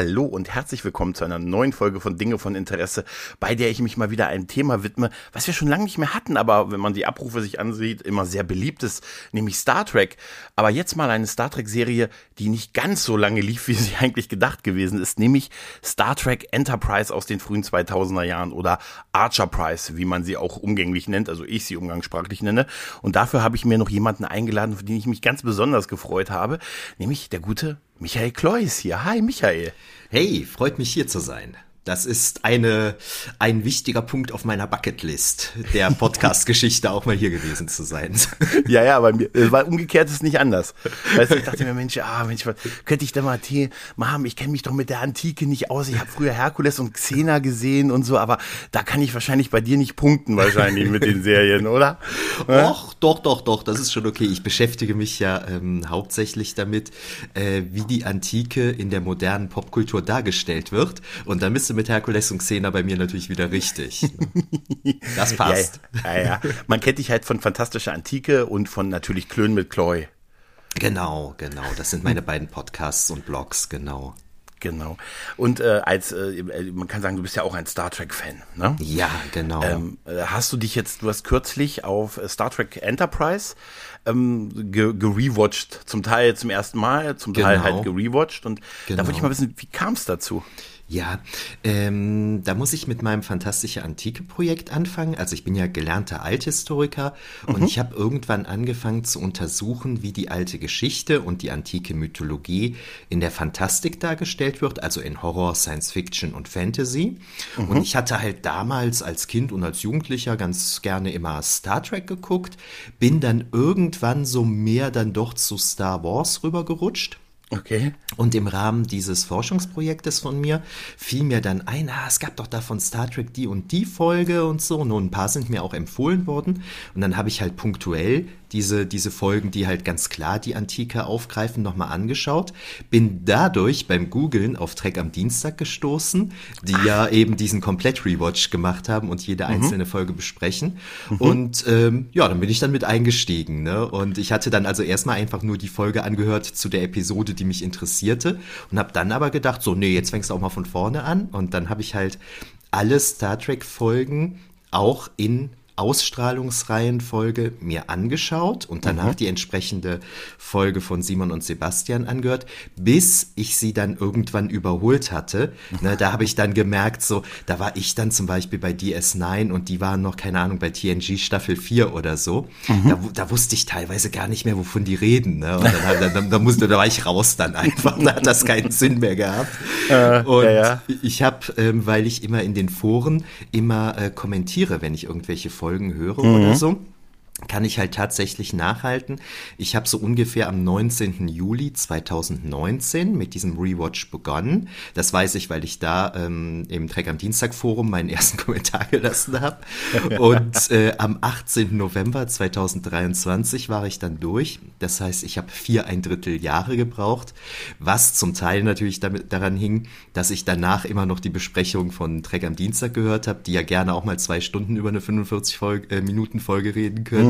Hallo und herzlich willkommen zu einer neuen Folge von Dinge von Interesse, bei der ich mich mal wieder einem Thema widme, was wir schon lange nicht mehr hatten, aber wenn man die Abrufe sich ansieht, immer sehr beliebt ist, nämlich Star Trek. Aber jetzt mal eine Star Trek-Serie, die nicht ganz so lange lief, wie sie eigentlich gedacht gewesen ist, nämlich Star Trek Enterprise aus den frühen 2000er Jahren oder Archer Prize, wie man sie auch umgänglich nennt, also ich sie umgangssprachlich nenne. Und dafür habe ich mir noch jemanden eingeladen, für den ich mich ganz besonders gefreut habe, nämlich der gute Michael Klois hier. Hi, Michael. Hey, freut mich hier zu sein. Das ist eine, ein wichtiger Punkt auf meiner Bucketlist der Podcast-Geschichte auch mal hier gewesen zu sein. Ja, ja, aber mir, weil umgekehrt ist nicht anders. Weißt du, ich dachte mir, Mensch, ah, Mensch, was könnte ich da mal haben? Ich kenne mich doch mit der Antike nicht aus. Ich habe früher Herkules und Xena gesehen und so, aber da kann ich wahrscheinlich bei dir nicht punkten, wahrscheinlich mit den Serien, oder? Doch, doch, doch, doch, das ist schon okay. Ich beschäftige mich ja ähm, hauptsächlich damit, äh, wie die Antike in der modernen Popkultur dargestellt wird. Und da müsste mit Herkules und Xena bei mir natürlich wieder richtig. Das passt. Ja, ja, ja. Man kennt dich halt von Fantastischer Antike und von natürlich Klön mit Chloe. Genau, genau. Das sind meine beiden Podcasts und Blogs, genau. Genau. Und äh, als äh, man kann sagen, du bist ja auch ein Star Trek Fan, ne? Ja, genau. Ähm, äh, hast du dich jetzt, du hast kürzlich auf äh, Star Trek Enterprise ähm, gerewatcht, ge zum Teil zum ersten Mal, zum Teil genau. halt gerewatcht und genau. da wollte ich mal wissen, wie kam es dazu? Ja, ähm, da muss ich mit meinem Fantastische Antike-Projekt anfangen. Also ich bin ja gelernter Althistoriker mhm. und ich habe irgendwann angefangen zu untersuchen, wie die alte Geschichte und die antike Mythologie in der Fantastik dargestellt wird, also in Horror, Science Fiction und Fantasy. Mhm. Und ich hatte halt damals als Kind und als Jugendlicher ganz gerne immer Star Trek geguckt, bin dann irgendwann so mehr dann doch zu Star Wars rübergerutscht. Okay. Und im Rahmen dieses Forschungsprojektes von mir fiel mir dann ein, ah, es gab doch da von Star Trek die und die Folge und so. Und ein paar sind mir auch empfohlen worden. Und dann habe ich halt punktuell diese, diese Folgen, die halt ganz klar die Antike aufgreifen, nochmal angeschaut. Bin dadurch beim Googlen auf Trek am Dienstag gestoßen, die Ach. ja eben diesen Komplett-Rewatch gemacht haben und jede mhm. einzelne Folge besprechen. Mhm. Und ähm, ja, dann bin ich dann mit eingestiegen. Ne? Und ich hatte dann also erstmal einfach nur die Folge angehört zu der Episode, die mich interessierte und habe dann aber gedacht, so, nee, jetzt fängst du auch mal von vorne an. Und dann habe ich halt alle Star Trek-Folgen auch in Ausstrahlungsreihenfolge mir angeschaut und danach mhm. die entsprechende Folge von Simon und Sebastian angehört, bis ich sie dann irgendwann überholt hatte. Mhm. Ne, da habe ich dann gemerkt, so, da war ich dann zum Beispiel bei DS9 und die waren noch, keine Ahnung, bei TNG Staffel 4 oder so. Mhm. Da, da, wusste ich teilweise gar nicht mehr, wovon die reden. Ne? Und dann, dann, dann, dann, musste, da war ich raus dann einfach. Da hat das keinen Sinn mehr gehabt. Äh, und ja, ja. ich habe, ähm, weil ich immer in den Foren immer äh, kommentiere, wenn ich irgendwelche Folgen Folgen höre mhm. oder so kann ich halt tatsächlich nachhalten. Ich habe so ungefähr am 19. Juli 2019 mit diesem Rewatch begonnen. Das weiß ich, weil ich da ähm, im Trek am Dienstag Forum meinen ersten Kommentar gelassen habe. Und äh, am 18. November 2023 war ich dann durch. Das heißt, ich habe vier ein Drittel Jahre gebraucht, was zum Teil natürlich damit, daran hing, dass ich danach immer noch die Besprechung von Trek am Dienstag gehört habe, die ja gerne auch mal zwei Stunden über eine 45 Folge, äh, Minuten Folge reden können. Mhm,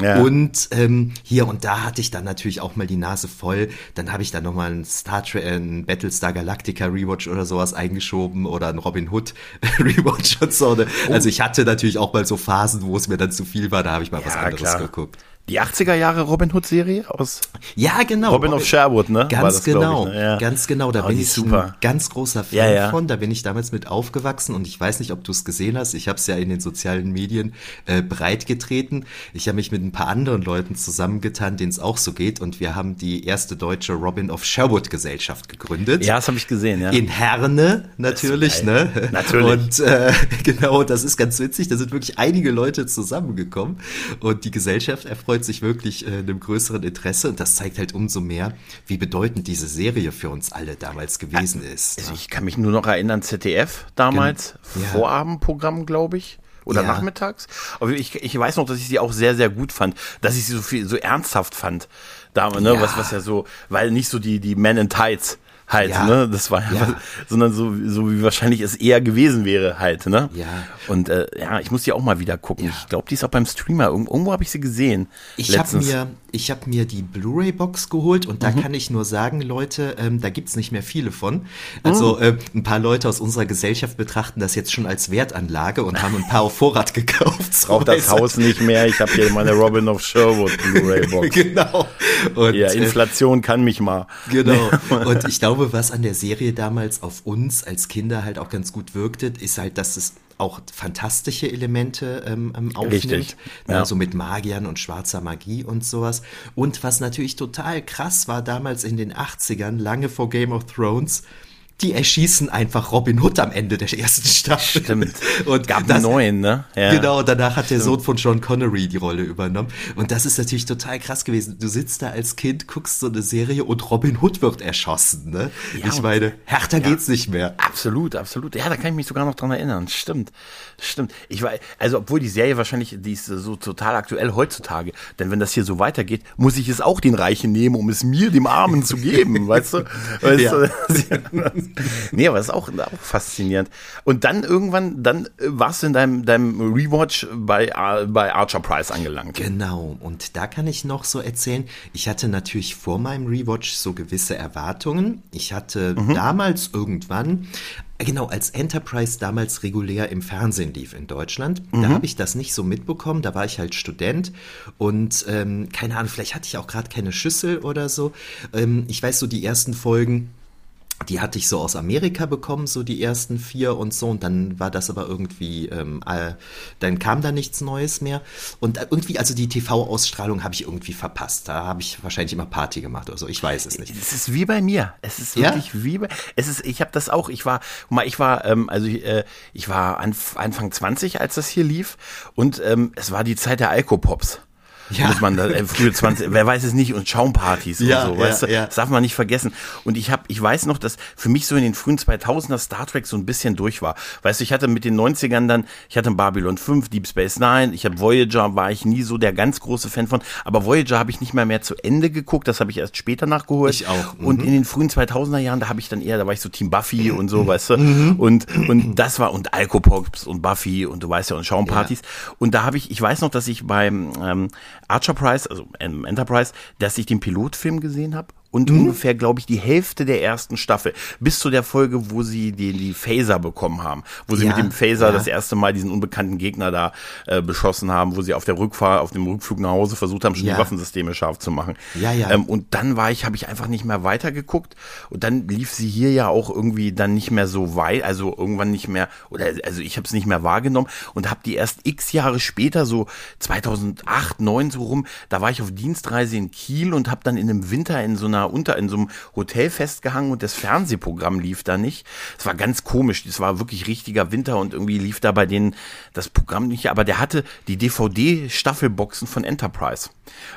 ja. Und ähm, hier und da hatte ich dann natürlich auch mal die Nase voll. Dann habe ich dann nochmal ein Star Trek, äh, ein Battlestar Galactica Rewatch oder sowas eingeschoben oder ein Robin Hood Rewatch und so. Oh. Also ich hatte natürlich auch mal so Phasen, wo es mir dann zu viel war. Da habe ich mal ja, was anderes klar. geguckt die 80er Jahre Robin Hood Serie aus Ja, genau. Robin of Sherwood, ne? Ganz das, genau. Ich, ne? ja. Ganz genau, da oh, bin ich super. ein ganz großer Fan ja, ja. von, da bin ich damals mit aufgewachsen und ich weiß nicht, ob du es gesehen hast, ich habe es ja in den sozialen Medien äh, breit getreten. Ich habe mich mit ein paar anderen Leuten zusammengetan, denen es auch so geht und wir haben die erste deutsche Robin of Sherwood Gesellschaft gegründet. Ja, das habe ich gesehen, ja. In Herne natürlich, ne? Natürlich. Und äh, genau, das ist ganz witzig, da sind wirklich einige Leute zusammengekommen und die Gesellschaft erfreut freut sich wirklich äh, einem größeren Interesse und das zeigt halt umso mehr, wie bedeutend diese Serie für uns alle damals gewesen ist. Also ich kann mich nur noch erinnern, ZDF damals, ja. Vorabendprogramm, glaube ich. oder Ja. nachmittags. Aber ich, ich weiß noch, dass ich sie auch sehr, sehr gut fand, dass ich sie so viel, so ernsthaft fand. Da, ne, Ja. was, was ja so, weil nicht so die, die Men in Tights halt, Ja. ne, das war ja, Ja. sondern so, so wie wahrscheinlich es eher gewesen wäre halt, ne. Ja. Und äh, ja, ich muss die auch mal wieder gucken. Ich glaube, die ist auch beim Streamer. Irgendwo, irgendwo habe ich sie gesehen. Ich habe mir, ich hab mir die Blu-ray-Box geholt und Mhm. da kann ich nur sagen, Leute, ähm, da gibt's nicht mehr viele von. Also Mhm. äh, ein paar Leute aus unserer Gesellschaft betrachten das jetzt schon als Wertanlage und haben ein paar auf Vorrat gekauft. So brauche das. Haus nicht mehr. Ich habe hier meine Robin of Sherwood Blu-ray-Box. genau. Und, Ja, äh, Inflation kann mich mal. Genau. Und ich glaube, was an der Serie damals auf uns als Kinder halt auch ganz gut wirkte, ist halt, dass es auch fantastische Elemente ähm, ähm, aufnimmt. Richtig, ja. So mit Magiern und schwarzer Magie und sowas. Und was natürlich total krass war damals in den 80ern, lange vor Game of Thrones, die erschießen einfach Robin Hood am Ende der ersten Staffel. Stimmt. Und Gab das- neuen, ne? Ja. Genau, danach hat der Sohn von Sean Connery die Rolle übernommen. Und das ist natürlich total krass gewesen. Du sitzt da als Kind, guckst so eine Serie und Robin Hood wird erschossen. Ne? Ja, ich und- meine, härter geht's nicht mehr. Absolut, absolut. Ja, da kann ich mich sogar noch dran erinnern. Stimmt, stimmt. Ich war, also obwohl die Serie wahrscheinlich, die ist so total aktuell heutzutage. Denn wenn das hier so weitergeht, muss ich es auch den Reichen nehmen, um es mir, dem Armen, zu geben, weißt du? Weißt Ja. du? nee, aber das ist auch, auch faszinierend. Und dann irgendwann, dann äh, warst du in deinem, deinem Rewatch bei, Ar- bei Archer Price angelangt. Genau, und da kann ich noch so erzählen, ich hatte natürlich vor meinem Rewatch so gewisse Erwartungen. Ich hatte damals irgendwann, äh, genau, als Enterprise damals regulär im Fernsehen lief in Deutschland, da habe ich das nicht so mitbekommen, da war ich halt Student und ähm, keine Ahnung, vielleicht hatte ich auch gerade keine Schüssel oder so. Ähm, ich weiß so, die ersten Folgen, die hatte ich so aus Amerika bekommen, so die ersten vier und so. Und dann war das aber irgendwie, ähm, äh, dann kam da nichts Neues mehr. Und irgendwie, also die TV-Ausstrahlung habe ich irgendwie verpasst. Da habe ich wahrscheinlich immer Party gemacht oder so. Ich weiß es nicht. Es ist wie bei mir. Es ist Ja? wirklich wie bei. Es ist. Ich habe das auch. Ich war. guck Mal, ich war. Ähm, also ich, äh, ich war Anf Anfang 20, als das hier lief. Und ähm, es war die Zeit der Alkopops. Ja. Muss man da, äh, frühe 20, wer weiß es nicht, und Schaumpartys Ja, und so, ja, weißt du? Das darf man nicht vergessen. Und ich habe, ich weiß noch, dass für mich so in den frühen 2000er Star Trek so ein bisschen durch war. Weißt du, ich hatte mit den 90ern dann, ich hatte Babylon 5, Deep Space Nine, ich habe Voyager, war ich nie so der ganz große Fan von, aber Voyager habe ich nicht mehr mehr zu Ende geguckt, das habe ich erst später nachgeholt. Ich auch, mhm. Und in den frühen 2000er Jahren, da habe ich dann eher, da war ich so Team Buffy und so, weißt du? Mhm. Und, und das war, und Alkopops und Buffy und du weißt ja, und Schaumpartys. Und da habe ich, ich weiß noch, dass ich beim ähm, Archer Prize, also Enterprise, dass ich den Pilotfilm gesehen habe und Mhm. ungefähr, glaube ich, die Hälfte der ersten Staffel, bis zu der Folge, wo sie die, die Phaser bekommen haben, wo sie Ja, mit dem Phaser ja. das erste Mal diesen unbekannten Gegner da äh, beschossen haben, wo sie auf der Rückfahrt, auf dem Rückflug nach Hause versucht haben, schon Ja. die Waffensysteme scharf zu machen. Ja, ja. Ähm, und dann war ich, habe ich einfach nicht mehr weitergeguckt und dann lief sie hier ja auch irgendwie dann nicht mehr so weit, also irgendwann nicht mehr, oder also ich habe es nicht mehr wahrgenommen und habe die erst x Jahre später, so 2008, 9 so rum, da war ich auf Dienstreise in Kiel und habe dann in einem Winter in so einer unter in so einem Hotel festgehangen und das Fernsehprogramm lief da nicht. Es war ganz komisch, es war wirklich richtiger Winter und irgendwie lief da bei denen das Programm nicht, aber der hatte die DVD-Staffelboxen von Enterprise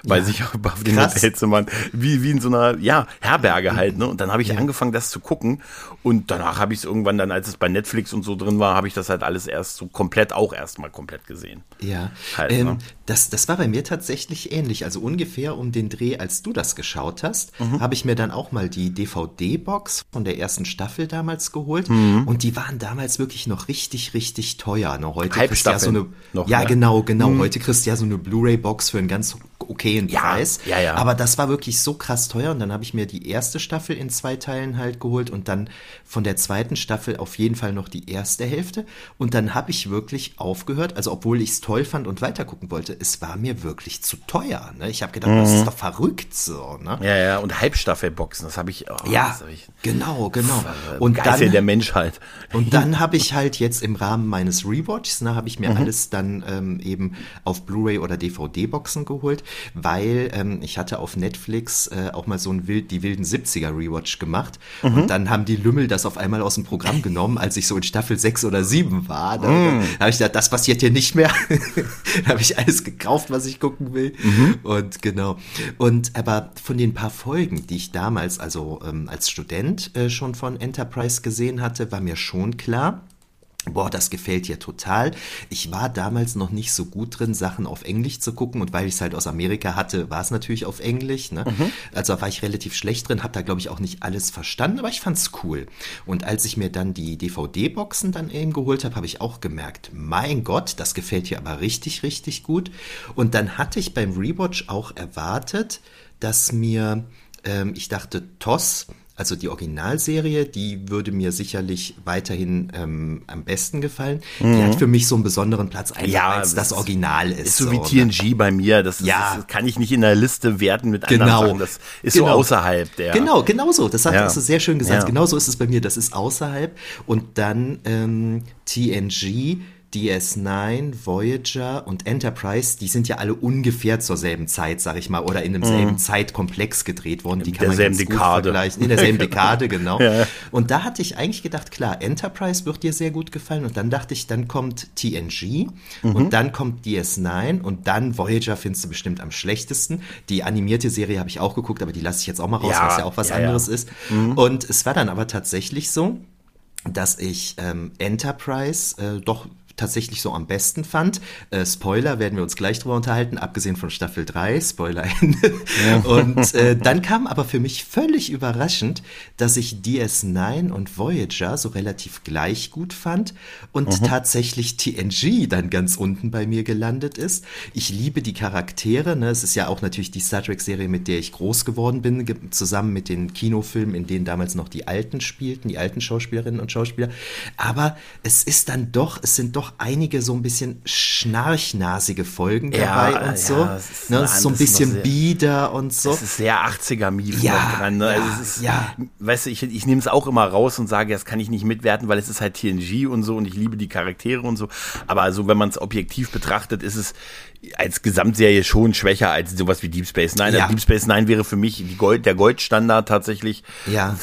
bei sich auf den Krass. Hotelzimmern, wie, wie in so einer, ja, Herberge halt, ne? Und dann habe ich angefangen, das zu gucken und danach habe ich es irgendwann dann, als es bei Netflix und so drin war, habe ich das halt alles erst so komplett, auch erstmal komplett gesehen. Ja, Halt, ähm, ne? das, das war bei mir tatsächlich ähnlich. Also ungefähr um den Dreh, als du das geschaut hast, Mhm. Habe ich mir dann auch mal die DVD-Box von der ersten Staffel damals geholt. Mhm. Und die waren damals wirklich noch richtig, richtig teuer. Ne? Heute kriegst du ja so eine, noch, ja ne? genau, genau. Heute kriegst du ja so eine Blu-ray-Box für einen ganz okayen Ja, Preis. ja, ja. Aber das war wirklich so krass teuer. Und dann habe ich mir die erste Staffel in zwei Teilen halt geholt und dann von der zweiten Staffel auf jeden Fall noch die erste Hälfte. Und dann habe ich wirklich aufgehört. Also obwohl ich es toll fand und weitergucken wollte, es war mir wirklich zu teuer. Ne? Ich habe gedacht, das Mhm. ist doch verrückt so. Ne? Ja, ja, und Halbstaffelboxen, das habe ich, oh, Ja, das ich, genau, genau. und Und Geißel der dann, Menschheit. und dann habe ich halt jetzt im Rahmen meines Rewatchs, ne, habe ich Mhm. mir alles dann ähm, eben auf Blu-ray oder DVD-Boxen geholt, weil ähm, ich hatte auf Netflix äh, auch mal so ein wild, die wilden 70er Rewatch gemacht Mhm. und dann haben die Lümmel das auf einmal aus dem Programm genommen, als ich so in Staffel 6 oder 7 war. Da, Mhm. da habe ich gedacht, das passiert hier nicht mehr. da habe ich alles gekauft, was ich gucken will. Mhm. Und genau. Und aber von den paar Folgen, die ich damals, also ähm, als Student äh, schon von Enterprise gesehen hatte, war mir schon klar, Boah, das gefällt dir total. Ich war damals noch nicht so gut drin, Sachen auf Englisch zu gucken und weil ich es halt aus Amerika hatte, war es natürlich auf Englisch. Ne? Mhm. Also war ich relativ schlecht drin, habe da glaube ich auch nicht alles verstanden, aber ich fand's cool. Und als ich mir dann die DVD-Boxen dann eben geholt habe, habe ich auch gemerkt, mein Gott, das gefällt dir aber richtig, richtig gut. Und dann hatte ich beim Rewatch auch erwartet, dass mir, ähm, ich dachte, Toss also die Originalserie, die würde mir sicherlich weiterhin ähm, am besten gefallen. Mhm. Die hat für mich so einen besonderen Platz, einfach ja, als das Original ist. Ist so, wie TNG ne? bei mir. Das, ist, ja. das kann ich nicht in der Liste werten mit genau. anderen Sachen. Das ist genau. so außerhalb der. Genau, genau so. Das hat, ja. hast du sehr schön gesagt. Ja. Genau so ist es bei mir. Das ist außerhalb. Und dann ähm, TNG DS9, Voyager und Enterprise, die sind ja alle ungefähr zur selben Zeit, sag ich mal, oder in demselben mhm. Zeitkomplex gedreht worden. Die kann man ganz Dekade. gut vergleichen. In derselben Dekade, genau. Ja. Und da hatte ich eigentlich gedacht, klar, Enterprise wird dir sehr gut gefallen. Und dann dachte ich, dann kommt TNG mhm. und dann kommt DS9 und dann Voyager findest du bestimmt am schlechtesten. Die animierte Serie habe ich auch geguckt, aber die lasse ich jetzt auch mal raus, ja, was ja auch was ja, anderes ist. Mhm. Und es war dann aber tatsächlich so, dass ich ähm, Enterprise äh, doch tatsächlich so am besten fand. Äh, Spoiler werden wir uns gleich drüber unterhalten, abgesehen von Staffel 3, Spoiler Ende. Ja. Und äh, dann kam aber für mich völlig überraschend, dass ich DS9 und Voyager so relativ gleich gut fand und mhm. tatsächlich TNG dann ganz unten bei mir gelandet ist. Ich liebe die Charaktere, ne? es ist ja auch natürlich die Star Trek-Serie, mit der ich groß geworden bin, zusammen mit den Kinofilmen, in denen damals noch die Alten spielten, die alten Schauspielerinnen und Schauspieler. Aber es ist dann doch, es sind doch doch einige so ein bisschen schnarchnasige Folgen dabei ja, und so. Ja, ist ne, so ein bisschen bieder und so. Das ist sehr 80er-Mief ja, dran. Ne? Also ja, also ist, ja. Weißt du, ich, ich nehme es auch immer raus und sage, das kann ich nicht mitwerten, weil es ist halt TNG und so und ich liebe die Charaktere und so. Aber also, wenn man es objektiv betrachtet, ist es als Gesamtserie schon schwächer als sowas wie Deep Space Nine. Ja. Deep Space Nine wäre für mich die Gold, der Goldstandard tatsächlich. Ja.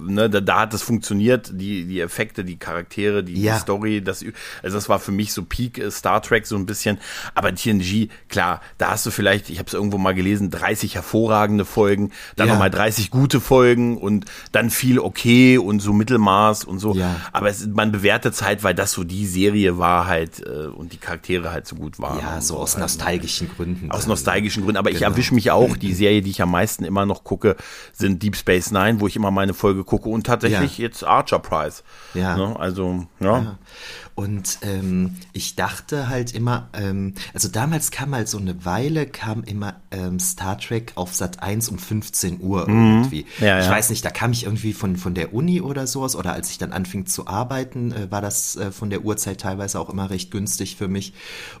Ne, da, da hat es funktioniert, die, die Effekte, die Charaktere, die, ja. die Story, das, also das war für mich so Peak äh, Star Trek so ein bisschen. Aber TNG, klar, da hast du vielleicht, ich habe es irgendwo mal gelesen, 30 hervorragende Folgen, dann ja. nochmal 30 gute Folgen und dann viel okay und so Mittelmaß und so. Ja. Aber es, man bewertet es halt, weil das so die Serie war halt äh, und die Charaktere halt so gut waren. Ja, so aus nostalgischen Gründen. Aus nostalgischen Gründen, aber genau. ich erwische mich auch, die Serie, die ich am meisten immer noch gucke, sind Deep Space Nine, wo ich immer meine Folge gucke und tatsächlich ja. jetzt Archer Prize. Ja. Ne? Also, ja. ja. Und ähm, ich dachte halt immer, ähm, also damals kam halt so eine Weile, kam immer ähm, Star Trek auf Sat 1 um 15 Uhr mhm. irgendwie. Ja, ich ja. weiß nicht, da kam ich irgendwie von, von der Uni oder sowas, oder als ich dann anfing zu arbeiten, äh, war das äh, von der Uhrzeit teilweise auch immer recht günstig für mich.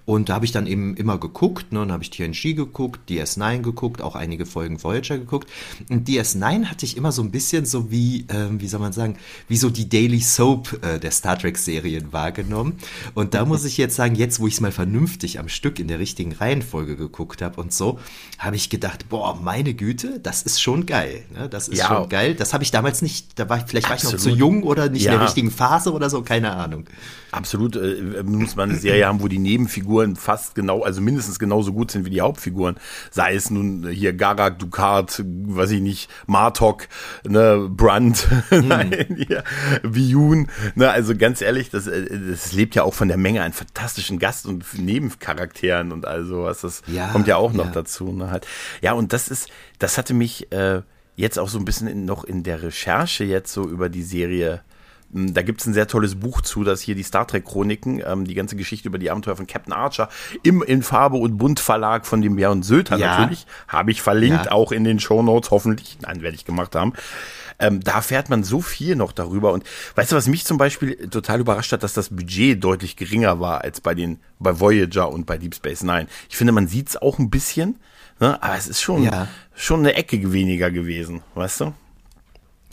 Und da habe ich dann eben immer geguckt, ne, und habe ich TNG geguckt, DS9 geguckt, auch einige Folgen Voyager geguckt. Und DS9 hatte ich immer so ein bisschen so wie, äh, wie soll man sagen, wie so die Daily Soap äh, der Star Trek Serien wahrgenommen wahrgenommen. Und da muss ich jetzt sagen, jetzt wo ich es mal vernünftig am Stück in der richtigen Reihenfolge geguckt habe und so, habe ich gedacht, boah, meine Güte, das ist schon geil. Ne? Das ist ja. schon geil. Das habe ich damals nicht, da war ich, vielleicht Absolut. war ich noch zu jung oder nicht ja. in der richtigen Phase oder so, keine Ahnung. Absolut, äh, muss man eine Serie haben, wo die Nebenfiguren fast genau, also mindestens genauso gut sind wie die Hauptfiguren. Sei es nun hier Garak, Ducat, weiß ich nicht, Martok, ne, Brandt, hm. nein, hier, Viyun, ne, also ganz ehrlich, das, äh, das lebt ja auch von der Menge an fantastischen Gast- und Nebencharakteren und also was, das ja, kommt ja auch noch ja. dazu, ne, halt. Ja, und das ist, das hatte mich, äh, jetzt auch so ein bisschen in, noch in der Recherche jetzt so über die Serie da gibt es ein sehr tolles Buch zu, das hier die Star Trek Chroniken, ähm, die ganze Geschichte über die Abenteuer von Captain Archer im in Farbe und Bunt Verlag von dem Björn Söter ja. natürlich, habe ich verlinkt, ja. auch in den Show Notes hoffentlich, nein, werde ich gemacht haben. Ähm, da erfährt man so viel noch darüber und weißt du, was mich zum Beispiel total überrascht hat, dass das Budget deutlich geringer war als bei den bei Voyager und bei Deep Space Nine. Ich finde, man sieht es auch ein bisschen, ne? aber es ist schon ja. schon eine Ecke weniger gewesen, weißt du?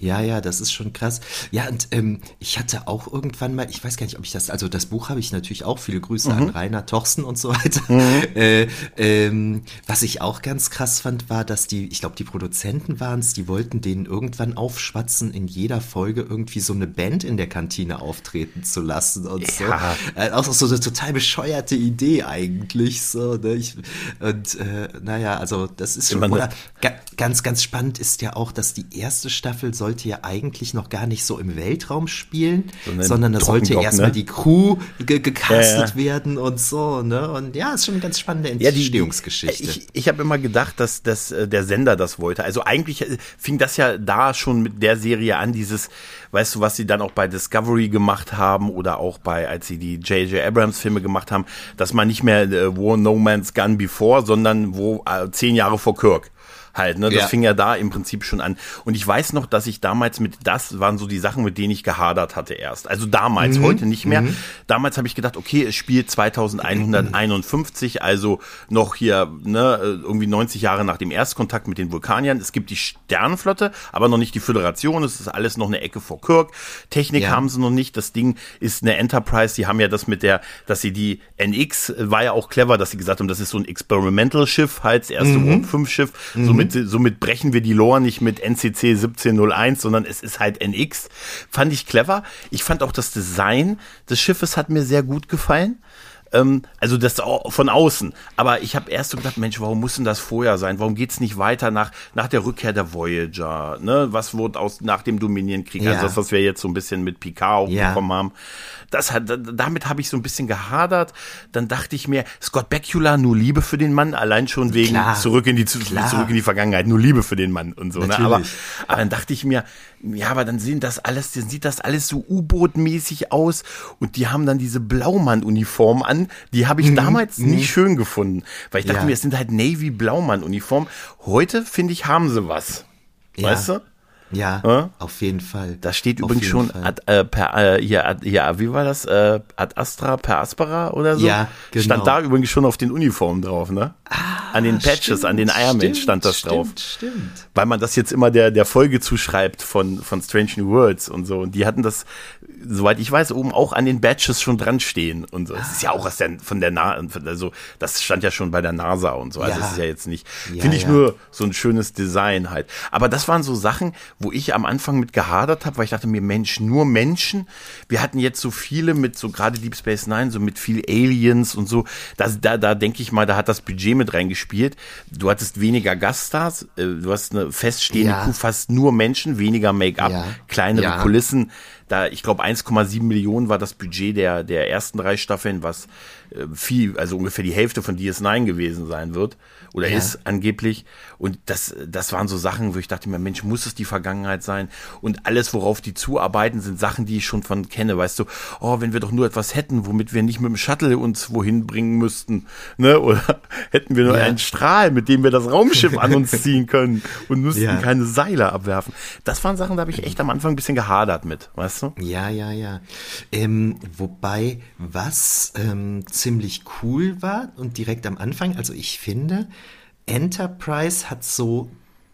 Ja, ja, das ist schon krass. Ja, und ähm, ich hatte auch irgendwann mal, ich weiß gar nicht, ob ich das, also das Buch habe ich natürlich auch, viele Grüße mhm. an Rainer Torsten und so weiter. Mhm. Äh, ähm, was ich auch ganz krass fand, war, dass die, ich glaube, die Produzenten waren es, die wollten denen irgendwann aufschwatzen, in jeder Folge irgendwie so eine Band in der Kantine auftreten zu lassen und ja. so. Äh, auch so eine total bescheuerte Idee eigentlich, so, ne? Ich, und äh, naja, also das ist schon, oder, ga, ganz, ganz spannend ist ja auch, dass die erste Staffel soll sollte ja eigentlich noch gar nicht so im Weltraum spielen, Sondern sondern da sollte erstmal ne? die Crew ge gecastet Ja, ja. werden und so, ne? Und ja, ist schon eine ganz spannende Ja, die- Entstehungsgeschichte. Ich, ich habe immer gedacht, dass, dass äh, der Sender das wollte. Also eigentlich äh, fing das ja da schon mit der Serie an, dieses, weißt du, was sie dann auch bei Discovery gemacht haben oder auch bei, als sie die J.J. Abrams Filme gemacht haben, dass man nicht mehr äh, War No Man's Gun Before, sondern wo äh, zehn Jahre vor Kirk. Halt, ne? Das Ja. fing ja da im Prinzip schon an. Und ich weiß noch, dass ich damals mit, das waren so die Sachen, mit denen ich gehadert hatte erst. Also damals, Mhm. heute nicht mehr. Damals habe ich gedacht, okay, es spielt 2151, also noch hier, ne, irgendwie 90 Jahre nach dem Erstkontakt mit den Vulkaniern. Es gibt die Sternenflotte, aber noch nicht die Föderation. Es ist alles noch eine Ecke vor Kirk. Technik Ja. haben sie noch nicht. Das Ding ist eine Enterprise. Die haben ja das mit der, dass sie die NX, war ja auch clever, dass sie gesagt haben, das ist so ein Experimental-Schiff, halt das erste Mhm. Warp 5-Schiff. Somit, somit brechen wir die Lore nicht mit NCC 1701, sondern es ist halt NX. Fand ich clever. Ich fand auch das Design des Schiffes hat mir sehr gut gefallen. Ähm, also das von außen. Aber ich habe erst so gedacht, Mensch, warum muss denn das vorher sein? Warum geht's nicht weiter nach, nach der Rückkehr der Voyager? Ne? Was wurde aus nach dem Dominionkrieg? Ja. Also das, was wir jetzt so ein bisschen mit Picard auch Ja. bekommen haben. Das hat, damit habe ich so ein bisschen gehadert. Dann dachte ich mir, Scott Bakula, nur Liebe für den Mann, allein schon wegen Klar. zurück in die Klar. zurück in die Vergangenheit, nur Liebe für den Mann und so. Ne? Aber, aber dann dachte ich mir, ja, aber dann sehen das alles, dann sieht das alles so U-Boot-mäßig aus und die haben dann diese Blaumann-Uniform an. Die habe ich damals nicht schön gefunden, weil ich dachte Mhm. Ja. mir, es sind halt Navy-Blaumann-Uniform. Heute finde ich, haben sie was. Ja. Weißt du? Ja, Ja? auf jeden Fall. Da steht Auf übrigens schon ad, äh, per, äh, hier, ad, hier, wie war das? Äh, ad Astra per Aspera oder so? Ja, genau. Stand da übrigens schon auf den Uniformen drauf, ne? an den Patches, an den Ironman stimmt, stand das stimmt, drauf. Stimmt. Weil man das jetzt immer der, der Folge zuschreibt von, von Strange New Worlds und so. Und die hatten das, soweit ich weiß, oben auch an den Badges schon dran stehen und so. Es ist ja auch aus der, von der NASA, also das stand ja schon bei der NASA und so. Also Ja. es ist ja jetzt nicht, Ja, finde ich ja. nur so ein schönes Design halt. Aber das waren so Sachen, wo ich am Anfang mit gehadert habe, weil ich dachte mir, Mensch, nur Menschen. Wir hatten jetzt so viele mit so gerade Deep Space Nine, so mit viel Aliens und so. Da, da, da denke ich mal, da hat das Budget mit reingespielt. Du hattest weniger Gaststars, äh, du hast eine feststehende. Crew, fast nur Menschen, weniger Make-up, kleinere. Kulissen. Da, ich glaube, 1,7 Millionen war das Budget der, der ersten drei Staffeln, was viel, also ungefähr die Hälfte von DS9 gewesen sein wird oder Ja. ist angeblich. Und das, das waren so Sachen, wo ich dachte mir, Mensch, muss es die Vergangenheit sein? Und alles, worauf die zuarbeiten, sind Sachen, die ich schon von kenne. Weißt du, oh, wenn wir doch nur etwas hätten, womit wir nicht mit dem Shuttle uns wohin bringen müssten, ne? Oder hätten wir nur Ja. einen Strahl, mit dem wir das Raumschiff an uns ziehen können und müssten Ja. keine Seile abwerfen. Das waren Sachen, da habe ich echt am Anfang ein bisschen gehadert mit, weißt du? Ja, ja, ja. Ähm, wobei, was ähm, ziemlich cool war und direkt am Anfang, also ich finde, Enterprise hat so.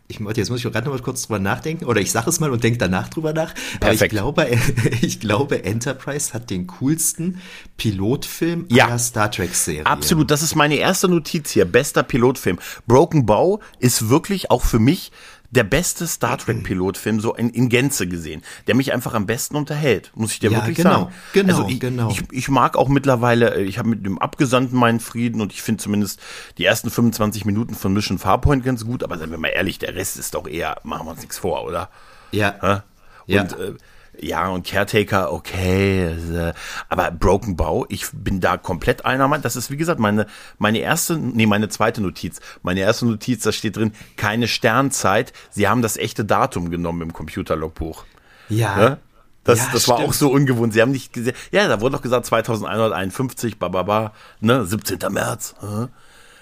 Ich, jetzt muss ich gerade noch mal kurz drüber nachdenken, oder ich sage es mal und denke danach drüber nach. Aber ich Perfekt. glaube, ich glaube, Enterprise hat den coolsten Pilotfilm Ja. aller Star Trek-Serie. Absolut, das ist meine erste Notiz hier. Bester Pilotfilm. Broken Bow ist wirklich auch für mich der beste Star Trek Pilotfilm so in, in Gänze gesehen, der mich einfach am besten unterhält, muss ich dir Ja, wirklich genau, sagen. genau, also ich, genau. Ich, ich mag auch mittlerweile, äh, ich habe mit dem Abgesandten meinen Frieden und ich finde zumindest die ersten 25 Minuten von Mission Farpoint ganz gut, aber seien wir mal ehrlich, der Rest ist doch eher, machen wir uns nichts vor, oder? Ja. Hä? Ja. Und äh, ja, und Caretaker, okay, äh, aber Broken Bow, ich bin da komplett einer Meinung. Das ist, wie gesagt, meine, meine erste, nee, meine zweite Notiz. Meine erste Notiz, da steht drin, keine Sternzeit. Sie haben das echte Datum genommen im Computerlogbuch. Ja. Ja? Das, Ja, das war stimmt. auch so ungewohnt. Sie haben nicht gesehen, ja, da wurde doch gesagt 2151, bababa, ne, 17. März.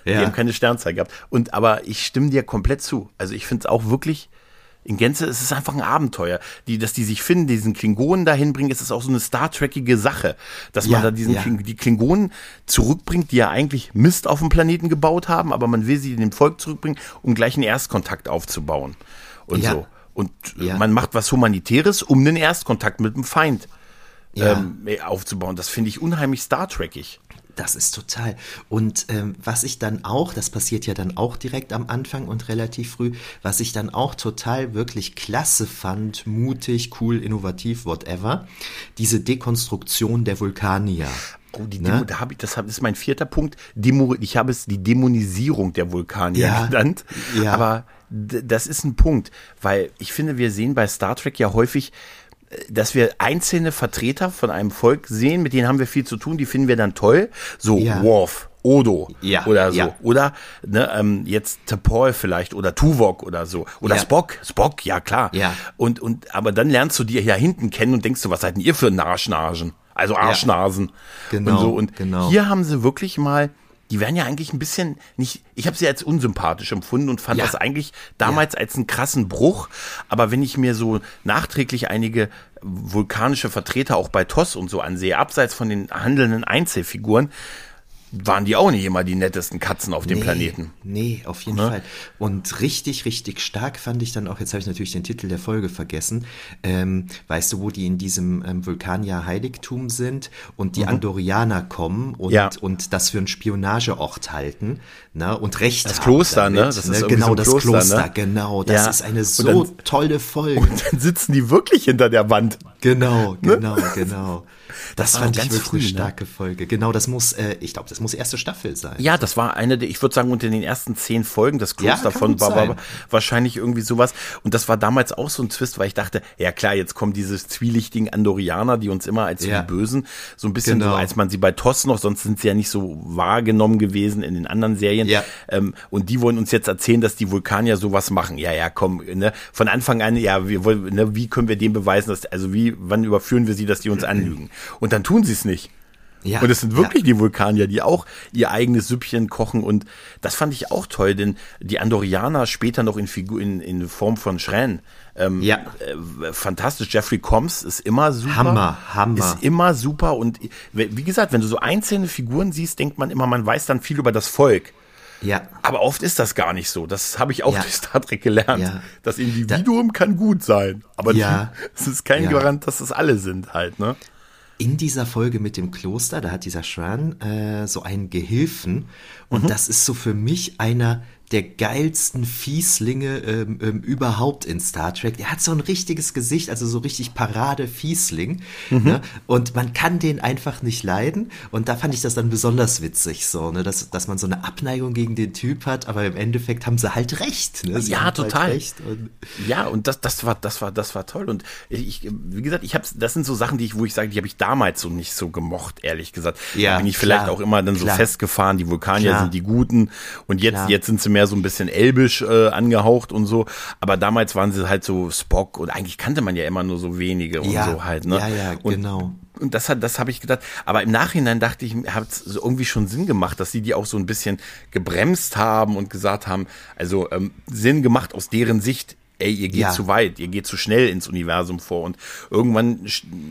Die Ja. haben keine Sternzeit gehabt. Und aber ich stimme dir komplett zu. Also ich finde es auch wirklich in Gänze, es ist einfach ein Abenteuer. Die, dass die sich finden, diesen Klingonen dahin bringen, ist es auch so eine Star Trekige Sache. Dass man Ja, da diesen ja. Kling, die Klingonen zurückbringt, die ja eigentlich Mist auf dem Planeten gebaut haben, aber man will sie in dem Volk zurückbringen, um gleich einen Erstkontakt aufzubauen. Und Ja. so. Und äh, man macht was Humanitäres, um einen Erstkontakt mit dem Feind ähm, aufzubauen. Das finde ich unheimlich Star Trekig. Das ist total. Und ähm, was ich dann auch, das passiert ja dann auch direkt am Anfang und relativ früh, was ich dann auch total wirklich klasse fand, mutig, cool, innovativ, whatever, diese Dekonstruktion der Vulkanier. Oh, die Ne? Demo, da habe ich, das hab- das ist mein vierter Punkt. Demo, ich habe es die Dämonisierung der Vulkanier Ja. genannt. Ja. Aber das ist ein Punkt, weil ich finde, wir sehen bei Star Trek ja häufig, dass wir einzelne Vertreter von einem Volk sehen, mit denen haben wir viel zu tun, die finden wir dann toll. So Ja. Worf, Odo Ja, oder so. ja. Oder ne, ähm, jetzt T'Pol vielleicht oder Tuvok oder so. Oder Ja. Spock. Spock, ja klar. Ja. Und, und, aber dann lernst du die ja hinten kennen und denkst du, was seid denn ihr für Arschnasen? Also Arschnasen. Genau, Und, so. und genau. hier haben sie wirklich mal, die werden ja eigentlich ein bisschen nicht, ich habe sie als unsympathisch empfunden und fand Ja. das eigentlich damals als einen krassen Bruch. Aber wenn ich mir so nachträglich einige vulkanische Vertreter auch bei TOS und so ansehe, abseits von den handelnden Einzelfiguren, waren die auch nicht immer die nettesten Katzen auf dem Nee, Planeten. Nee, auf jeden Ne? Fall. Und richtig, richtig stark fand ich dann auch, jetzt habe ich natürlich den Titel der Folge vergessen, ähm, weißt du, wo die in diesem ähm, Vulkanier-Heiligtum sind und die Andorianer kommen und, Mhm. Ja. und das für einen Spionageort halten ne? und Recht Das Kloster, damit, ne? Das ist irgendwie genau, so das Kloster, Kloster, ne? genau. Das Ja. ist eine so dann- tolle Folge. Und dann sitzen die wirklich hinter der Wand. Genau, genau, genau. Das, war fand ich ganz wirklich früh, eine ne? starke Folge. Genau, das muss, äh, ich glaube, das muss erste Staffel sein. Ja, das war eine der, ich würde sagen, unter den ersten zehn Folgen, das Ja, Kloster kann von war, war wahrscheinlich irgendwie sowas. Und das war damals auch so ein Twist, weil ich dachte, ja klar, jetzt kommen diese zwielichtigen Andorianer, die uns immer als Ja. die Bösen, so ein bisschen Genau. so, als man sie bei TOS noch, sonst sind sie ja nicht so wahrgenommen gewesen in den anderen Serien. Ja. Ähm, und die wollen uns jetzt erzählen, dass die Vulkanier sowas machen. Ja, ja, komm, ne? Von Anfang an, ja, wir wollen, ne, wie können wir dem beweisen, dass, also wie, wann überführen wir sie, dass die uns anlügen? Und dann tun sie es nicht. Ja, Und es sind wirklich die Vulkanier, die auch ihr eigenes Süppchen kochen. Und das fand ich auch toll, denn die Andorianer später noch in, Figur, in, in Form von Schränen. Ähm, Ja. äh, fantastisch. Jeffrey Combs ist immer super. Hammer, Hammer. Ist immer super. Und wie gesagt, wenn du so einzelne Figuren siehst, denkt man immer, man weiß dann viel über das Volk. Ja, Aber oft ist das gar nicht so. Das habe ich auch Ja. durch Star Trek gelernt. Ja. Das Individuum kann gut sein. Aber Ja. es ist kein Ja. Garant, dass es alle sind halt, ne? In dieser Folge mit dem Kloster, da hat dieser Shran äh, so einen Gehilfen Mhm. und das ist so für mich einer der geilsten Fieslinge ähm, ähm, überhaupt in Star Trek. Der hat so ein richtiges Gesicht, also so richtig Parade-Fiesling. Mhm. Ne? Und man kann den einfach nicht leiden. Und da fand ich das dann besonders witzig, so, ne? dass, dass man so eine Abneigung gegen den Typ hat, aber im Endeffekt haben sie halt recht. Ne? Sie Ja, haben total. Halt recht und Ja, und das, das war, das war, das war toll. Und ich, wie gesagt, ich hab's, das sind so Sachen, die ich, wo ich sage, die habe ich damals so nicht so gemocht, ehrlich gesagt. Ja, da bin ich vielleicht klar, auch immer dann so klar. festgefahren, die Vulkanier Klar. sind die Guten und jetzt, jetzt sind sie mehr so ein bisschen elbisch äh, angehaucht und so. Aber damals waren sie halt so Spock und eigentlich kannte man ja immer nur so wenige und Ja, so halt, ne? ja, ja, und, genau. Und das hat, das habe ich gedacht. Aber im Nachhinein dachte ich, hat es irgendwie schon Sinn gemacht, dass sie die auch so ein bisschen gebremst haben und gesagt haben, also ähm, Sinn gemacht aus deren Sicht. Ey, ihr geht Ja. zu weit, ihr geht zu schnell ins Universum vor und irgendwann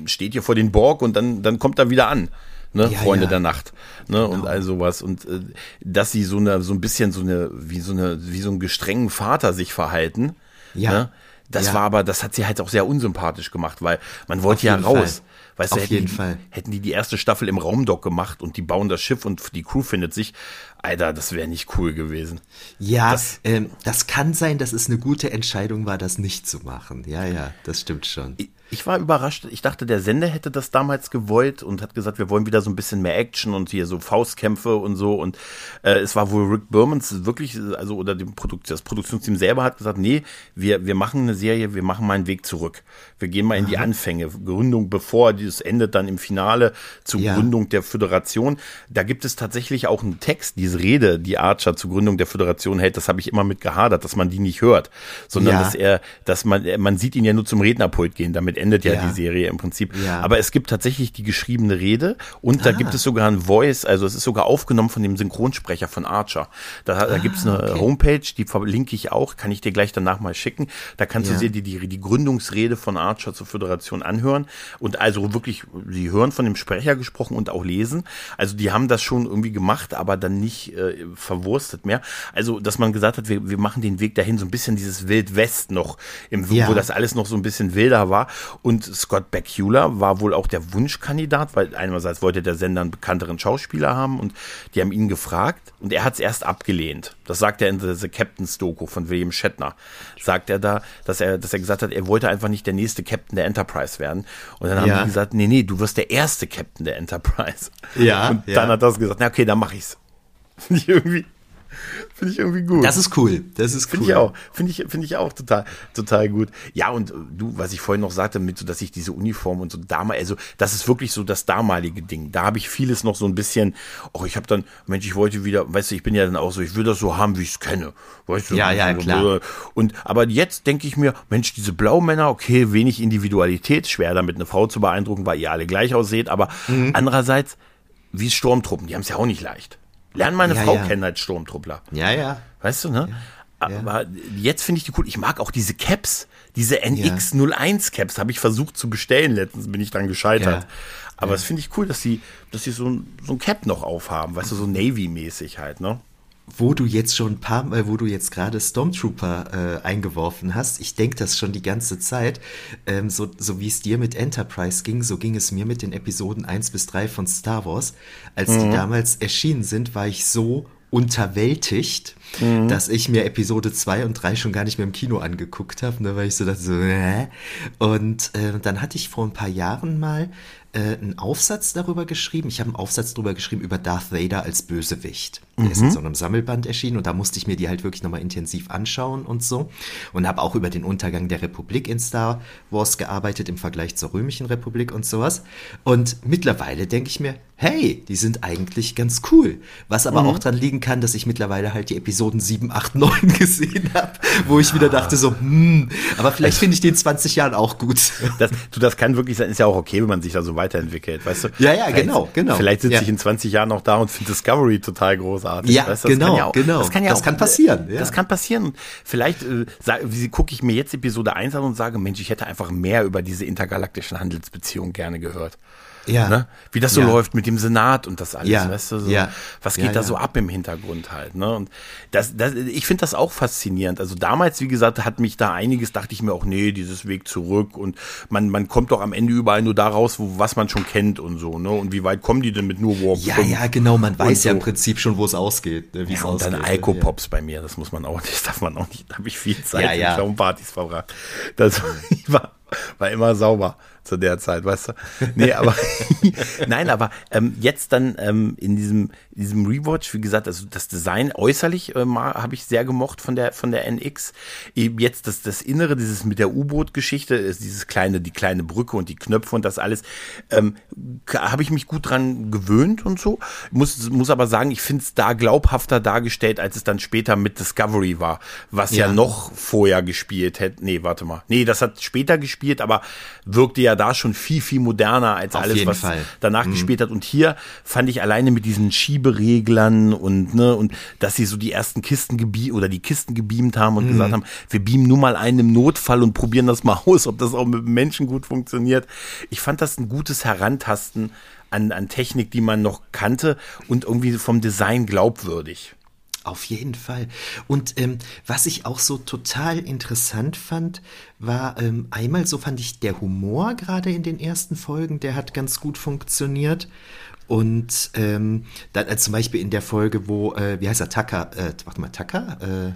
steht ihr vor den Borg und dann, dann kommt er wieder an. Ne, Ja, Freunde ja. der Nacht, ne, und all sowas und äh, dass sie so eine so ein bisschen so eine wie so eine wie so einen gestrengen Vater sich verhalten, Ja. ne, das Ja. war aber das hat sie halt auch sehr unsympathisch gemacht, weil man wollte ja raus. Fall. Weißt du, Auf hätten jeden die, Fall. hätten die die erste Staffel im Raumdock gemacht und die bauen das Schiff und die Crew findet sich, Alter, das wäre nicht cool gewesen. Ja, Das- das, ähm, das kann sein, dass es eine gute Entscheidung war, das nicht zu machen. Ja, ja, das stimmt schon. Ich- Ich war überrascht. Ich dachte, der Sender hätte das damals gewollt und hat gesagt, wir wollen wieder so ein bisschen mehr Action und hier so Faustkämpfe und so. Und äh, es war wohl Rick Bermans wirklich, also oder dem Produkt, das Produktionsteam selber hat gesagt, nee, wir, wir machen eine Serie, wir machen mal einen Weg zurück. Wir gehen mal in die Anfänge. Gründung, bevor dieses endet dann im Finale zur Ja. Gründung der Föderation. Da gibt es tatsächlich auch einen Text, diese Rede, die Archer zur Gründung der Föderation hält. Das habe ich immer mit gehadert, dass man die nicht hört, sondern Ja. dass er, dass man, man sieht ihn ja nur zum Rednerpult gehen. Damit endet ja, Ja. die Serie im Prinzip. Ja. Aber es gibt tatsächlich die geschriebene Rede und da Ah. gibt es sogar ein Voice, also es ist sogar aufgenommen von dem Synchronsprecher von Archer. Da, da gibt es eine Ah, okay. Homepage, die verlinke ich auch, kann ich dir gleich danach mal schicken. Da kannst Ja. du dir die, die, die Gründungsrede von Archer zur Föderation anhören und also wirklich, sie hören von dem Sprecher gesprochen und auch lesen. Also die haben das schon irgendwie gemacht, aber dann nicht äh, verwurstet mehr. Also, dass man gesagt hat, wir, wir machen den Weg dahin, so ein bisschen dieses Wild West noch, im, Ja. wo das alles noch so ein bisschen wilder war. Und Scott Bakula war wohl auch der Wunschkandidat, weil einerseits wollte der Sender einen bekannteren Schauspieler haben und die haben ihn gefragt und er hat es erst abgelehnt. Das sagt er in The, The Captain's Doku von William Shatner. Sagt er da, dass er, dass er gesagt hat, er wollte einfach nicht der nächste Captain der Enterprise werden. Und dann haben Ja. die gesagt, nee, nee, du wirst der erste Captain der Enterprise. Ja, Und ja. dann hat er das gesagt, na okay, dann mach ich's. Ich irgendwie. Finde ich irgendwie gut. Das ist cool. Das ist cool. Finde ich auch. Finde ich, finde ich auch total, total gut. Ja, und du, was ich vorhin noch sagte, mit so, dass ich diese Uniform und so damals, also das ist wirklich so das damalige Ding. Da habe ich vieles noch so ein bisschen, oh, ich habe dann, Mensch, ich wollte wieder, weißt du, ich bin ja dann auch so, ich will das so haben, wie ich es kenne. Weißt du, ja, ja, klar. Und, aber jetzt denke ich mir, Mensch, diese Blaumänner, okay, wenig Individualität, schwer damit eine Frau zu beeindrucken, weil ihr alle gleich ausseht, aber mhm. andererseits, wie Sturmtruppen, die haben es ja auch nicht leicht. Lern meine ja, Frau ja. kennen als Sturmtruppler. Ja, ja. Weißt du, ne? Ja, Aber jetzt finde ich die cool. Ich mag auch diese Caps, diese NX01 Caps habe ich versucht zu bestellen. Letztens bin ich dann gescheitert. Aber das finde ich cool, dass sie, dass sie so ein, so ein Cap noch aufhaben, weißt du, so Navy-mäßig halt, ne? Wo du jetzt schon ein paar Mal, wo du jetzt gerade Stormtrooper äh, eingeworfen hast, ich denke das schon die ganze Zeit, ähm, so, so wie es dir mit Enterprise ging, so ging es mir mit den Episoden 1 bis 3 von Star Wars. Als mhm. die damals erschienen sind, war ich so unterwältigt, mhm. dass ich mir Episode 2 und 3 schon gar nicht mehr im Kino angeguckt habe, ne, weil ich so dachte so, äh. Und äh, dann hatte ich vor ein paar Jahren mal äh, einen Aufsatz darüber geschrieben. Ich habe einen Aufsatz darüber geschrieben über Darth Vader als Bösewicht. Der ist in mhm. so einem Sammelband erschienen und da musste ich mir die halt wirklich nochmal intensiv anschauen und so. Und habe auch über den Untergang der Republik in Star Wars gearbeitet im Vergleich zur römischen Republik und sowas. Und mittlerweile denke ich mir, hey, die sind eigentlich ganz cool. Was aber mhm. auch dran liegen kann, dass ich mittlerweile halt die Episoden 7, 8, 9 gesehen habe, wo ich wieder dachte so, hm, aber vielleicht finde ich die in 20 Jahren auch gut. Das, du, das kann wirklich sein, ist ja auch okay, wenn man sich da so weiterentwickelt, weißt du? Ja, ja, genau, genau. Vielleicht sitze ja. ich in 20 Jahren noch da und finde Discovery total groß großartig. Ja, weißt, das genau, ja auch, genau. Das kann ja das auch, kann passieren. Ja. Das kann passieren. Vielleicht äh, gucke ich mir jetzt Episode 1 an und sage, Mensch, ich hätte einfach mehr über diese intergalaktischen Handelsbeziehungen gerne gehört. Ja. Ne? Wie das so ja. läuft mit dem Senat und das alles, ja. weißt du, so, ja. was geht da so ab im Hintergrund halt, ne? Und das, das ich finde das auch faszinierend. Also damals, wie gesagt, hat mich da einiges, dachte ich mir auch, nee, dieses Weg zurück und man, man kommt doch am Ende überall nur da raus, wo, was man schon kennt und so, ne? Und wie weit kommen die denn mit nur Warp Ja, 5? ja, genau, man weiß so. ja im Prinzip schon, wo es ausgeht, ne? wie es ausgeht. Und dann Alkopops bei mir, das muss man auch nicht, darf man auch nicht, da habe ich viel Zeit ja, ja. in Partys verbracht. Das war, war immer sauber zu der Zeit, weißt du? Nee, aber nein, aber ähm, jetzt dann ähm, in diesem, diesem Rewatch, wie gesagt, also das Design äußerlich ähm, habe ich sehr gemocht von der von der NX. Eben jetzt das, das Innere, dieses mit der U-Boot-Geschichte, ist dieses kleine, die kleine Brücke und die Knöpfe und das alles, ähm, habe ich mich gut dran gewöhnt und so. Muss, muss aber sagen, ich finde es da glaubhafter dargestellt, als es dann später mit Discovery war, was ja, ja noch vorher gespielt hätte. Nee, warte mal. Nee, das hat später gespielt, aber wirkte ja da schon viel, viel moderner als Auf alles, was Fall. danach mhm. gespielt hat. Und hier fand ich alleine mit diesen Schiebereglern und, ne, und dass sie so die ersten Kisten gebeamt oder die Kisten gebeamt haben und mhm. gesagt haben, wir beamen nur mal einen im Notfall und probieren das mal aus, ob das auch mit Menschen gut funktioniert. Ich fand das ein gutes Herantasten an, an Technik, die man noch kannte und irgendwie vom Design glaubwürdig. Auf jeden Fall. Und ähm, was ich auch so total interessant fand, war ähm, einmal so fand ich der Humor gerade in den ersten Folgen, der hat ganz gut funktioniert. Und ähm, dann äh, zum Beispiel in der Folge, wo, äh, wie heißt er, Tucker, äh, warte mal, Tucker?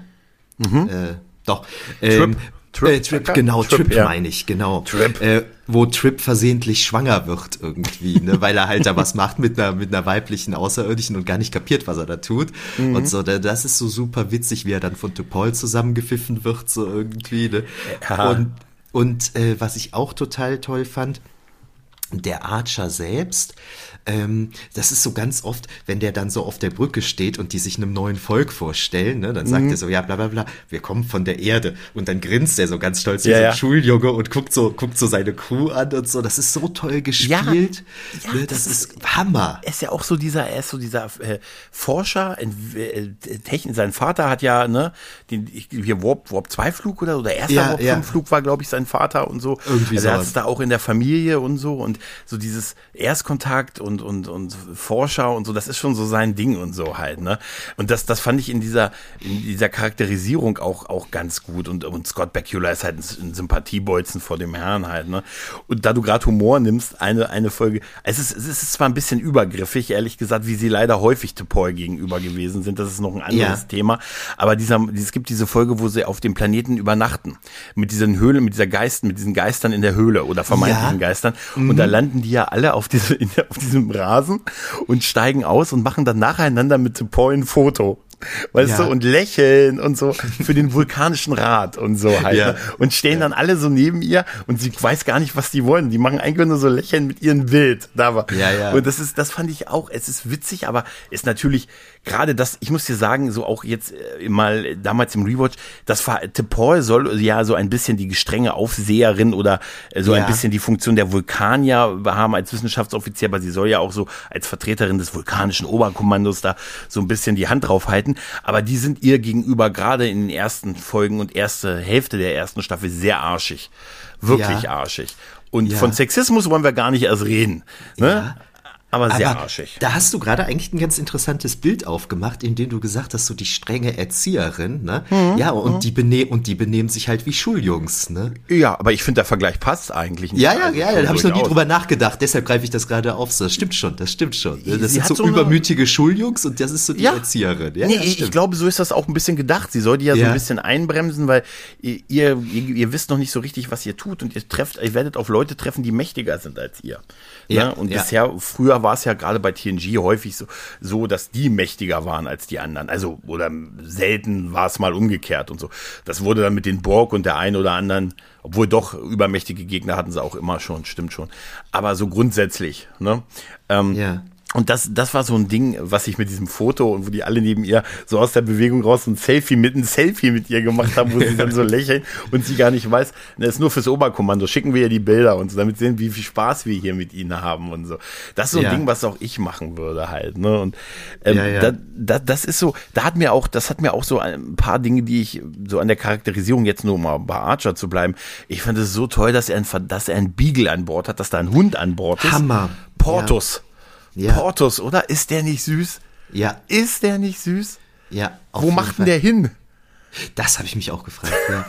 Äh, mhm. äh, doch. Ähm, Trip. Trip, äh, Trip genau, Trip, Trip ja. meine ich, genau. Trip. Äh, wo Trip versehentlich schwanger wird irgendwie, ne, weil er halt da was macht mit einer, mit einer weiblichen Außerirdischen und gar nicht kapiert, was er da tut. Mhm. Und so, das ist so super witzig, wie er dann von Topol zusammengepfiffen wird, so irgendwie, ne. Ja. Und, und äh, was ich auch total toll fand, der Archer selbst, ähm, das ist so ganz oft, wenn der dann so auf der Brücke steht und die sich einem neuen Volk vorstellen, ne, dann sagt mhm. er so, ja, bla bla bla, wir kommen von der Erde. Und dann grinst er so ganz stolz wie ja, so ein ja. Schuljunge und guckt so, guckt so seine Crew an und so. Das ist so toll gespielt. Ja, ne, das, das, ist Hammer. Er ist ja auch so dieser, er ist so dieser äh, Forscher, äh, Technik, sein Vater hat ja, ne, den, hier Warp, Warp 2 Flug oder, oder erster ja, Warp 5 Flug war, glaube ich, sein Vater und so. Irgendwie also er hat es da auch in der Familie und so und so dieses Erstkontakt und und, und, und Forscher und so, das ist schon so sein Ding und so halt, ne? Und das, das fand ich in dieser, in dieser Charakterisierung auch, auch ganz gut. Und, und Scott Bakula ist halt ein, Sympathiebolzen vor dem Herrn halt, ne? Und da du gerade Humor nimmst, eine, eine Folge, es ist, es ist zwar ein bisschen übergriffig, ehrlich gesagt, wie sie leider häufig Topoi gegenüber gewesen sind, das ist noch ein anderes ja. Thema, aber dieser, es gibt diese Folge, wo sie auf dem Planeten übernachten, mit diesen Höhlen, mit dieser Geisten, mit diesen Geistern in der Höhle oder vermeintlichen ja. Geistern und mhm. da landen die ja alle auf, diese, auf diesem Rasen und steigen aus und machen dann nacheinander mit Paul ein Foto. Weißt Ja. du, und lächeln und so für den vulkanischen Rat und so halt. Ja. Ne? Und stehen dann alle so neben ihr und sie weiß gar nicht, was die wollen. Die machen eigentlich nur so lächeln mit ihrem Bild. Da war. Ja, ja. Und das ist, das fand ich auch, es ist witzig, aber ist natürlich gerade das, ich muss dir sagen, so auch jetzt äh, mal damals im Rewatch, das war, T'Pol soll ja so ein bisschen die gestrenge Aufseherin oder äh, so ein Ja. bisschen die Funktion der Vulkanier haben als Wissenschaftsoffizier, aber sie soll ja auch so als Vertreterin des vulkanischen Oberkommandos da so ein bisschen die Hand drauf halten. Aber die sind ihr gegenüber gerade in den ersten Folgen und erste Hälfte der ersten Staffel sehr arschig. Wirklich Ja. arschig. Und Ja. von Sexismus wollen wir gar nicht erst reden. Ne? Ja. Aber sehr Aber arschig. da hast du gerade eigentlich ein ganz interessantes Bild aufgemacht, in dem du gesagt hast, so die strenge Erzieherin, ne? Mhm. Ja, und die bene und die benehmen sich halt wie Schuljungs, ne? Ja, aber ich finde, der Vergleich passt eigentlich nicht. Ja, ja, Also ja, da habe ich noch nie drüber nachgedacht, deshalb greife ich das gerade auf. So, Das stimmt schon, das stimmt schon. Das Sie sind so, so eine- übermütige Schuljungs und das ist so die Ja. Erzieherin. Ja, nee, ich, glaube, so ist das auch ein bisschen gedacht. Sie soll die ja, so Ja. ein bisschen einbremsen, weil ihr, ihr, ihr wisst noch nicht so richtig, was ihr tut und ihr trefft, ihr werdet auf Leute treffen, die mächtiger sind als ihr. Ja, ne? Und ja. bisher, früher war es ja gerade bei TNG häufig so, so, dass die mächtiger waren als die anderen. Also, oder selten war es mal umgekehrt und so. Das wurde dann mit den Borg und der einen oder anderen, obwohl doch übermächtige Gegner hatten sie auch immer schon, stimmt schon. Aber so grundsätzlich, ne? Ähm, Ja. Und das, das war so ein Ding, was ich mit diesem Foto und wo die alle neben ihr so aus der Bewegung raus ein Selfie mit ein Selfie mit ihr gemacht haben, wo sie dann so lächeln und sie gar nicht weiß, das ist nur fürs Oberkommando, schicken wir ihr die Bilder und so, damit sehen, wie viel Spaß wir hier mit ihnen haben und so. Das ist so ein Ja. Ding, was auch ich machen würde halt, ne? Und ähm, Ja, ja. Da, da, das ist so, da hat mir auch, das hat mir auch so ein paar Dinge, die ich so an der Charakterisierung jetzt nur mal bei Archer zu bleiben. Ich fand es so toll, dass er ein, dass er einen Beagle an Bord hat, dass da ein Hund an Bord ist. Hammer. Portus. Ja. Portus, oder? Ist der nicht süß? Ja, Ist der nicht süß? ja. Wo macht denn der hin? Das habe ich mich auch gefragt, ja.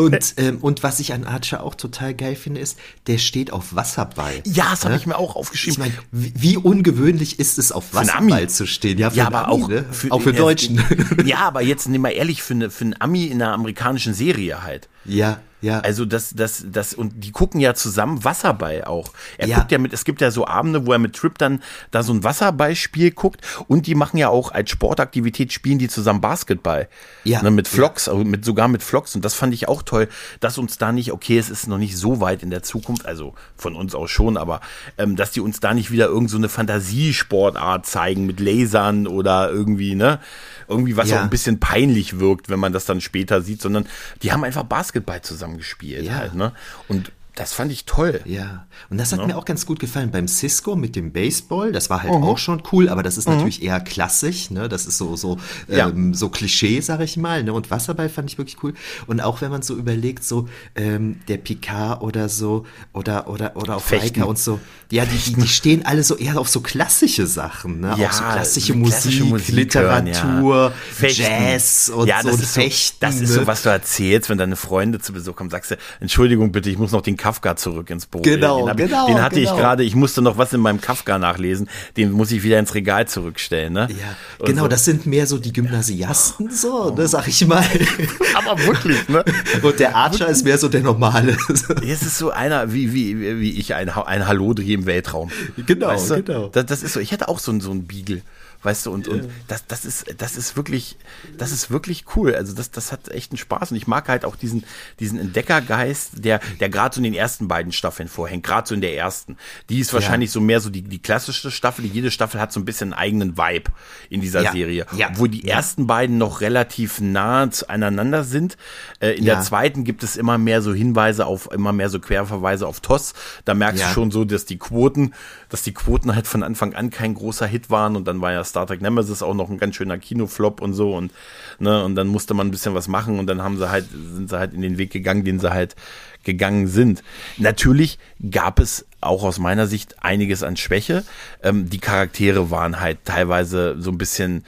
und, ähm, und was ich an Archer auch total geil finde, ist, der steht auf Wasserball. Ja, das habe Ne? ich mir auch Ich aufgeschrieben. meine, wie, wie ungewöhnlich ist es, auf. Wasserball zu stehen? Ja, ja, aber Ami, auch ne? für, auch für ja, Deutschen. Ja, aber jetzt nimm mal ehrlich, für, eine, für einen Ami in einer amerikanischen Serie halt. ja, ja. Also das, das, das, und die gucken ja zusammen Wasserball auch. Er Ja. guckt ja mit, es gibt ja so Abende, wo er mit Trip dann da so ein Wasserballspiel guckt und die machen ja auch als Sportaktivität spielen die zusammen Basketball. Ja. Ne, mit Vlogs, also mit, sogar mit Vlogs. Und das fand ich auch toll, dass uns da nicht, okay, es ist noch nicht so weit in der Zukunft, also von uns aus schon, aber ähm, dass die uns da nicht wieder irgend so eine Fantasiesportart zeigen mit Lasern oder irgendwie, ne? Irgendwie was Ja. auch ein bisschen peinlich wirkt, wenn man das dann später sieht, sondern die haben einfach Basketball zusammen gespielt Ja. halt, ne? Und das fand ich toll. Ja, und das hat mir auch ganz gut gefallen beim Cisco mit dem Baseball. Das war halt auch schon cool, aber das ist natürlich eher klassisch, ne? Das ist so so Ja. ähm, so Klischee, sag ich mal. Ne? Und Wasserball fand ich wirklich cool. Und auch wenn man so überlegt, so ähm, der Picard oder so oder oder oder auch Fechten. Riker und so, ja, die, die die stehen alle so eher auf so klassische Sachen, ne? Ja, auch so klassische, klassische Musik, Musik hören, Literatur, ja. Fechten. Jazz und ja, so das und ist so, Fechten. das ist so, was du erzählst, wenn deine Freunde zu Besuch kommen, sagst du, Entschuldigung bitte, ich muss noch den Kafka zurück ins Büro. Genau, den, genau, den hatte genau. ich gerade, ich musste noch was in meinem Kafka nachlesen, den muss ich wieder ins Regal zurückstellen, ne? Ja, genau, so. das sind mehr so die Gymnasiasten, so, ne, sag ich mal. Aber wirklich, ne? Und der Archer ist mehr so der normale. Es ist so einer, wie, wie, wie ich, ein, ein Hallodri im Weltraum. Genau, weißt du? genau. Das, das ist so, ich hätte auch so, einen- so einen Beagle. Weißt du, und, und das, das ist, das ist wirklich, das ist wirklich cool. Also das, das hat echt einen Spaß. Und ich mag halt auch diesen, diesen Entdeckergeist, der, der gerade so in den ersten beiden Staffeln vorhängt, gerade so in der ersten. Die ist wahrscheinlich so mehr so die, die klassische Staffel. Jede Staffel hat so ein bisschen einen eigenen Vibe in dieser Ja, Serie. ja, Obwohl die ja. ersten beiden noch relativ nah zueinander sind. Äh, in Ja. der zweiten gibt es immer mehr so Hinweise auf, immer mehr so Querverweise auf TOS. Da merkst Ja. du schon so, dass die Quoten, dass die Quoten halt von Anfang an kein großer Hit waren und dann war ja Star Trek Nemesis auch noch ein ganz schöner Kinoflop und so und, ne, und dann musste man ein bisschen was machen und dann haben sie halt, sind sie halt in den Weg gegangen, den sie halt gegangen sind. Natürlich gab es auch aus meiner Sicht einiges an Schwäche. Ähm, die Charaktere waren halt teilweise so ein bisschen,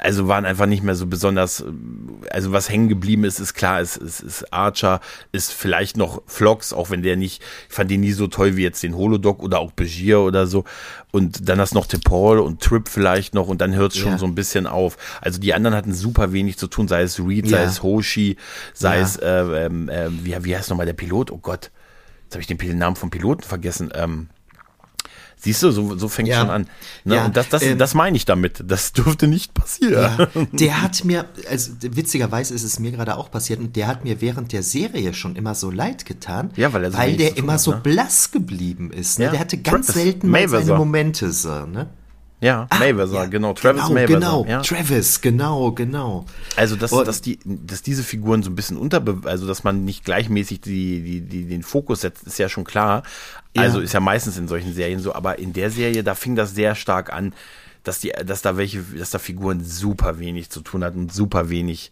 also waren einfach nicht mehr so besonders, also was hängen geblieben ist, ist klar, es ist, ist Archer, ist vielleicht noch Flox, auch wenn der nicht, ich fand den nie so toll wie jetzt den Holodoc oder auch Begier oder so. Und dann hast noch T'Pol und Trip vielleicht noch und dann hört es schon Ja. so ein bisschen auf. Also die anderen hatten super wenig zu tun, sei es Reed, sei Ja. es Hoshi, sei Ja. es, äh, ähm, äh, wie, wie heißt nochmal der Pilot? Oh Gott, jetzt habe ich den Namen vom Piloten vergessen. Ähm, Siehst du, so, so fängt Ja. schon an. Ne? Ja, Und das, das, ähm, das meine ich damit. Das dürfte nicht passieren. Ja, der hat mir, also witzigerweise ist es mir gerade auch passiert, und der hat mir während der Serie schon immer so leid getan, Ja, weil er so weil der immer hat, so ne? blass geblieben ist. Ne? Der hatte ganz Travis selten mal seine. Momente so. Ne? Ja, Mayweather, Ja, genau. Travis genau, Mayweather. Genau, ja. Travis, genau, genau. Also, dass, Und- dass, die, dass diese Figuren so ein bisschen unterbe, also dass man nicht gleichmäßig die, die, die, den Fokus setzt, ist ja schon klar. Ja. Also ist ja meistens in solchen Serien so, aber in der Serie, da fing das sehr stark an, dass die, dass da welche, dass da Figuren super wenig zu tun hatten und super wenig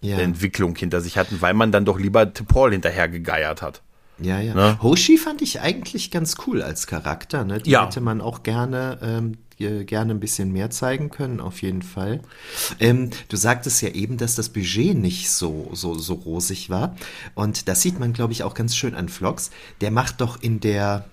Ja. Entwicklung hinter sich hatten, weil man dann doch lieber Paul hinterher gegeiert hat. Ja, ja. Ne? Hoshi fand ich eigentlich ganz cool als Charakter. Ne? Die Ja. hätte man auch gerne, ähm, gerne ein bisschen mehr zeigen können, auf jeden Fall. Ähm, du sagtest ja eben, dass das Budget nicht so, so, so rosig war. Und das sieht man, glaube ich, auch ganz schön an Vlogs. Der macht doch in der,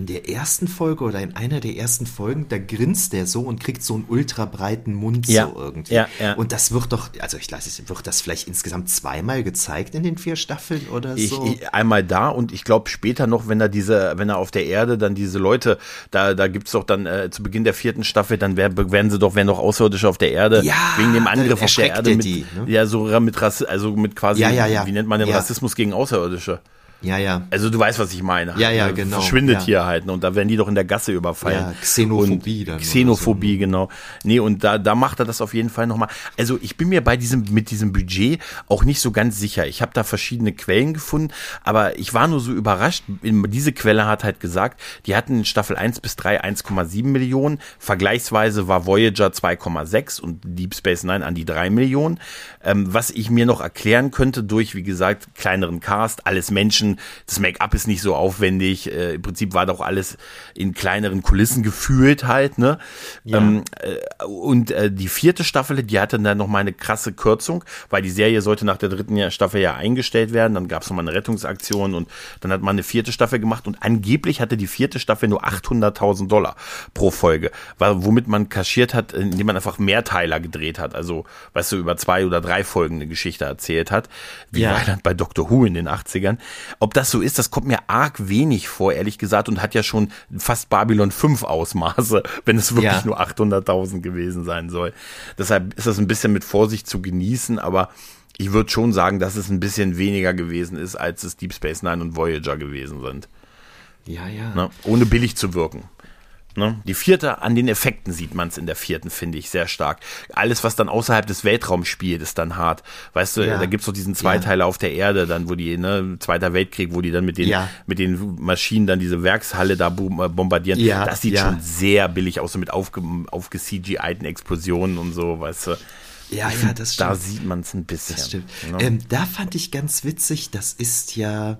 in der ersten Folge oder in einer der ersten Folgen, da grinst der so und kriegt so einen ultra breiten Mund Ja. so irgendwie. Ja, ja. Und das wird doch, also ich weiß nicht, wird das vielleicht insgesamt zweimal gezeigt in den vier Staffeln oder so? ich, einmal da und ich glaube später noch, wenn er diese, wenn er auf der Erde dann diese Leute, da, da gibt's doch dann äh, zu Beginn der vierten Staffel, dann wär, werden sie doch, werden doch Außerirdische auf der Erde wegen dem Angriff auf der Erde er mit, die, ne? ja so mit Rass, also mit quasi, wie nennt man den. Rassismus gegen Außerirdische? Ja, ja. Also du weißt, was ich meine. Ja, ja, Ne, genau, Verschwindet ja. hier halt. ne, Und da werden die doch in der Gasse überfallen. Ja, Xenophobie und dann Xenophobie, genau. Nee, und da, da macht er das auf jeden Fall nochmal. Also ich bin mir bei diesem, mit diesem Budget auch nicht so ganz sicher. Ich habe da verschiedene Quellen gefunden, aber ich war nur so überrascht. Diese Quelle hat halt gesagt, die hatten in Staffel 1 bis 3 1,7 Millionen. Vergleichsweise war Voyager 2,6 und Deep Space Nine an die 3 Millionen. Ähm, was ich mir noch erklären könnte durch, wie gesagt, kleineren Cast, alles Menschen, das Make-up ist nicht so aufwendig. Äh, Im Prinzip war doch alles in kleineren Kulissen gefühlt halt, ne? Ähm, äh, und äh, die vierte Staffel, die hatte dann noch mal eine krasse Kürzung, weil die Serie sollte nach der dritten Staffel ja eingestellt werden. Dann gab es noch mal eine Rettungsaktion und dann hat man eine vierte Staffel gemacht und angeblich hatte die vierte Staffel nur 800.000 Dollar pro Folge, weil, womit man kaschiert hat, indem man einfach Mehrteiler gedreht hat. Also, weißt du, über zwei oder drei Folgen eine Geschichte erzählt hat, wie Ja. bei Doctor Who in den 80ern. Ob das so ist, das kommt mir arg wenig vor, ehrlich gesagt, und hat ja schon fast Babylon 5 Ausmaße, wenn es wirklich Ja. nur 800.000 gewesen sein soll. Deshalb ist das ein bisschen mit Vorsicht zu genießen, aber ich würde schon sagen, dass es ein bisschen weniger gewesen ist, als es Deep Space Nine und Voyager gewesen sind. Ja, ja. Ne? Ohne billig zu wirken. Ne? Die vierte, an den Effekten sieht man es in der vierten, finde ich, sehr stark. Alles, was dann außerhalb des Weltraums spielt, ist dann hart. Weißt du, Ja. da gibt's doch diesen Zweiteiler auf der Erde, dann, wo die, ne, Zweiter Weltkrieg, wo die dann mit den, Ja. mit den Maschinen dann diese Werkshalle da äh, bombardieren. Ja, das sieht ja. schon sehr billig aus, so mit aufge, aufge-CGI-ten Explosionen und so, weißt du. Ja, ja, das Da stimmt. sieht man es ein bisschen. Das stimmt. Ne? Ähm, da fand ich ganz witzig, das ist ja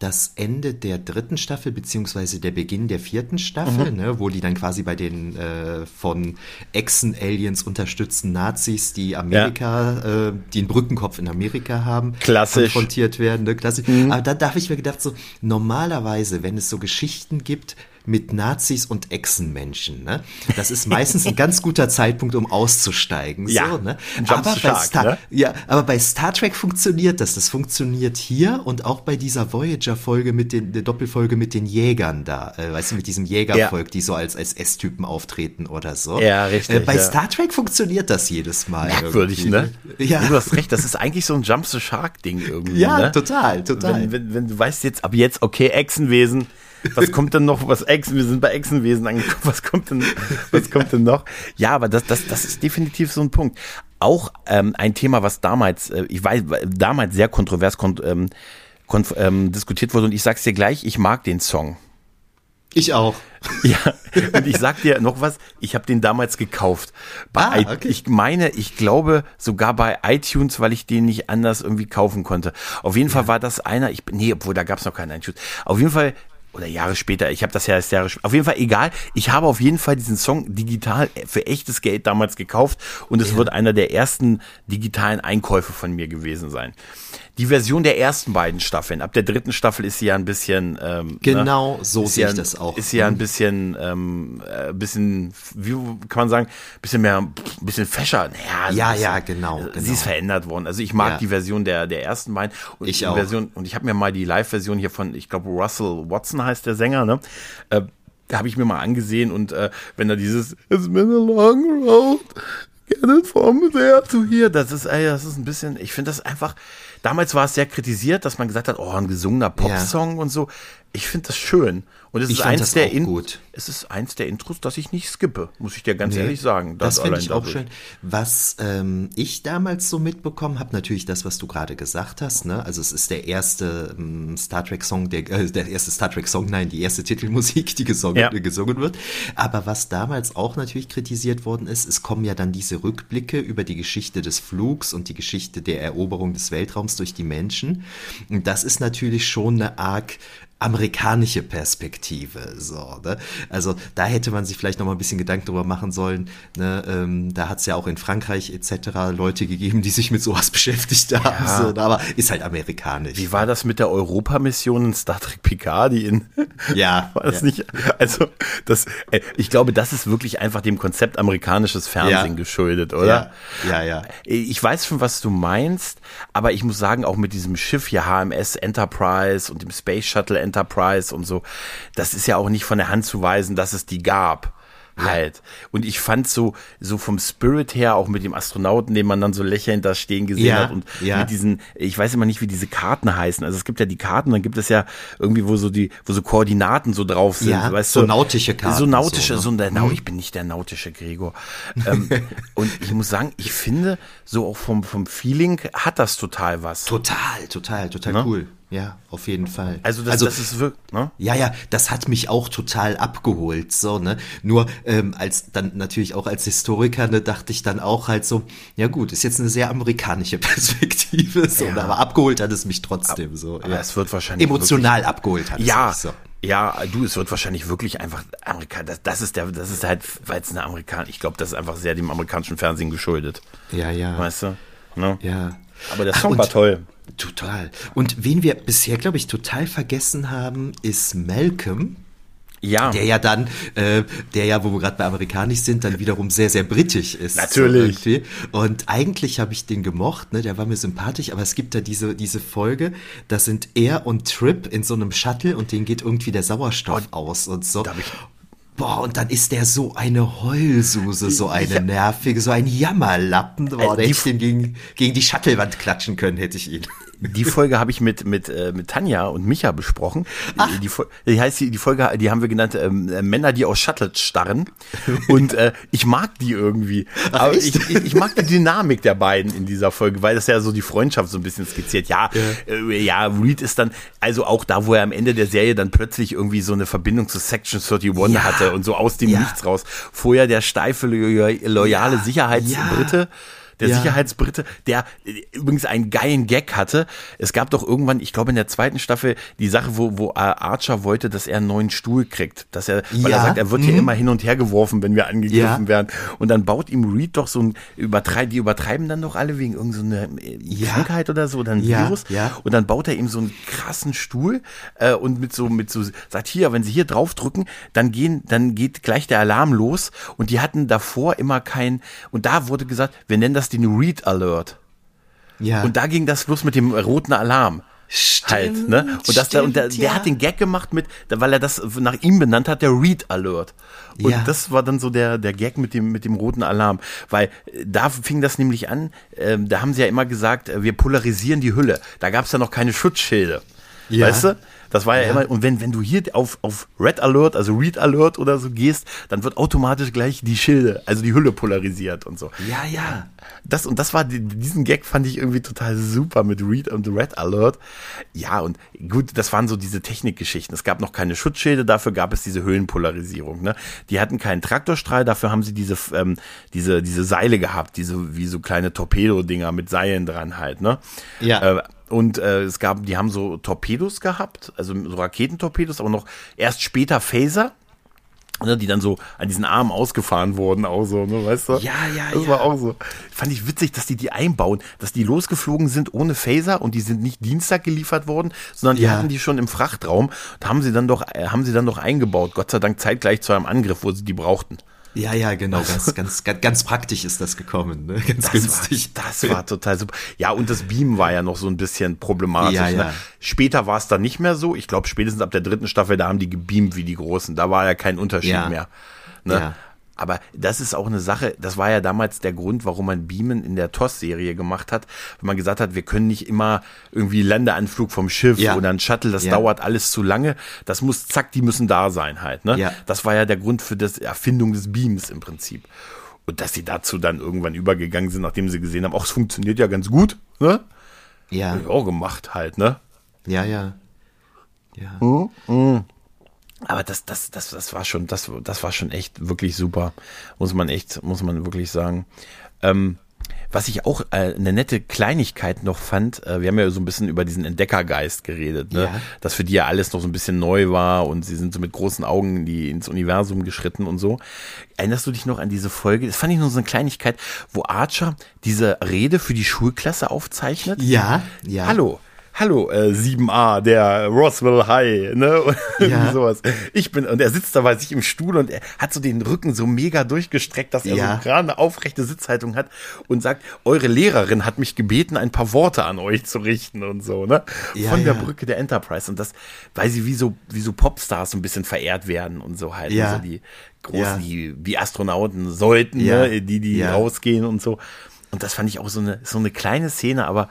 das Ende der dritten Staffel, beziehungsweise der Beginn der vierten Staffel, Mhm. ne, wo die dann quasi bei den äh, von Echsen-Aliens unterstützten Nazis, die Amerika, äh, die einen Brückenkopf in Amerika haben, Klassisch. konfrontiert werden. Ne, klassisch. Aber da, da habe ich mir gedacht, so normalerweise, wenn es so Geschichten gibt, mit Nazis und Echsenmenschen. Ne? Das ist meistens ein ganz guter Zeitpunkt, um auszusteigen. Ja, so, ne? Aber, bei Star, ne? ja, aber bei Star Trek funktioniert das. Das funktioniert hier und auch bei dieser Voyager-Folge mit den, der Doppelfolge mit den Jägern da. Äh, weißt du, mit diesem Jägervolk, die so als, als S-Typen auftreten oder so. Ja, richtig, Äh, bei ja. Star Trek funktioniert das jedes Mal. Merkwürdig, irgendwie, ne? Ja. Du hast recht, das ist eigentlich so ein Jump the Shark Ding irgendwie. Ja, ne? total, total. Wenn, wenn, wenn du weißt jetzt, ab jetzt, okay, Echsenwesen, was kommt denn noch, was Echsen, wir sind bei Echsenwesen angekommen, was kommt denn, was kommt denn noch? Ja, aber das, das, das ist definitiv so ein Punkt. Auch ähm, ein Thema, was damals, äh, ich weiß, damals sehr kontrovers kon ähm, konf ähm, diskutiert wurde und ich sag's dir gleich, ich mag den Song. Ich auch. Ja, und ich sag dir noch was, ich habe den damals gekauft. Bei Ah, okay. Ich meine, ich glaube sogar bei iTunes, weil ich den nicht anders irgendwie kaufen konnte. Auf jeden Fall war das einer, ich nee, obwohl da gab's noch keinen iTunes. Auf jeden Fall oder Jahre später, ich habe das ja erst Jahre später. Auf jeden Fall egal, ich habe auf jeden Fall diesen Song digital für echtes Geld damals gekauft und es wird einer der ersten digitalen Einkäufe von mir gewesen sein. Die Version der ersten beiden Staffeln, ab der dritten Staffel ist sie ja ein bisschen ähm, Genau ne, so sehe ja, ich das auch. Ist ja ein bisschen, ähm, äh, bisschen, wie kann man sagen, bisschen mehr, ein bisschen fescher. Naja, Ja, bisschen, ja, genau, äh, Sie genau. ist verändert worden. Also ich mag Ja. die Version der der ersten beiden. Und Ich die auch. Version und ich habe mir mal die Live-Version hier von, ich glaube Russell Watson heißt der Sänger, ne? Äh, habe ich mir mal angesehen und äh, wenn da dieses It's been a long road, get it from there to here, das ist, ey, das ist ein bisschen, ich finde das einfach, damals war es sehr kritisiert, dass man gesagt hat, oh, ein gesungener Popsong ja. und so. Ich finde das schön. Und es ich ist eins der In gut. es ist eins der Intros, das ich nicht skippe, muss ich dir ganz nee, ehrlich sagen. Das, das finde ich auch schön. Was ähm, ich damals so mitbekommen habe, natürlich das, was du gerade gesagt hast. Ne? Also es ist der erste ähm, Star Trek Song, der, äh, der erste Star Trek Song, nein, die erste Titelmusik, die gesungen, ja. gesungen wird. Aber was damals auch natürlich kritisiert worden ist, es kommen ja dann diese Rückblicke über die Geschichte des Flugs und die Geschichte der Eroberung des Weltraums durch die Menschen. Und das ist natürlich schon eine arg amerikanische Perspektive. So, ne? Also da hätte man sich vielleicht noch mal ein bisschen Gedanken drüber machen sollen. Ne? Ähm, da hat es ja auch in Frankreich etc. Leute gegeben, die sich mit sowas beschäftigt haben. Ja. So, ne? aber ist halt amerikanisch. Wie war das mit der Europamission in Star Trek Picard? Die in ja, war das ja. nicht? Also das, ich glaube, das ist wirklich einfach dem Konzept amerikanisches Fernsehen ja. geschuldet, oder? Ja, ja, ja. Ich weiß schon, was du meinst, aber ich muss sagen, auch mit diesem Schiff hier HMS Enterprise und dem Space Shuttle Enterprise und so. Das ist ja auch nicht von der Hand zu weisen, dass es die gab halt. Und ich fand so, so vom Spirit her, auch mit dem Astronauten, den man dann so lächelnd da stehen gesehen ja, hat und ja. mit diesen, ich weiß immer nicht, wie diese Karten heißen. Also es gibt ja die Karten, dann gibt es ja irgendwie, wo so die, wo so Koordinaten so drauf sind. Ja, weißt so du? nautische Karten. So nautische, so, so, ne? der, mhm. ich bin nicht der nautische Gregor. ähm, und ich muss sagen, ich finde, so auch vom, vom Feeling hat das total was. Total, total, total ne? cool. Ja, auf jeden Fall. Also das, also, das ist wirklich, ne? Ja, ja, das hat mich auch total abgeholt, so, ne? Nur ähm, als dann natürlich auch als Historiker, ne, dachte ich dann auch halt so, ja gut, ist jetzt eine sehr amerikanische Perspektive, so, ja. Ne, aber abgeholt hat es mich trotzdem so. Aber ja. es wird wahrscheinlich emotional wirklich, abgeholt hat es ja, mich so. Ja, du, es wird wahrscheinlich wirklich einfach Amerika. Das, das ist der, das ist halt, weil es eine Amerikan. Ich glaube, das ist einfach sehr dem amerikanischen Fernsehen geschuldet. Ja, ja. Weißt du? Ne? Ja. Aber der Song Ach, war toll. Total. Und wen wir bisher, glaube ich, total vergessen haben, ist Malcolm. Ja. Der ja dann, äh, der ja, wo wir gerade bei amerikanisch sind, dann wiederum sehr, sehr britisch ist. Natürlich. So und eigentlich habe ich den gemocht, ne, der war mir sympathisch, aber es gibt da diese, diese Folge, da sind er und Trip in so einem Shuttle und denen geht irgendwie der Sauerstoff oh, aus und so. Boah, und dann ist der so eine Heulsuse, so eine ja. nervige, so ein Jammerlappen. Boah, äh, da hätte ich den gegen, gegen die Shuttlewand klatschen können, hätte ich ihn. Die Folge habe ich mit, mit, äh, mit Tanja und Micha besprochen. Ach. Die, die heißt die, die Folge, die haben wir genannt ähm, äh, Männer, die aus Shuttles starren. Und äh, ich mag die irgendwie. Ach, Aber ich, ich, ich, mag die Dynamik der beiden in dieser Folge, weil das ja so die Freundschaft so ein bisschen skizziert. Ja, ja. Äh, ja, Reed ist dann, also auch da, wo er am Ende der Serie dann plötzlich irgendwie so eine Verbindung zu Section 31 ja. hatte und so aus dem ja. Nichts raus. Vorher der steife, loyale Sicherheitsbrite der ja. Sicherheitsbrite, der äh, übrigens einen geilen Gag hatte. Es gab doch irgendwann, ich glaube in der zweiten Staffel, die Sache, wo, wo Archer wollte, dass er einen neuen Stuhl kriegt. Dass er, weil ja. er sagt, er wird mhm. hier immer hin und her geworfen, wenn wir angegriffen ja. werden. Und dann baut ihm Reed doch so ein, übertreib, die übertreiben dann doch alle wegen irgendeiner so äh, Krankheit oder so, oder ein Virus. Ja. Und dann baut er ihm so einen krassen Stuhl äh, und mit so, mit so, sagt hier, wenn sie hier drauf drücken, dann gehen, dann geht gleich der Alarm los. Und die hatten davor immer kein, und da wurde gesagt, wir nennen das das den Read Alert. Ja. Und da ging das los mit dem roten Alarm. Stimmt, halt, ne? Und, das, stimmt, und der, der ja. hat den Gag gemacht mit, weil er das nach ihm benannt hat, der Read Alert. Und ja. das war dann so der, der Gag mit dem, mit dem roten Alarm. Weil äh, da fing das nämlich an, äh, da haben sie ja immer gesagt, äh, wir polarisieren die Hülle. Da gab es ja noch keine Schutzschilde. Ja. Weißt du? Das war ja, ja, immer, und wenn, wenn du hier auf, auf Red Alert, also Read Alert oder so gehst, dann wird automatisch gleich die Schilde, also die Hülle polarisiert und so. Ja, ja. Das, und das war, diesen Gag fand ich irgendwie total super mit Read und Red Alert. Ja, und gut, das waren so diese Technikgeschichten. Es gab noch keine Schutzschilde, dafür gab es diese Höhenpolarisierung, ne? Die hatten keinen Traktorstrahl, dafür haben sie diese, ähm, diese, diese Seile gehabt, diese, wie so kleine Torpedo-Dinger mit Seilen dran halt, ne? Ja. Äh, und äh, es gab, die haben so Torpedos gehabt, also so Raketentorpedos, aber noch erst später Phaser. Ne, die dann so an diesen Armen ausgefahren wurden, auch so, ne, weißt du? Ja, ja, das ja. war auch so. Fand ich witzig, dass die die einbauen, dass die losgeflogen sind ohne Phaser und die sind nicht Dienstag geliefert worden, sondern die ja. hatten die schon im Frachtraum und haben sie dann doch, äh, haben sie dann doch eingebaut. Gott sei Dank zeitgleich zu einem Angriff, wo sie die brauchten. Ja, ja, genau, ganz, ganz, ganz, ganz praktisch ist das gekommen, ne? ganz Das günstig. War, das war total super. Ja, und das Beam war ja noch so ein bisschen problematisch. Ja, ja. Ne? Später war es dann nicht mehr so. Ich glaube, spätestens ab der dritten Staffel, da haben die gebeamt wie die Großen. Da war ja kein Unterschied Ja. mehr. Ne? Ja. Aber das ist auch eine Sache, das war ja damals der Grund, warum man Beamen in der TOS-Serie gemacht hat, wenn man gesagt hat, wir können nicht immer irgendwie Landeanflug vom Schiff Ja. oder ein Shuttle, das Ja. dauert alles zu lange. Das muss, zack, die müssen da sein halt. Ne? Ja. Das war ja der Grund für das Erfindung des Beams im Prinzip. Und dass sie dazu dann irgendwann übergegangen sind, nachdem sie gesehen haben, auch es funktioniert ja ganz gut, ne? Ja, Hab ich auch gemacht halt, ne? ja, ja. Ja. Aber das, das, das, das war schon, das, das war schon echt wirklich super. Muss man echt, muss man wirklich sagen. Ähm, was ich auch äh, eine nette Kleinigkeit noch fand, äh, wir haben ja so ein bisschen über diesen Entdeckergeist geredet, ne? Ja. dass für die ja alles noch so ein bisschen neu war und sie sind so mit großen Augen in die, ins Universum geschritten und so. Erinnerst du dich noch an diese Folge? Das fand ich nur so eine Kleinigkeit, wo Archer diese Rede für die Schulklasse aufzeichnet. Ja, ja. Hallo. Hallo, äh, 7a, der Roswell High, ne? Und Ja. sowas. Ich bin, und er sitzt da bei sich im Stuhl und er hat so den Rücken so mega durchgestreckt, dass er Ja. so gerade eine aufrechte Sitzhaltung hat und sagt, eure Lehrerin hat mich gebeten, ein paar Worte an euch zu richten und so, ne? Ja, Von der. Brücke der Enterprise. Und das, weil sie wie so, wie so Popstars so ein bisschen verehrt werden und so halt. Ja. Also die großen, die, die Astronauten sollten, ne? Die, die rausgehen und so. Und das fand ich auch so eine, so eine kleine Szene, aber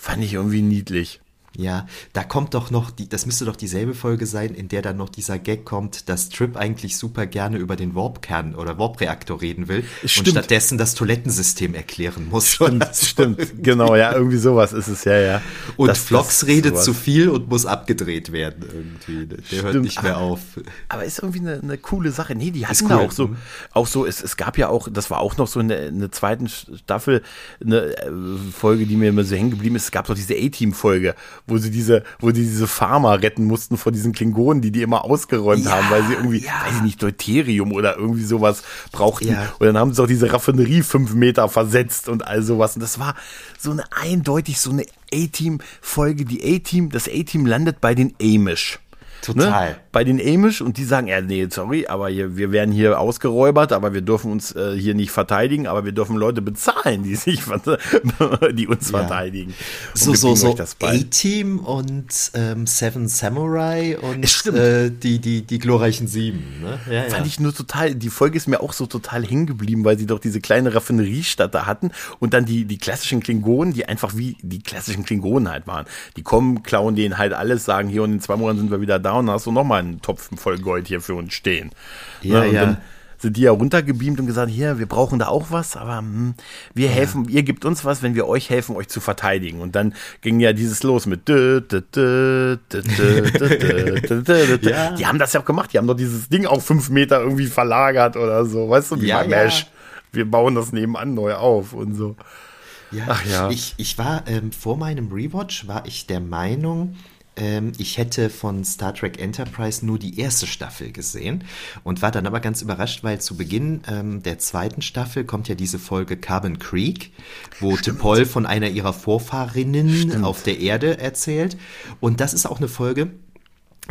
fand ich irgendwie niedlich. Ja, da kommt doch noch, die, das müsste doch dieselbe Folge sein, in der dann noch dieser Gag kommt, dass Trip eigentlich super gerne über den Warp-Kern oder Warp-Reaktor reden will Stimmt. und stattdessen das Toilettensystem erklären muss. Stimmt, stimmt, genau, ja, irgendwie sowas ist es, ja, ja. Und Das- Flox das- redet sowas. zu viel und muss abgedreht werden irgendwie. Der hört Stimmt, nicht mehr aber- auf. Aber ist irgendwie eine, eine coole Sache. Nee, die hatten Ist da cool, auch so, mhm. auch so, es, es gab ja auch, das war auch noch so in der, in der zweiten Staffel eine äh, Folge, die mir immer so hängen geblieben ist. Es gab doch diese A-Team-Folge, wo sie diese, wo die diese Farmer retten mussten vor diesen Klingonen, die die immer ausgeräumt Ja, haben, weil sie irgendwie, ja. weiß ich nicht, Deuterium oder irgendwie sowas brauchten. Ja. Und dann haben sie auch diese Raffinerie fünf Meter versetzt und all sowas. Und das war so eine eindeutig so eine A-Team-Folge. Die A-Team, das A-Team landet bei den Amish. Total. Ne? Bei den Amish und die sagen, ja, nee, sorry, aber hier, wir werden hier ausgeräubert, aber wir dürfen uns äh, hier nicht verteidigen, aber wir dürfen Leute bezahlen, die sich, die uns Ja. verteidigen. Und So, so, so. A-Team und ähm, Seven Samurai und äh, die, die, die glorreichen Sieben. Ne? Ja, Fand ja. ich nur total, die Folge ist mir auch so total hängen geblieben, weil sie doch diese kleine Raffineriestadt da hatten und dann die, die klassischen Klingonen, die einfach wie die klassischen Klingonen halt waren. Die kommen, klauen denen halt alles, sagen hier und in zwei Monaten sind wir wieder da da und dann hast du nochmal einen Topfen voll Gold hier für uns stehen. Ja, und ja sind die ja runtergebeamt und gesagt, hier, wir brauchen da auch was, aber hm, wir helfen, ja. ihr gebt uns was, wenn wir euch helfen, euch zu verteidigen. Und dann ging ja dieses los mit. Die haben das ja auch gemacht, die haben doch dieses Ding auf fünf Meter irgendwie verlagert oder so, weißt du, wie ja, Mesh. Ja. Wir bauen das nebenan neu auf und so. Ja, Ach, ja. Ich, ich war ähm, vor meinem Rewatch, war ich der Meinung, ähm, ich hätte von Star Trek Enterprise nur die erste Staffel gesehen und war dann aber ganz überrascht, weil zu Beginn ähm, der zweiten Staffel kommt ja diese Folge Carbon Creek, wo T'Pol von einer ihrer Vorfahrinnen auf der Erde erzählt. Und das ist auch eine Folge,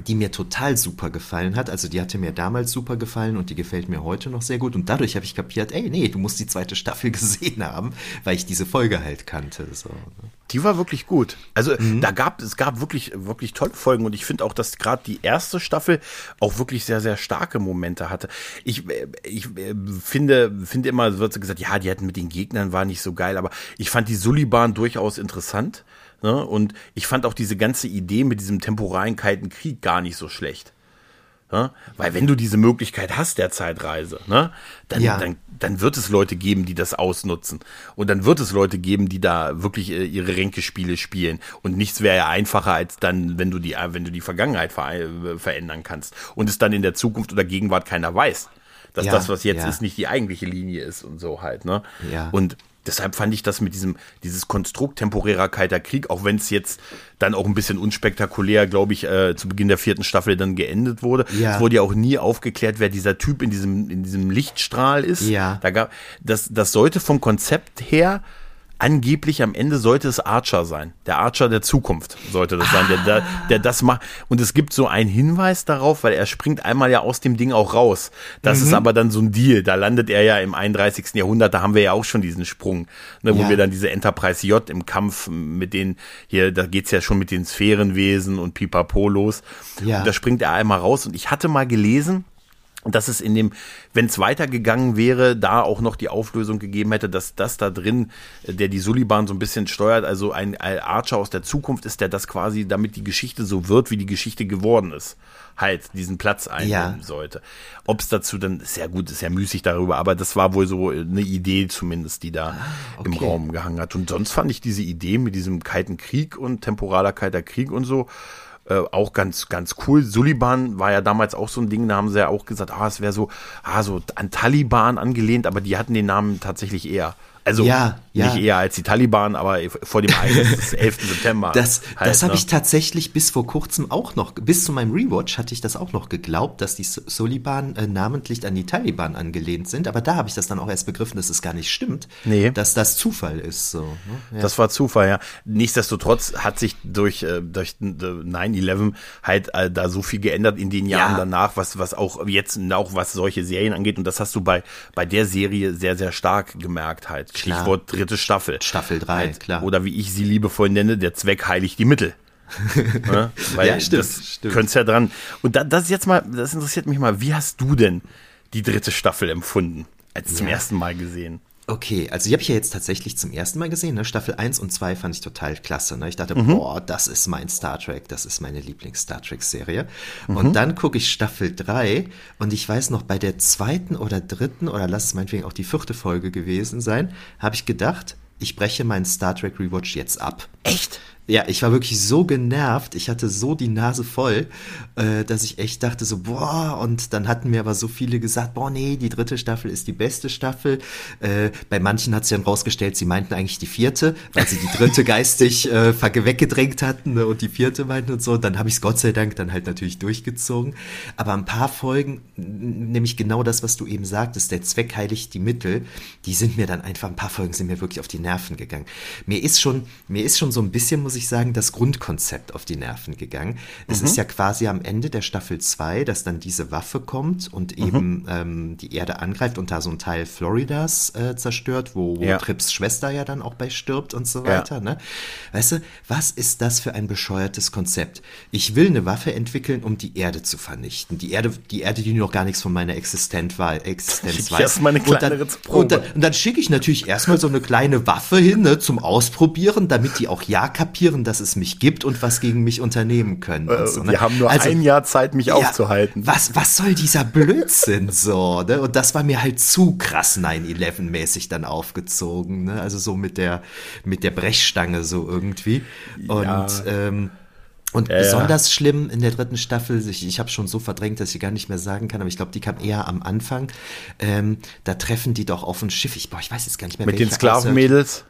die mir total super gefallen hat. Also die hatte mir damals super gefallen und die gefällt mir heute noch sehr gut. Und dadurch habe ich kapiert, ey, nee, du musst die zweite Staffel gesehen haben, weil ich diese Folge halt kannte. So. ne? Die war wirklich gut. Also Mhm. da gab es gab wirklich wirklich tolle Folgen und ich finde auch, dass gerade die erste Staffel auch wirklich sehr sehr starke Momente hatte. Ich äh, ich äh, finde finde immer wird so gesagt, ja, die hatten mit den Gegnern war nicht so geil, aber ich fand die Suliban durchaus interessant. Ne? Und ich fand auch diese ganze Idee mit diesem temporalen kalten Krieg gar nicht so schlecht. Ne? Weil wenn du diese Möglichkeit hast der Zeitreise, ne, dann, Ja. dann, dann wird es Leute geben, die das ausnutzen. Und dann wird es Leute geben, die da wirklich äh, ihre Ränkespiele spielen. Und nichts wäre ja einfacher als dann, wenn du die, äh, wenn du die Vergangenheit ver äh, verändern kannst. Und es dann in der Zukunft oder Gegenwart keiner weiß. Dass Ja, das, was jetzt ja. ist, nicht die eigentliche Linie ist und so halt, ne? Ja. Und deshalb fand ich das mit diesem, dieses Konstrukt temporärer kalter Krieg, auch wenn es jetzt dann auch ein bisschen unspektakulär, glaube ich, äh, zu Beginn der vierten Staffel dann geendet wurde. Ja. Es wurde ja auch nie aufgeklärt, wer dieser Typ in diesem, in diesem Lichtstrahl ist. Ja. Da gab, das, das sollte vom Konzept her angeblich am Ende sollte es Archer sein. Der Archer der Zukunft sollte das sein, der, der, der das macht. Und es gibt so einen Hinweis darauf, weil er springt einmal ja aus dem Ding auch raus. Das mhm. ist aber dann so ein Deal. Da landet er ja im 31. Jahrhundert, da haben wir ja auch schon diesen Sprung, ne, wo ja. wir dann diese Enterprise J im Kampf mit den, hier, da geht's ja schon mit den Sphärenwesen und Pipapo los. Ja. Und da springt er einmal raus. Und ich hatte mal gelesen, dass es in dem, wenn es weitergegangen wäre, da auch noch die Auflösung gegeben hätte, dass das da drin, äh, der die Suliban so ein bisschen steuert, also ein Archer aus der Zukunft ist, der das quasi, damit die Geschichte so wird, wie die Geschichte geworden ist, halt diesen Platz einnehmen ja. sollte. Ob es dazu dann, sehr gut, ist ja müßig darüber, aber das war wohl so eine Idee zumindest, die da ah, okay. im Raum gehangen hat. Und sonst fand ich diese Idee mit diesem kalten Krieg und temporaler kalter Krieg und so, äh, auch ganz, ganz cool. Suliban war ja damals auch so ein Ding, da haben sie ja auch gesagt, ah, es wäre so, ah, so an Taliban angelehnt, aber die hatten den Namen tatsächlich eher. Also ja, ja. nicht eher als die Taliban, aber vor dem Ereignis des 11. September. Das, halt, das habe ne? ich tatsächlich bis vor kurzem auch noch, bis zu meinem Rewatch hatte ich das auch noch geglaubt, dass die Soliban äh, namentlich an die Taliban angelehnt sind, aber da habe ich das dann auch erst begriffen, dass es gar nicht stimmt, nee. dass das Zufall ist. So, ne? ja. Das war Zufall, ja. Nichtsdestotrotz hat sich durch, äh, durch 9-11 halt äh, da so viel geändert in den Jahren ja. danach, was, was auch jetzt, auch was solche Serien angeht und das hast du bei, bei der Serie sehr, sehr stark gemerkt halt. Stichwort Klar. dritte Staffel. Staffel 3, halt, klar. Oder wie ich sie liebevoll nenne, der Zweck heiligt die Mittel. ja, weil ja, stimmt, das stimmt. könnt's ja dran. Und da, das jetzt mal, das interessiert mich mal, wie hast du denn die dritte Staffel empfunden? Als ja. zum ersten Mal gesehen? Okay, also die habe ich ja jetzt tatsächlich zum ersten Mal gesehen. Ne? Staffel 1 und 2 fand ich total klasse. Ne? Ich dachte, mhm. boah, das ist mein Star Trek, das ist meine Lieblings-Star Trek-Serie. Mhm. Und dann gucke ich Staffel 3 und ich weiß noch, bei der zweiten oder dritten, oder lass es meinetwegen auch die vierte Folge gewesen sein, habe ich gedacht, ich breche meinen Star Trek Rewatch jetzt ab. Echt? Ja, ich war wirklich so genervt, ich hatte so die Nase voll, äh, dass ich echt dachte so, boah, und dann hatten mir aber so viele gesagt, boah, nee, die dritte Staffel ist die beste Staffel. Äh, bei manchen hat sich dann rausgestellt, sie meinten eigentlich die vierte, weil sie die dritte geistig äh, weggedrängt hatten ne, und die vierte meinten und so. Und dann habe ich es Gott sei Dank dann halt natürlich durchgezogen. Aber ein paar Folgen, nämlich genau das, was du eben sagtest, der Zweck heiligt die Mittel, die sind mir dann einfach, ein paar Folgen sind mir wirklich auf die Nerven gegangen. Mir ist schon, mir ist schon so ein bisschen, muss ich ich sagen, das Grundkonzept auf die Nerven gegangen. Es mhm. ist ja quasi am Ende der Staffel 2, dass dann diese Waffe kommt und mhm. eben ähm, die Erde angreift und da so ein Teil Floridas äh, zerstört, wo, wo ja. Trips Schwester ja dann auch bei stirbt und so weiter. Ja. Ne? Weißt du, was ist das für ein bescheuertes Konzept? Ich will eine Waffe entwickeln, um die Erde zu vernichten. Die Erde, die Erde, die noch gar nichts von meiner Existenz, war, Existenz weiß. Erstmal eine kleinere und dann, und dann, dann schicke ich natürlich erstmal so eine kleine Waffe hin ne, zum Ausprobieren, damit die auch ja kapieren akzeptieren, dass es mich gibt und was gegen mich unternehmen können. Äh, so, ne? Wir haben nur also, ein Jahr Zeit, mich ja, aufzuhalten. Was, was soll dieser Blödsinn so? Ne? Und das war mir halt zu krass 9-11-mäßig dann aufgezogen. Ne? Also so mit der, mit der Brechstange so irgendwie. Und ja. ähm, und ja, besonders ja. schlimm in der dritten Staffel, ich, ich habe schon so verdrängt, dass ich gar nicht mehr sagen kann, aber ich glaube, die kam eher am Anfang. Ähm, da treffen die doch auf ein Schiff. Ich, boah, ich weiß jetzt gar nicht mehr. Mit den Sklavenmädels?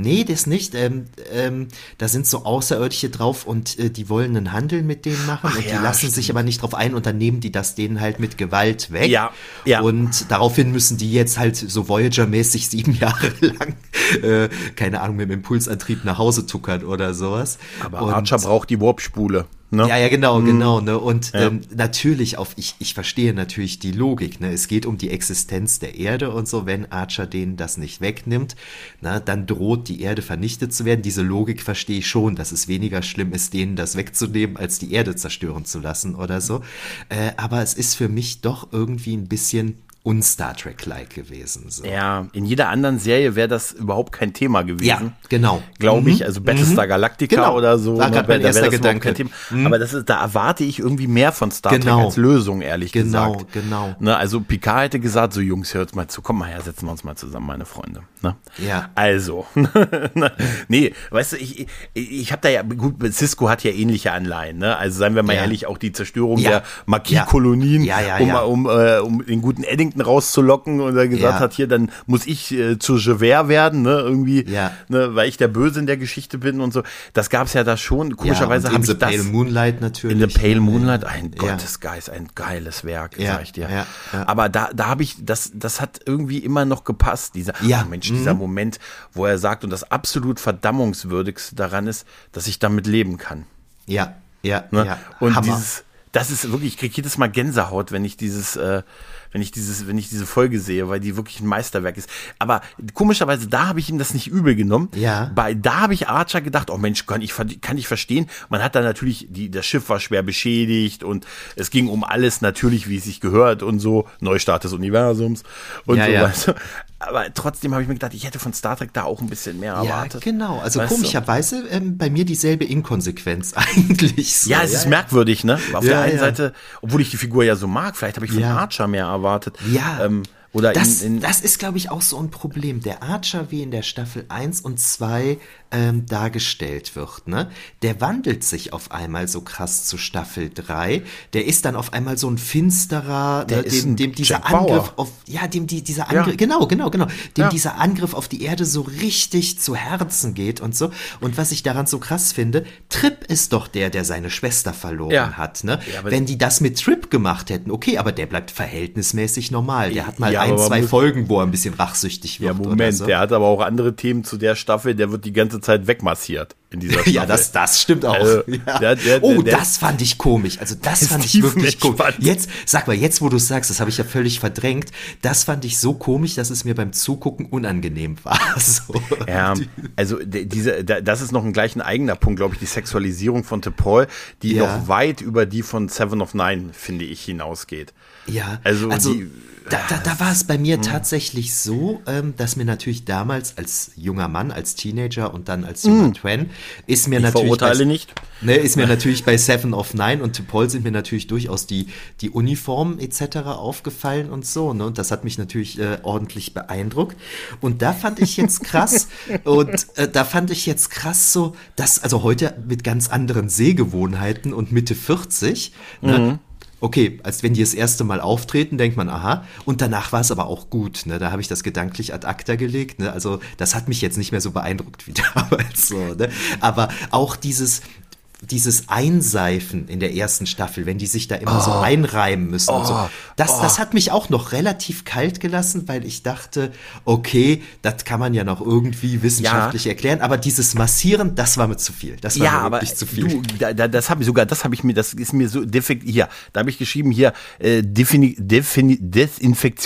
Nee, das nicht. Ähm, ähm, da sind so Außerirdische drauf und äh, die wollen einen Handel mit denen machen Ach, und die ja, lassen stimmt. sich aber nicht drauf ein und dann nehmen die das denen halt mit Gewalt weg. Ja, ja. Und daraufhin müssen die jetzt halt so Voyager-mäßig sieben Jahre lang, äh, keine Ahnung, mit dem Impulsantrieb nach Hause tuckern oder sowas. Aber und, Archer braucht die Warp-Spule. Ne? Ja, ja, genau, mhm. genau. Ne? Und ja. ähm, natürlich auf, ich, ich verstehe natürlich die Logik. Ne? Es geht um die Existenz der Erde und so. Wenn Archer denen das nicht wegnimmt, na, dann droht die Erde vernichtet zu werden. Diese Logik verstehe ich schon, dass es weniger schlimm ist, denen das wegzunehmen, als die Erde zerstören zu lassen oder so. Äh, aber es ist für mich doch irgendwie ein bisschen un-Star Trek-like gewesen. So. Ja, in jeder anderen Serie wäre das überhaupt kein Thema gewesen. Ja, genau. Glaube mhm. ich, also Battlestar mhm. Galactica genau. oder so. Da, ne, mein da erster Gedanke. Mhm. Aber das ist, da erwarte ich irgendwie mehr von Star genau. Trek als Lösung, ehrlich genau, gesagt. Genau, genau. Ne, also Picard hätte gesagt, so Jungs, hört mal zu, komm mal her, setzen wir uns mal zusammen, meine Freunde. Ne? Ja. Also, nee, weißt du, ich, ich, ich habe da ja, gut, Cisco hat ja ähnliche Anleihen, ne? Also seien wir mal ja. ehrlich, auch die Zerstörung ja. der Marquis-Kolonien, ja. um, um, äh, um den guten Eddington hinten rauszulocken und er gesagt Ja. hat, hier, dann muss ich äh, zu Javert werden, ne, irgendwie, Ja. ne, weil ich der Böse in der Geschichte bin und so. Das gab's ja da schon. Komischerweise ja, habe in ich The das Pale Moonlight natürlich. in The Pale Moonlight, ein Ja. Gottesgeist, ein geiles Werk, sag ich dir. Aber da, da habe ich, das, das hat irgendwie immer noch gepasst. Dieser, Ja, oh Mensch, dieser Moment, wo er sagt, und das absolut verdammungswürdigste daran ist, dass ich damit leben kann. Ja, ja, Ne? ja. und Hammer. dieses, das ist wirklich, ich kriege jedes Mal Gänsehaut, wenn ich dieses, äh, wenn ich dieses, wenn ich diese Folge sehe, weil die wirklich ein Meisterwerk ist. Aber komischerweise, da habe ich ihm das nicht übel genommen. Ja. Bei, da habe ich Archer gedacht, oh Mensch, kann ich, kann ich verstehen. Man hat da natürlich, die, das Schiff war schwer beschädigt und es ging um alles natürlich, wie es sich gehört und so, Neustart des Universums und Ja, so ja. weiter. Aber trotzdem habe ich mir gedacht, ich hätte von Star Trek da auch ein bisschen mehr Ja, erwartet. genau. Also Weißt komischerweise ähm, bei mir dieselbe Inkonsequenz eigentlich. So. Ja, es ist merkwürdig, ne? Auf Ja, der einen ja. Seite, obwohl ich die Figur ja so mag, vielleicht habe ich von Ja. Archer mehr erwartet. Ja. Ähm, oder das, in, in, das ist, glaube ich, auch so ein Problem. Der Archer, wie in der Staffel 1 und 2 ähm, dargestellt wird, ne? Der wandelt sich auf einmal so krass zu Staffel 3. Der ist dann auf einmal so ein finsterer, Der ne, ist dem, dem dieser Jack Bauer. Angriff auf, ja, dem die, dieser Ja. Angriff, genau, genau, genau, dem Ja. dieser Angriff auf die Erde so richtig zu Herzen geht und so. Und was ich daran so krass finde, Trip ist doch der, der seine Schwester verloren Ja. hat, ne? Ja, Wenn die das mit Trip gemacht hätten, okay, aber der bleibt verhältnismäßig normal. Der hat mal Ja, ein, zwei Folgen, wo er ein bisschen rachsüchtig wird. ja, Moment, so. der hat aber auch andere Themen zu der Staffel, der wird die ganze Zeit wegmassiert in dieser Staffel. Ja, das, das stimmt auch. Also, ja. der- der- oh, der- das fand ich komisch. Also das fand ich wirklich komisch. entspannt. Jetzt, sag mal, jetzt, wo du sagst, das habe ich ja völlig verdrängt. Das fand ich so komisch, dass es mir beim Zugucken unangenehm war. So. Ja, also diese, da- das ist noch ein gleich ein eigener Punkt, glaube ich, die Sexualisierung von T'Pol, die Ja. noch weit über die von Seven of Nine, finde ich, hinausgeht. Ja, Also also, die- da, da, da war es bei Hm. mir tatsächlich so, ähm, dass mir natürlich damals als junger Mann, als Teenager und dann als junger Twen, ist mir natürlich verurteile bei, nicht. Ne, ist mir natürlich bei Seven of Nine und T'Pol sind mir natürlich durchaus die, die Uniformen etc. aufgefallen und so. Ne? Und das hat mich natürlich äh, ordentlich beeindruckt. Und da fand ich jetzt krass, und äh, da fand ich jetzt krass so, dass, also heute mit ganz anderen Sehgewohnheiten und Mitte 40, ne? Okay, als wenn die das erste Mal auftreten, denkt man, aha. Und danach war es aber auch gut. Ne? Da habe ich das gedanklich ad acta gelegt. Ne? Also das hat mich jetzt nicht mehr so beeindruckt wie damals. So, ne? Aber auch dieses, dieses Einseifen in der ersten Staffel, wenn die sich da immer so einreimen müssen und so. Das, das hat mich auch noch relativ kalt gelassen, weil ich dachte, okay, das kann man ja noch irgendwie wissenschaftlich erklären, aber dieses Massieren, das war mir zu viel. Das war Ja, mir aber wirklich zu viel. du, da, da, das habe ich sogar, das habe ich mir, das ist mir so defekt hier. Da habe ich geschrieben hier äh, Defini, Defini,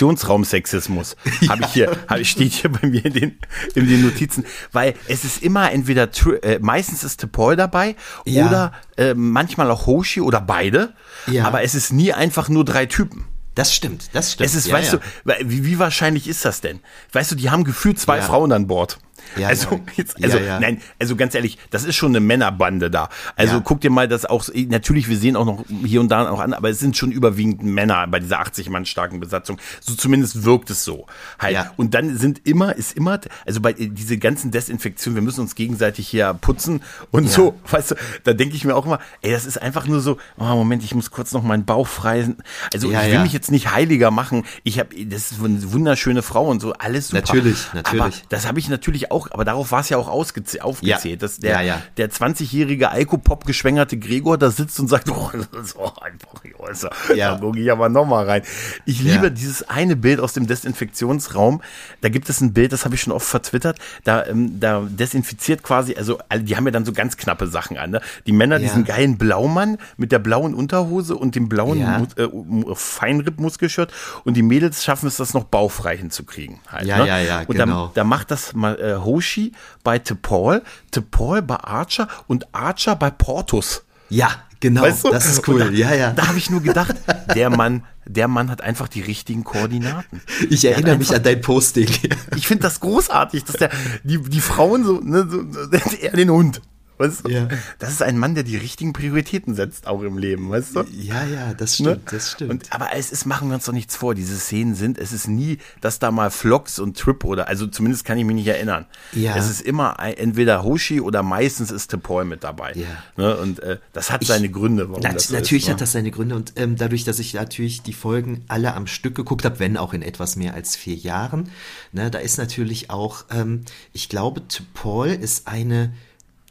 Desinfektionsraumsexismus. Habe ich hier, hab, ich- steht hier bei mir in den, in den Notizen, weil es ist immer entweder äh, meistens ist T'Pol dabei Ja. Oder äh, manchmal auch Hoshi oder beide. Ja. Aber es ist nie einfach nur drei Typen. Das stimmt, das stimmt. Es ist, ja, weißt ja. du, wie, wie wahrscheinlich ist das denn? Weißt du, die haben gefühlt zwei Ja. Frauen an Bord. Ja, also, jetzt, also, Ja, ja. nein, also ganz ehrlich, das ist schon eine Männerbande da. Also guck dir mal das auch, natürlich, wir sehen auch noch hier und da auch an, aber es sind schon überwiegend Männer bei dieser 80 Mann starken Besatzung. So zumindest wirkt es so. Halt. Und dann sind immer, ist immer, also bei äh, diese ganzen Desinfektionen, wir müssen uns gegenseitig hier putzen und so, weißt du, da denke ich mir auch immer, ey, das ist einfach nur so, oh, Moment, ich muss kurz noch meinen Bauch freisen. Also ich will mich jetzt nicht heiliger machen. Ich habe, das ist eine wunderschöne Frau und so, alles super. Natürlich, natürlich. Aber das habe ich natürlich auch, aber darauf war es ja auch ausgezäh- aufgezählt, Ja. dass der, Ja, ja. der 20-jährige Alkopop geschwängerte Gregor da sitzt und sagt, oh, das ist auch einfach, also, Ja. da gucke ich aber nochmal rein. Ich liebe dieses eine Bild aus dem Desinfektionsraum. Da gibt es ein Bild, das habe ich schon oft vertwittert. Da, ähm, da desinfiziert quasi, also die haben ja dann so ganz knappe Sachen an. Ne? Die Männer, diesen geilen Blaumann mit der blauen Unterhose und dem blauen Ja. Mu- äh, Mu- Feinripp-Muskelshirt und die Mädels schaffen es, das noch baufrei hinzukriegen. Halt, Ja, ne? ja, ja, und genau. da, da macht das mal äh, Hoshi bei T'Pol, T'Pol bei Archer und Archer bei Portus. Ja, genau, Weißt du? das ist cool. Da, ja, ja. Da habe ich nur gedacht, der Mann, der Mann hat einfach die richtigen Koordinaten. ich erinnere mich einfach- an dein Posting. Ich finde das großartig, dass der die die Frauen so, ne, so er den Hund. Weißt du? ja. Das ist ein Mann, der die richtigen Prioritäten setzt, auch im Leben, weißt du? Ja, ja, das ne? stimmt, ne? das stimmt. Und, aber es ist, machen wir uns doch nichts vor, diese Szenen sind, es ist nie, dass da mal Vlogs und Trip oder, also zumindest kann ich mich nicht erinnern. Ja. Es ist immer entweder Hoshi oder meistens ist Tepoy mit dabei. Ja. Ne? Und äh, das hat ich, seine Gründe, warum nat das so Natürlich ist, ne? hat das seine Gründe und ähm, dadurch, dass ich natürlich die Folgen alle am Stück geguckt habe, wenn auch in etwas mehr als vier Jahren, ne, da ist natürlich auch, ähm, ich glaube, Tepoy ist eine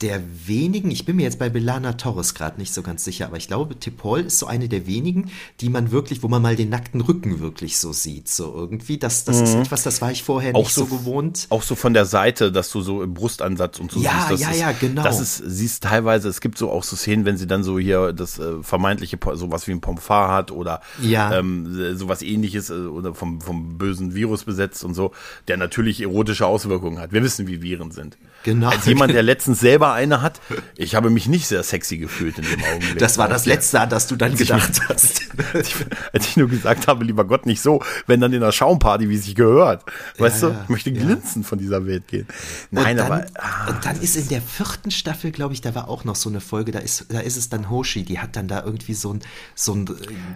der wenigen, ich bin mir jetzt bei Belana Torres gerade nicht so ganz sicher, aber ich glaube, Tipol ist so eine der wenigen, die man wirklich, wo man mal den nackten Rücken wirklich so sieht, so irgendwie. Das, das mhm. ist etwas, das war ich vorher auch nicht so, so, gewohnt. Auch so von der Seite, dass du so im Brustansatz und so ja, siehst. Ja, ja, ja, genau. Das ist, siehst teilweise, es gibt so auch so Szenen, wenn sie dann so hier das äh, vermeintliche, sowas wie ein Pomfar hat oder ja. ähm, sowas ähnliches äh, oder vom, vom bösen Virus besetzt und so, der natürlich erotische Auswirkungen hat. Wir wissen, wie Viren sind. Genau. Als jemand, der letztens selber eine hat, ich habe mich nicht sehr sexy gefühlt in dem Augenblick. Das war das Letzte, an das du dann gedacht hast. Als ich nur gesagt habe, lieber Gott, nicht so, wenn dann in der Schaumparty, wie es sich gehört. Weißt ja, du, ich möchte ja. glinsen von dieser Welt gehen. Nein, dann, aber. Ah, und dann ist in der vierten Staffel, glaube ich, da war auch noch so eine Folge, da ist, da ist es dann Hoshi, die hat dann da irgendwie so ein, so ein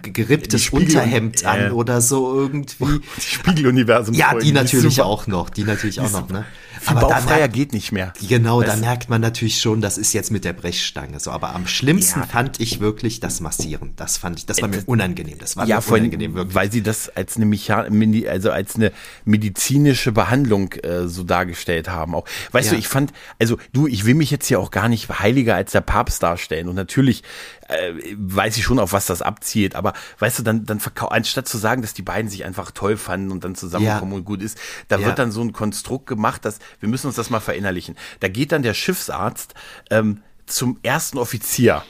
äh, geripptes Unterhemd an äh, oder so irgendwie. Die Spiegeluniversum. Ja, die natürlich auch noch, die natürlich auch noch, ne? Aber Bauchfreier geht nicht mehr. Genau, da merkt man natürlich schon, das ist jetzt mit der Brechstange so. Aber am schlimmsten ja. fand ich wirklich das Massieren. Das fand ich, das war mir unangenehm. Das war ja, mir unangenehm, wirklich. Weil sie das als eine Mechan also als eine medizinische Behandlung äh, so dargestellt haben. Auch, weißt ja. du, ich fand, also du, ich will mich jetzt hier auch gar nicht heiliger als der Papst darstellen. Und natürlich äh, weiß ich schon, auf was das abzielt. Aber weißt du, dann, dann verkau anstatt zu sagen, dass die beiden sich einfach toll fanden und dann zusammenkommen ja. und gut ist, da ja. wird dann so ein Konstrukt gemacht, dass wir müssen uns das mal verinnerlichen. Da geht dann der Schiffsarzt ähm, zum ersten Offizier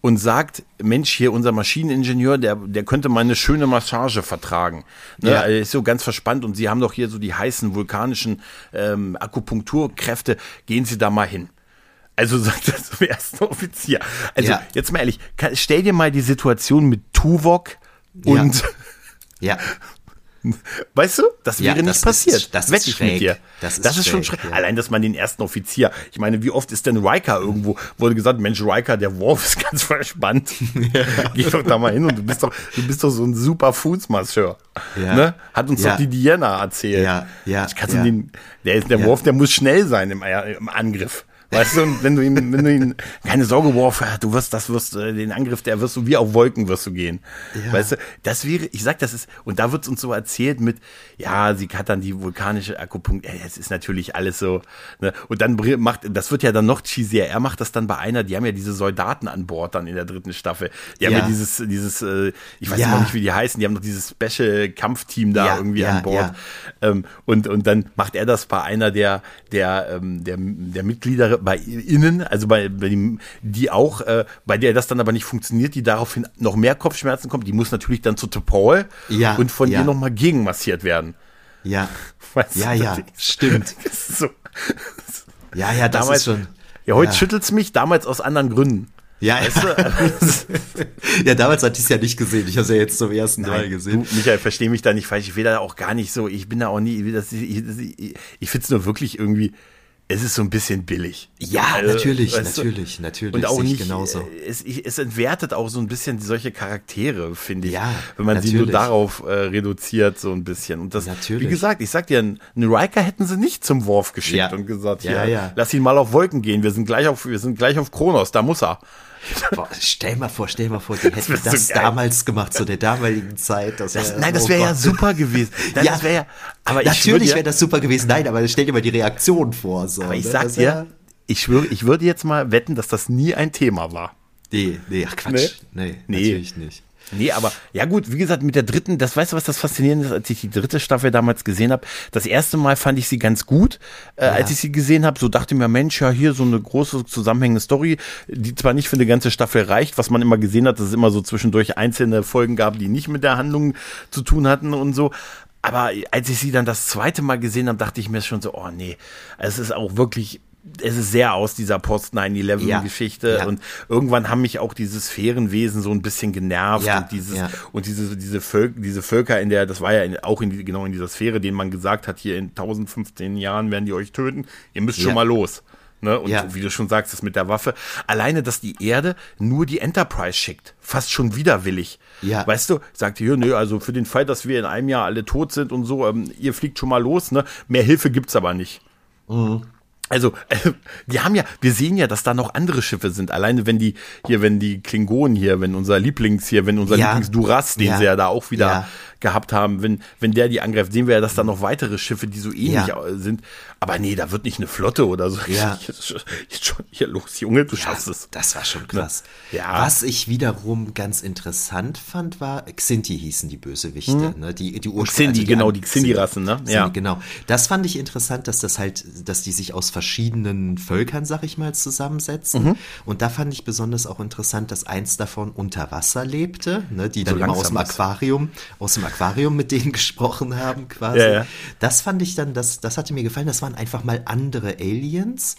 und sagt, Mensch, hier unser Maschineningenieur, der, der könnte mal eine schöne Massage vertragen. Ne? Ja. Er ist so ganz verspannt und Sie haben doch hier so die heißen vulkanischen ähm, Akupunkturkräfte, gehen Sie da mal hin. Also sagt er zum ersten Offizier. Also ja. jetzt mal ehrlich, stell dir mal die Situation mit Tuvok und ja. ja. Weißt du, das wäre ja, das nicht passiert. Ist, das ist schräg. Das ist, das ist schon schräg. Ja. Allein, dass man den ersten Offizier, ich meine, wie oft ist denn Riker irgendwo, wurde gesagt, Mensch, Riker, der Worf ist ganz verspannt. Ja. Geh doch da mal hin und du bist doch, du bist doch so ein super Fußmasseur. Ja. Ne? Hat uns doch die Diana erzählt. Ja, ja. Ich kann ja. Den, der ist der Worf, der muss schnell sein im, im Angriff. Weißt du, wenn du ihn, wenn du ihn, keine Sorge, Worf, du wirst, das wirst, äh, den Angriff, der wirst du wie auf Wolken wirst du gehen. Ja. Weißt du, das wäre, ich sag, das ist, und da wird's uns so erzählt mit, ja, sie hat dann die vulkanische Akupunkt, ja, es ist natürlich alles so, ne, und dann macht, das wird ja dann noch cheesier, er macht das dann bei einer, die haben ja diese Soldaten an Bord dann in der dritten Staffel, die haben ja, ja dieses, dieses, äh, ich weiß ja. noch nicht, wie die heißen, die haben noch dieses Special-Kampfteam da irgendwie an Bord, ähm, und, und dann macht er das bei einer der, der, ähm, der, der Mitglieder bei innen, also bei, bei dem, die auch, äh, bei der das dann aber nicht funktioniert, die daraufhin noch mehr Kopfschmerzen kommt, die muss natürlich dann zu Paul ja, und von ja. ihr nochmal gegenmassiert werden. Ja. Weißt ja, ja, stimmt. so. Ja, ja, das damals, ist schon. Ja, heute ja. schüttelt's mich, damals aus anderen Gründen. Ja, weißt du? ja, damals hatte ich es ja nicht gesehen. Ich habe es ja jetzt zum ersten Nein, Mal gesehen. Du, Michael, verstehe mich da nicht falsch. Ich will da auch gar nicht so, ich bin da auch nie, ich, ich, ich finde es nur wirklich irgendwie, es ist so ein bisschen billig. Ja, also, natürlich, natürlich, du? natürlich. Und auch nicht, genauso. Äh, es, es, entwertet auch so ein bisschen solche Charaktere, finde ich. Ja, wenn man natürlich. sie nur darauf äh, reduziert, so ein bisschen. Und das, natürlich. wie gesagt, ich sag dir, einen Riker hätten sie nicht zum Wurf geschickt ja. und gesagt, ja, ja, lass ihn mal auf Wolken gehen, wir sind gleich auf, wir sind gleich auf Kronos, da muss er. Boah, stell mal vor, stell mal vor, die hätten das, das so damals gemacht, zu der damaligen Zeit. Das das, nein, das wäre oh ja super gewesen. Nein, ja, das wär ja, aber natürlich wäre das super gewesen. Nein, aber stell dir mal die Reaktion vor. So, aber ich ne? sag dir, ich schwöre, ich würde jetzt mal wetten, dass das nie ein Thema war. Nee, nee, ach Quatsch. Nee, nee, nee. natürlich nicht. Nee, aber ja gut, wie gesagt, mit der dritten, das weißt du, was das Faszinierende ist, als ich die dritte Staffel damals gesehen habe. Das erste Mal fand ich sie ganz gut, äh, ja. als ich sie gesehen habe. So dachte mir, Mensch, ja, hier so eine große zusammenhängende Story, die zwar nicht für eine ganze Staffel reicht, was man immer gesehen hat, dass es immer so zwischendurch einzelne Folgen gab, die nicht mit der Handlung zu tun hatten und so. Aber als ich sie dann das zweite Mal gesehen habe, dachte ich mir schon so, oh nee, es ist auch wirklich es ist sehr aus dieser Post-9-11-Geschichte ja, ja. und irgendwann haben mich auch diese Sphärenwesen so ein bisschen genervt ja, und dieses und diese diese Völker, diese Völker in der das war ja in, auch in genau in dieser Sphäre, denen man gesagt hat, hier in 1015 Jahren werden die euch töten, ihr müsst schon mal los. Ne? Und ja. wie du schon sagst, das mit der Waffe. Alleine, dass die Erde nur die Enterprise schickt. Fast schon widerwillig. Ja. Weißt du, sagt hier, nö, also für den Fall, dass wir in einem Jahr alle tot sind und so, ähm, ihr fliegt schon mal los, ne? Mehr Hilfe gibt's aber nicht. Mhm. Also, äh, die haben ja, wir sehen ja, dass da noch andere Schiffe sind. Alleine wenn die hier, wenn die Klingonen hier, wenn unser Lieblings hier, wenn unser ja. Lieblings Duras, den ja. sie ja da auch wieder ja. gehabt haben, wenn, wenn der die angreift, sehen wir ja, dass da noch weitere Schiffe, die so ähnlich sind. Aber nee, da wird nicht eine Flotte oder so. Ja. Jetzt schon hier los, Junge, du ja, schaffst es. Das war schon krass. Ja. Was ich wiederum ganz interessant fand, war, Xinti hießen die Bösewichte, hm. ne? Die, die Ursprung. Xindi, also genau, die Xindi-Rassen, ne? Ja. genau. Das fand ich interessant, dass das halt, dass die sich aus verschiedenen Völkern, sag ich mal, zusammensetzen. Mhm. Und da fand ich besonders auch interessant, dass eins davon unter Wasser lebte, ne? Die dann so immer aus dem Aquarium, aus dem Aquarium mit denen gesprochen haben, quasi. Ja, ja. Das fand ich dann, das, das hatte mir gefallen. Das war waren einfach mal andere Aliens.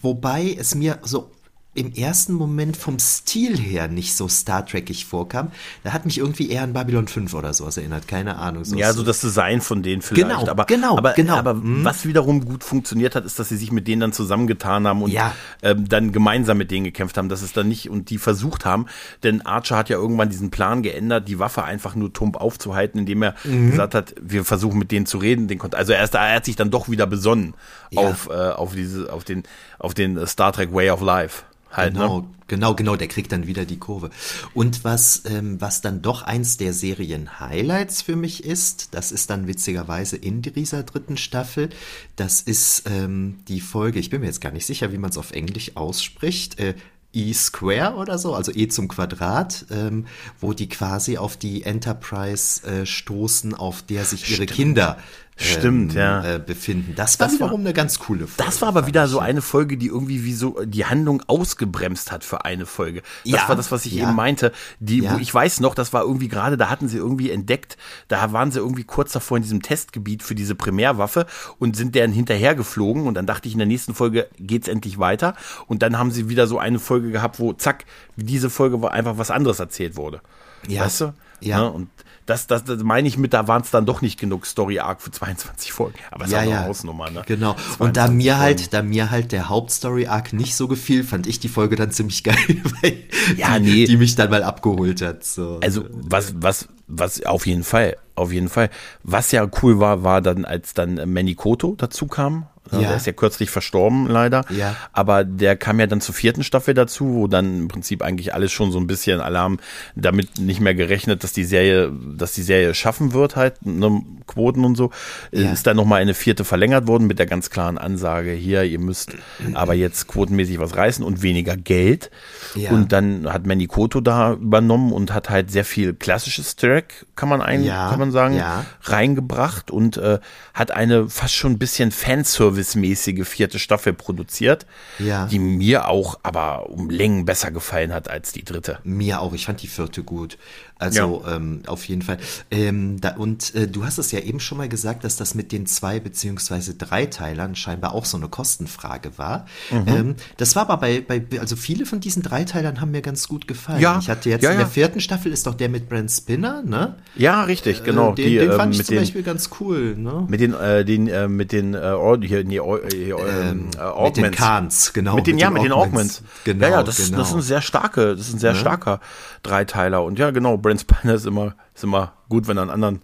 Wobei es mir so im ersten Moment vom Stil her nicht so Star Trekig vorkam. Da hat mich irgendwie eher an Babylon 5 oder sowas erinnert, keine Ahnung. So ja, so das Design von denen vielleicht. Genau, aber, genau, aber, genau. Aber mhm. was wiederum gut funktioniert hat, ist, dass sie sich mit denen dann zusammengetan haben und ja. ähm, dann gemeinsam mit denen gekämpft haben. Das ist dann nicht und die versucht haben, denn Archer hat ja irgendwann diesen Plan geändert, die Waffe einfach nur tump aufzuhalten, indem er mhm. gesagt hat, wir versuchen mit denen zu reden. Den also erst, er hat sich dann doch wieder besonnen ja. auf, äh, auf diese, auf den, auf den Star Trek Way of Life. Halt, ne? genau, ne? genau, genau, der kriegt dann wieder die Kurve. Und was, ähm, was dann doch eins der Serien-Highlights für mich ist, das ist dann witzigerweise in dieser dritten Staffel, das ist ähm, die Folge, ich bin mir jetzt gar nicht sicher, wie man es auf Englisch ausspricht, äh, E Square oder so, also E zum Quadrat, ähm, wo die quasi auf die Enterprise äh, stoßen, auf der sich ihre Stimmt. Kinder Stimmt, ähm, ja. Äh, befinden. Das war das wiederum eine ganz coole Folge. Das war aber wieder so eine Folge, die irgendwie wie so die Handlung ausgebremst hat für eine Folge. Das ja, war das, was ich ja. eben meinte. Die, ja. wo ich weiß noch, das war irgendwie gerade, da hatten sie irgendwie entdeckt, da waren sie irgendwie kurz davor in diesem Testgebiet für diese Primärwaffe und sind deren hinterhergeflogen und dann dachte ich, in der nächsten Folge geht's endlich weiter und dann haben sie wieder so eine Folge gehabt, wo zack, diese Folge war einfach was anderes erzählt wurde. Ja. Weißt du? Ja. Ne? Und das, das, das meine ich mit, da waren es dann doch nicht genug Story Arc für 22 Folgen. Aber es ja, ist ja. eine Hausnummer, ne? Genau. Und da mir halt, da mir halt der Hauptstory Arc nicht so gefiel, fand ich die Folge dann ziemlich geil, weil ja, die, nee. die mich dann mal abgeholt hat. So. Also was, was, was auf jeden Fall, auf jeden Fall. Was ja cool war, war dann, als dann Manikoto dazu kam, ja. Der ist ja kürzlich verstorben, leider. Ja. Aber der kam ja dann zur vierten Staffel dazu, wo dann im Prinzip eigentlich alles schon so ein bisschen Alarm damit nicht mehr gerechnet, dass die Serie, dass die Serie schaffen wird, halt, ne, Quoten und so. Ja. Ist dann nochmal eine vierte verlängert worden mit der ganz klaren Ansage, hier, ihr müsst aber jetzt quotenmäßig was reißen und weniger Geld. Ja. Und dann hat Manny Koto da übernommen und hat halt sehr viel klassisches Track, kann man ein, kann man sagen, reingebracht und äh, hat eine fast schon ein bisschen Fanservice Service-mäßige vierte Staffel produziert, ja. die mir auch aber um Längen besser gefallen hat als die dritte. Mir auch, ich fand die vierte gut. Also ja. ähm, auf jeden Fall. Ähm, da, und äh, du hast es ja eben schon mal gesagt, dass das mit den zwei beziehungsweise drei Teilern scheinbar auch so eine Kostenfrage war. Mhm. Ähm, das war aber bei, bei, also viele von diesen Dreiteilern haben mir ganz gut gefallen. Ja. Ich hatte jetzt ja, in der vierten Staffel ist doch der mit Brent Spinner, ne? Ja, richtig, genau. Äh, den, die, den fand ähm, ich zum den, Beispiel ganz cool, ne? Mit den, äh, den, äh, mit den, äh, hier, nee, äh, ähm, äh, Mit den Kahns, genau. Mit den, mit ja, den mit den Augments. Genau, ja, ja, das, genau. das ist ein sehr starke, das ist ein sehr ne? starker Dreiteiler. Und ja, genau, Brent Spiner ist immer, ist immer gut, wenn er einen anderen,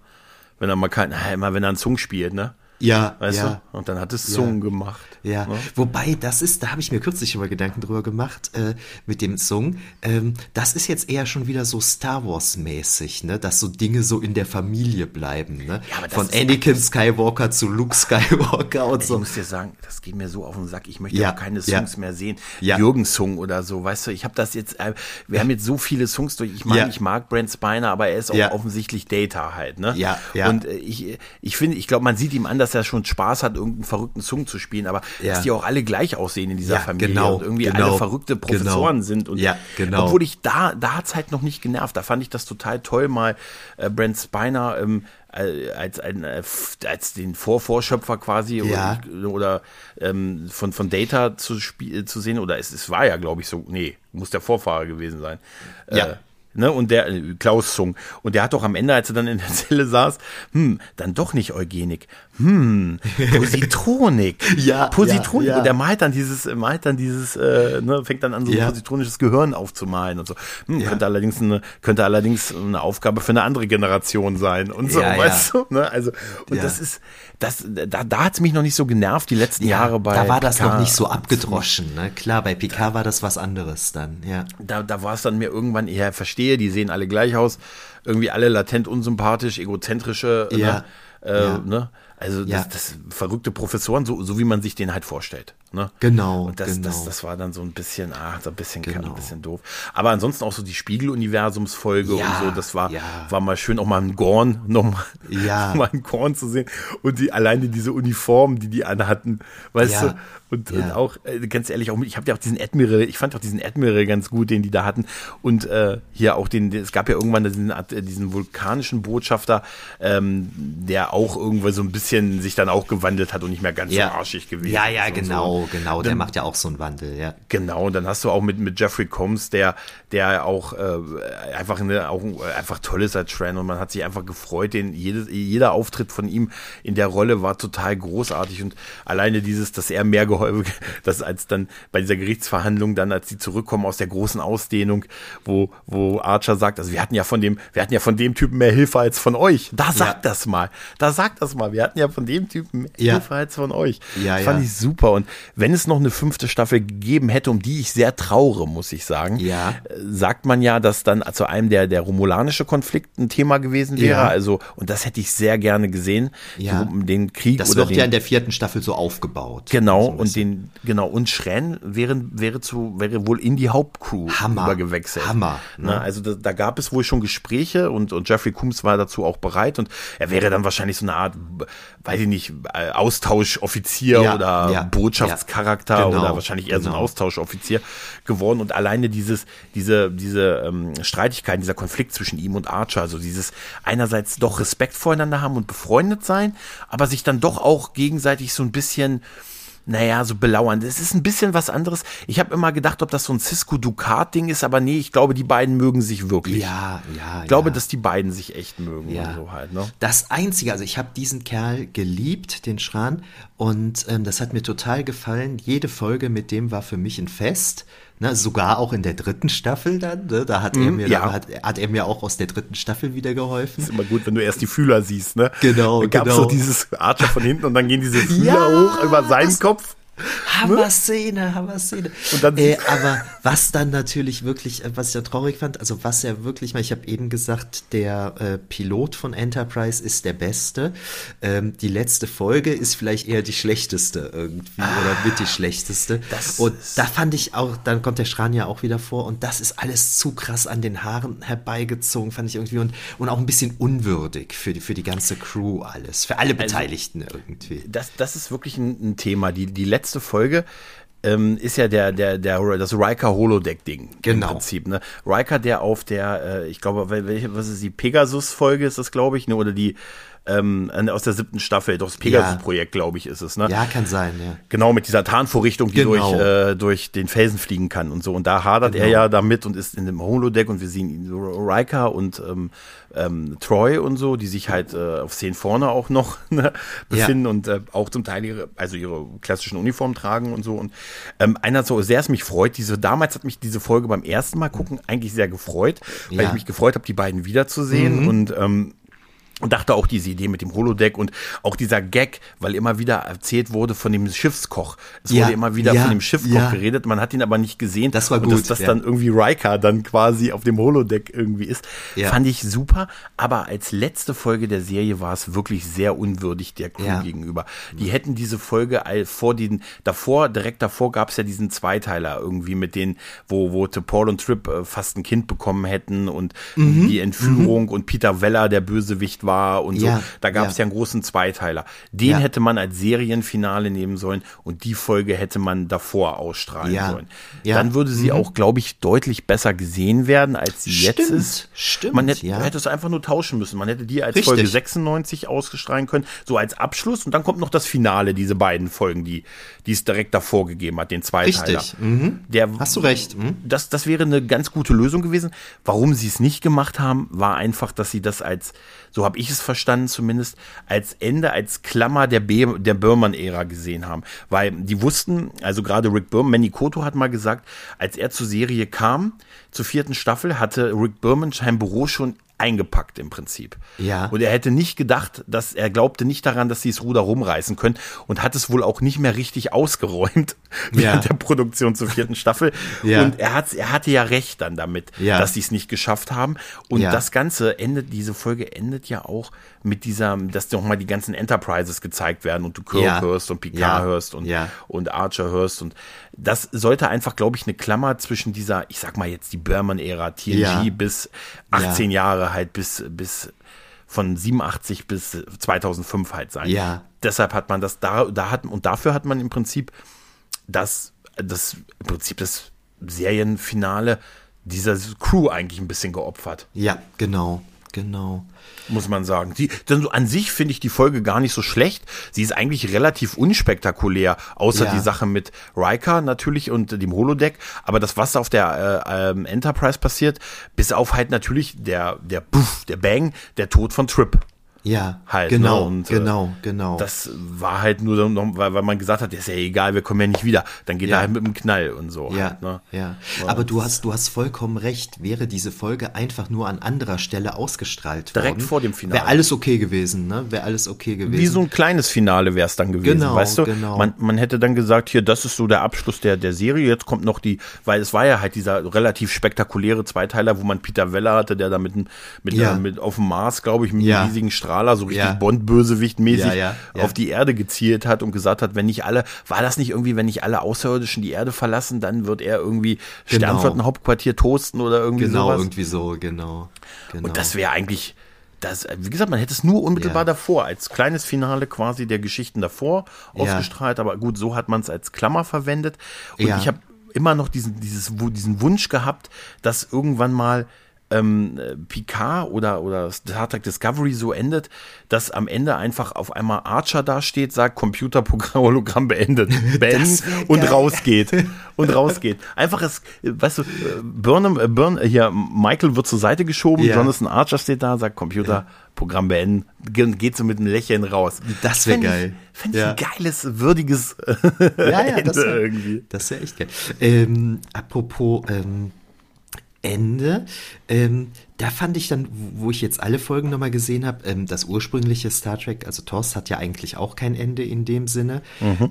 wenn er mal kein, immer wenn er einen Zung spielt, ne? Ja, weißt ja. du? Und dann hat es ja. gemacht. Ja, ne? wobei das ist, da habe ich mir kürzlich immer Gedanken drüber gemacht äh, mit dem Song. Ähm, das ist jetzt eher schon wieder so Star Wars mäßig, ne, dass so Dinge so in der Familie bleiben, ne? Ja, Von Anakin Skywalker zu Luke Skywalker und ich so. Ich muss dir sagen, das geht mir so auf den Sack. Ich möchte ja, auch keine Songs mehr sehen. Jürgen Song oder so, weißt du? Ich habe das jetzt. Äh, wir haben jetzt so viele Songs durch. Ich meine, ich mag Brent Spiner, aber er ist auch offensichtlich Data halt, ne? Ja, ja. Und äh, ich, ich finde, ich glaube, man sieht ihm an, dass er schon Spaß hat, irgendeinen verrückten Song zu spielen, aber ja. dass die auch alle gleich aussehen in dieser ja, Familie genau, und irgendwie genau, alle verrückte Professoren genau. sind. Und ja, genau. Obwohl ich da, da hat's halt noch nicht genervt. Da fand ich das total toll, mal äh, Brent Spiner ähm, äh, als ein äh, als den Vorvorschöpfer quasi ja. oder, oder ähm, von von Data zu spiel, zu sehen oder es, es war ja glaube ich so nee muss der Vorfahrer gewesen sein ja ne, und der, äh, Klaus Zung, und der hat doch am Ende, als er dann in der Zelle saß, hm, dann doch nicht Eugenik, hm, Positronik, Ja, Positronik, ja, ja. und der malt dann dieses, malt dann dieses, äh, ne, fängt dann an, so ein Ja. positronisches Gehirn aufzumalen und so. Hm, könnte allerdings eine, könnte allerdings eine Aufgabe für eine andere Generation sein und so, weißt du, ne, also, und das ist, das, da, da hat's mich noch nicht so genervt, die letzten Jahre bei da war das Picard. noch nicht so abgedroschen. Ne? Klar, bei Picard war das was anderes dann, ja. da, da war es dann mir irgendwann eher, verstehe, die sehen alle gleich aus, irgendwie alle latent unsympathisch, egozentrische, Ja. ne? Äh, Ja. ne? Also Ja. das, das verrückte Professoren, so, so wie man sich den halt vorstellt. Ne? Genau, Und das, genau. das, das war dann so ein bisschen, ah, so ein bisschen, Genau. ein bisschen doof. Aber ansonsten auch so die Spiegel-Universumsfolge Ja, und so, das war, ja. war mal schön, auch mal einen Gorn, nochmal Ja. mal einen Gorn zu sehen. Und die, alleine diese Uniformen, die die anhatten, weißt du, und, und auch, äh, ganz ehrlich, auch ich habe ja auch diesen Admiral, ich fand auch diesen Admiral ganz gut, den die da hatten. Und äh, hier auch den, es gab ja irgendwann diesen, äh, diesen vulkanischen Botschafter, ähm, der auch irgendwo so ein bisschen sich dann auch gewandelt hat und nicht mehr ganz so arschig gewesen Ja, ja, ist und genau, so. genau. Der Dann- macht ja auch so einen Wandel, ja. Genau, und dann hast du auch mit, mit Jeffrey Combs, der, der auch äh, einfach eine, auch äh, einfach toll ist als Shran und man hat sich einfach gefreut, den jedes, jeder Auftritt von ihm in der Rolle war total großartig und alleine dieses, dass er mehr geholfen, dass als dann bei dieser Gerichtsverhandlung dann, als die zurückkommen aus der großen Ausdehnung, wo, wo Archer sagt, also wir hatten ja von dem, wir hatten ja von dem Typen mehr Hilfe als von euch. Da sagt das mal. Da sagt das mal. Wir hatten ja von dem Typen Ja. Hilfe als von euch. Ja, Fand ja. ich super. Und wenn es noch eine fünfte Staffel gegeben hätte, um die ich sehr traure, muss ich sagen, Ja. äh, sagt man ja, dass dann zu einem der, der romulanische Konflikt ein Thema gewesen wäre. Ja. Also, und das hätte ich sehr gerne gesehen. Ja. Den Krieg Das wird den, ja in der vierten Staffel so aufgebaut. Genau, So und den, genau, und Schren wäre, wäre zu, wäre wohl in die Hauptcrew Hammer. übergewechselt. Hammer, Ne? ne? Also da, da gab es wohl schon Gespräche und, und Jeffrey Coombs war dazu auch bereit und er wäre dann wahrscheinlich so eine Art, weiß ich nicht, äh, Austauschoffizier Ja, oder ja, Botschaftscharakter ja. Genau, oder wahrscheinlich eher so ein genau. Austauschoffizier geworden und alleine dieses, diese, diese ähm, Streitigkeiten, dieser Konflikt zwischen ihm und Archer, also dieses einerseits doch Respekt voreinander haben und befreundet sein, aber sich dann doch auch gegenseitig so ein bisschen naja, so belauern. Das ist ein bisschen was anderes. Ich habe immer gedacht, ob das so ein Cisco-Ducat-Ding ist, aber nee, ich glaube, die beiden mögen sich wirklich. Ja, ja, Ich glaube, ja. dass die beiden sich echt mögen Ja. so halt, ne? Das Einzige, also ich habe diesen Kerl geliebt, den Schran, und ähm, das hat mir total gefallen. Jede Folge mit dem war für mich ein Fest. Ne, sogar auch in der dritten Staffel dann. Ne, da hat er mir, ja. da hat, hat er mir auch aus der dritten Staffel wieder geholfen. Ist immer gut, wenn du erst die Fühler siehst, ne? Genau, Da gab's genau. so dieses Archer von hinten und dann gehen diese Fühler Ja, hoch über seinen das- Kopf. Hammer-Szene, Hammer-Szene. Äh, aber was dann natürlich wirklich, äh, was ich ja traurig fand, also was er wirklich, ich habe eben gesagt, der äh, Pilot von Enterprise ist der beste. Ähm, die letzte Folge ist vielleicht eher die schlechteste irgendwie oder mit die schlechteste. und da fand ich auch, dann kommt der Schran ja auch wieder vor und das ist alles zu krass an den Haaren herbeigezogen, fand ich irgendwie und, und auch ein bisschen unwürdig für die, für die ganze Crew alles, für alle Beteiligten irgendwie. Das, das ist wirklich ein, ein Thema. Die, die letzte Folge ähm, ist ja der, der, der, das Riker Holodeck-Ding. Genau. Im Prinzip, ne? Riker, der auf der, äh, ich glaube, wel- welche, was ist die Pegasus-Folge ist das, glaube ich, ne? Oder die, ähm, aus der siebten Staffel, doch das Pegasus-Projekt, glaube ich, ist es, ne? Ja, kann sein, ja. Genau, mit dieser Tarnvorrichtung, die Genau. durch, äh, durch den Felsen fliegen kann und so. Und da hadert er Genau. ja damit und ist in dem Holodeck und wir sehen ihn, Riker und ähm, ähm, Troy und so, die sich halt äh, auf Szenen vorne auch noch ne, Ja. befinden und äh, auch zum Teil ihre, also ihre klassischen Uniformen tragen und so. Und ähm, einer so sehr es mich freut, diese, damals hat mich diese Folge beim ersten Mal gucken eigentlich sehr gefreut, weil Ja. ich mich gefreut habe, die beiden wiederzusehen und ähm, und dachte auch diese Idee mit dem Holodeck und auch dieser Gag, weil immer wieder erzählt wurde von dem Schiffskoch. Es Ja, wurde immer wieder ja, von dem Schiffskoch ja. geredet, man hat ihn aber nicht gesehen. Das war und gut, dass das dann irgendwie Riker dann quasi auf dem Holodeck irgendwie ist, fand ich super. Aber als letzte Folge der Serie war es wirklich sehr unwürdig der Crew gegenüber. Die hätten diese Folge vor den, davor, direkt davor gab es ja diesen Zweiteiler irgendwie mit den, wo, wo Paul und Trip äh, fast ein Kind bekommen hätten und Mhm. die Entführung und Peter Weller der Bösewicht war war und Ja, so. Da gab es ja. ja einen großen Zweiteiler. Den Ja. hätte man als Serienfinale nehmen sollen und die Folge hätte man davor ausstrahlen sollen. Dann würde sie auch, glaube ich, deutlich besser gesehen werden, als sie jetzt Stimmt, ist. stimmt, Man hätte, ja. hätte es einfach nur tauschen müssen. Man hätte die als Richtig. Folge 96 ausgestrahlen können, so als Abschluss und dann kommt noch das Finale, diese beiden Folgen, die, die es direkt davor gegeben hat, den Zweiteiler. Richtig. Mhm. Der, Hast du recht. Mhm. das, das wäre eine ganz gute Lösung gewesen. Warum sie es nicht gemacht haben, war einfach, dass sie das als, so habe ich es verstanden zumindest, als Ende, als Klammer der, B der Berman-Ära gesehen haben. Weil die wussten, also gerade Rick Berman, Manny Koto hat mal gesagt, als er zur Serie kam, zur vierten Staffel, hatte Rick Berman sein Büro schon eingepackt im Prinzip. Ja. Und er hätte nicht gedacht, dass er glaubte nicht daran, dass sie das Ruder rumreißen können und hat es wohl auch nicht mehr richtig ausgeräumt Ja. während der Produktion zur vierten Staffel. Ja. Und er hat, er hatte ja recht dann damit, Ja. dass sie es nicht geschafft haben. Und Ja. das Ganze endet, diese Folge endet ja auch mit dieser, dass nochmal die ganzen Enterprises gezeigt werden und du Kirk Ja. hörst und Picard hörst und, und Archer hörst. Und das sollte einfach, glaube ich, eine Klammer zwischen dieser, ich sag mal jetzt die Berman-Ära, TNG bis 18 Jahre halt, bis, bis von 87 bis 2005 halt sein. Ja. Deshalb hat man das da, da hat, und dafür hat man im Prinzip das, das, im Prinzip das Serienfinale dieser Crew eigentlich ein bisschen geopfert, Ja, genau. Genau. muss man sagen. Die, denn so an sich finde ich die Folge gar nicht so schlecht. Sie ist eigentlich relativ unspektakulär, außer Ja. die Sache mit Riker natürlich und dem Holodeck. Aber das, was auf der äh, ähm, Enterprise passiert, bis auf halt natürlich der, der Puff, der Bang, der Tod von Trip. Ja, Halt, genau, ne? Und, äh, genau, genau. Das war halt nur, noch, weil, weil man gesagt hat, ist ja egal, wir kommen ja nicht wieder. Dann geht Ja. er halt mit dem Knall und so. ja, halt, ne? ja. Aber du hast, du hast vollkommen recht. Wäre diese Folge einfach nur an anderer Stelle ausgestrahlt Direkt worden, vor dem Finale. Wäre alles okay gewesen, ne? Wäre alles okay gewesen. Wie so ein kleines Finale wäre es dann gewesen, Genau, weißt du? genau. Man, man hätte dann gesagt, hier, das ist so der Abschluss der, der Serie, jetzt kommt noch die, weil es war ja halt dieser relativ spektakuläre Zweiteiler, wo man Peter Weller hatte, der da mit, mit, Ja. äh, mit auf dem Mars, glaube ich, mit Ja. einem riesigen Strahler, so richtig Ja. Bond-Bösewicht-mäßig Ja, ja, ja. auf die Erde gezielt hat und gesagt hat, wenn nicht alle, war das nicht irgendwie, wenn nicht alle Außerirdischen die Erde verlassen, dann wird er irgendwie Genau. Sternflottenhauptquartier toasten oder irgendwie genau, sowas. irgendwie so, genau. genau. Und das wäre eigentlich, das, wie gesagt, man hätte es nur unmittelbar Ja. davor, als kleines Finale quasi der Geschichten davor Ja. ausgestrahlt. Aber gut, so hat man es als Klammer verwendet. Und Ja. ich habe immer noch diesen, dieses, diesen Wunsch gehabt, dass irgendwann mal ähm, äh, Picard oder, oder Star Trek Discovery so endet, dass am Ende einfach auf einmal Archer dasteht, sagt Computerprogramm Hologramm beendet, beenden wär und geil. rausgeht und rausgeht. Einfach es, weißt du, Burnham, äh, Burn, äh, hier Michael wird zur Seite geschoben, Ja. Jonathan Archer steht da, sagt Computerprogramm beenden, ge- geht so mit einem Lächeln raus. Das wär ich- geil. Fänd ich Ja. ein geiles, würdiges ja, ja, Ende das wäre irgendwie. Das wäre echt geil. Ähm, apropos ähm, Ende, ähm, da fand ich dann, wo ich jetzt alle Folgen nochmal gesehen habe, ähm, das ursprüngliche Star Trek, also TOS hat ja eigentlich auch kein Ende in dem Sinne,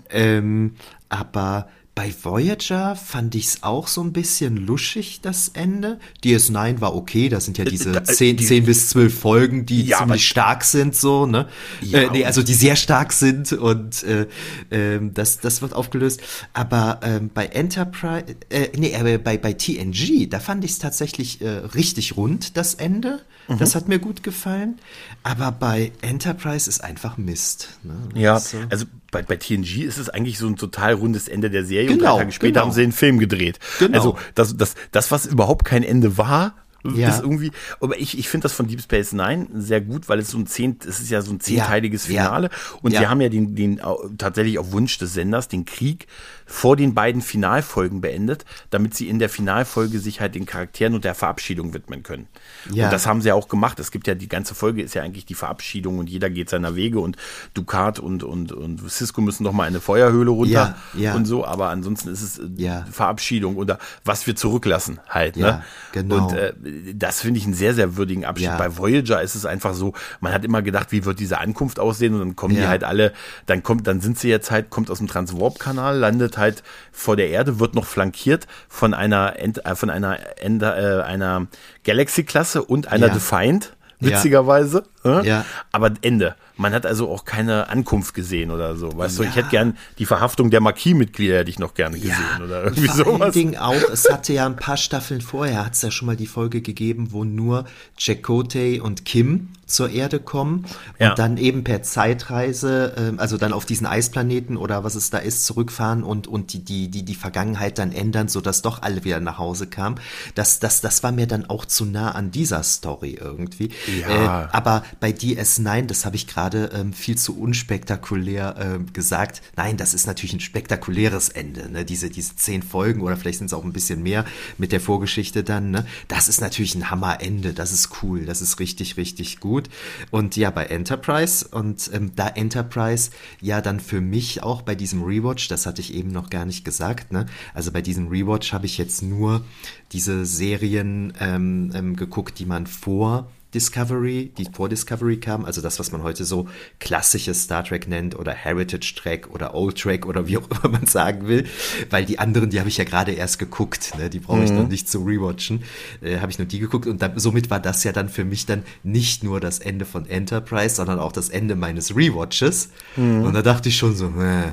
ähm, aber bei Voyager fand ich es auch so ein bisschen luschig, das Ende. DS9 war okay, das sind ja diese da- 10, die- 10 bis 12 Folgen, die Ja, ziemlich stark sind, so, ne? Ja, äh, nee, also die sehr stark sind und äh, ähm, das, das wird aufgelöst. Aber ähm, bei Enterprise, äh, nee, aber bei, bei TNG, da fand ich es tatsächlich äh, richtig rund, das Ende. Mhm. Das hat mir gut gefallen. Aber bei Enterprise ist einfach Mist. Ne? Ja, so- also bei, bei TNG ist es eigentlich so ein total rundes Ende der Serie und Genau, drei Tage später genau. haben sie den Film gedreht. Genau. Also das, das, das, was überhaupt kein Ende war, Ja. ist irgendwie, aber ich, ich finde das von Deep Space Nine sehr gut, weil es so ein zehn, es ist ja so ein zehnteiliges Ja. Finale und Ja. sie haben ja den, den tatsächlich auf Wunsch des Senders den Krieg vor den beiden Finalfolgen beendet, damit sie in der Finalfolge sich halt den Charakteren und der Verabschiedung widmen können. Ja. Und das haben sie ja auch gemacht. Es gibt ja die ganze Folge ist ja eigentlich die Verabschiedung und jeder geht seiner Wege und Ducat und und und Cisco müssen noch mal in eine Feuerhöhle runter Ja, ja. und so. Aber ansonsten ist es äh. Verabschiedung oder was wir zurücklassen halt. Ne? genau. Und äh, das finde ich einen sehr sehr würdigen Abschied. Bei Voyager ist es einfach so. Man hat immer gedacht, wie wird diese Ankunft aussehen und dann kommen die halt alle. Dann kommt, dann sind sie jetzt halt kommt aus dem Transwarp-Kanal, landet halt vor der Erde, wird noch flankiert von einer End, äh, von einer Ender, äh, einer Galaxy-Klasse und einer Ja. Defiant. Ja. Witzigerweise. Äh? Ja. Aber Ende. Man hat also auch keine Ankunft gesehen oder so. Weißt du, ich hätte gern die Verhaftung der Marquis-Mitglieder hätte ich noch gerne gesehen oder irgendwie und vor allen sowas. Dingen auch, es hatte ja ein paar Staffeln vorher, hat es ja schon mal die Folge gegeben, wo nur Chakotay und Kim zur Erde kommen Ja. und dann eben per Zeitreise, ähm, also dann auf diesen Eisplaneten oder was es da ist, zurückfahren und, und die, die, die, die Vergangenheit dann ändern, sodass doch alle wieder nach Hause kamen. Das, das, das war mir dann auch zu nah an dieser Story irgendwie. Ja. Äh, aber bei DS9, das habe ich gerade ähm, viel zu unspektakulär ähm, gesagt. Nein, das ist natürlich ein spektakuläres Ende. Ne? Diese, diese zehn Folgen oder vielleicht sind es auch ein bisschen mehr mit der Vorgeschichte dann. Ne? Das ist natürlich ein Hammerende. Das ist cool. Das ist richtig, richtig gut. Und ja, bei Enterprise und ähm, da Enterprise ja dann für mich auch bei diesem Rewatch, das hatte ich eben noch gar nicht gesagt, ne? Also bei diesem Rewatch habe ich jetzt nur diese Serien ähm, ähm, geguckt, die man vor Discovery, die vor Discovery kam, also das, was man heute so klassisches Star Trek nennt oder Heritage Track oder Old Track oder wie auch immer man sagen will, weil die anderen, die habe ich ja gerade erst geguckt, ne? die brauche ich noch nicht zu rewatchen, äh, habe ich nur die geguckt und dann, somit war das ja dann für mich dann nicht nur das Ende von Enterprise, sondern auch das Ende meines Rewatches und da dachte ich schon so, äh,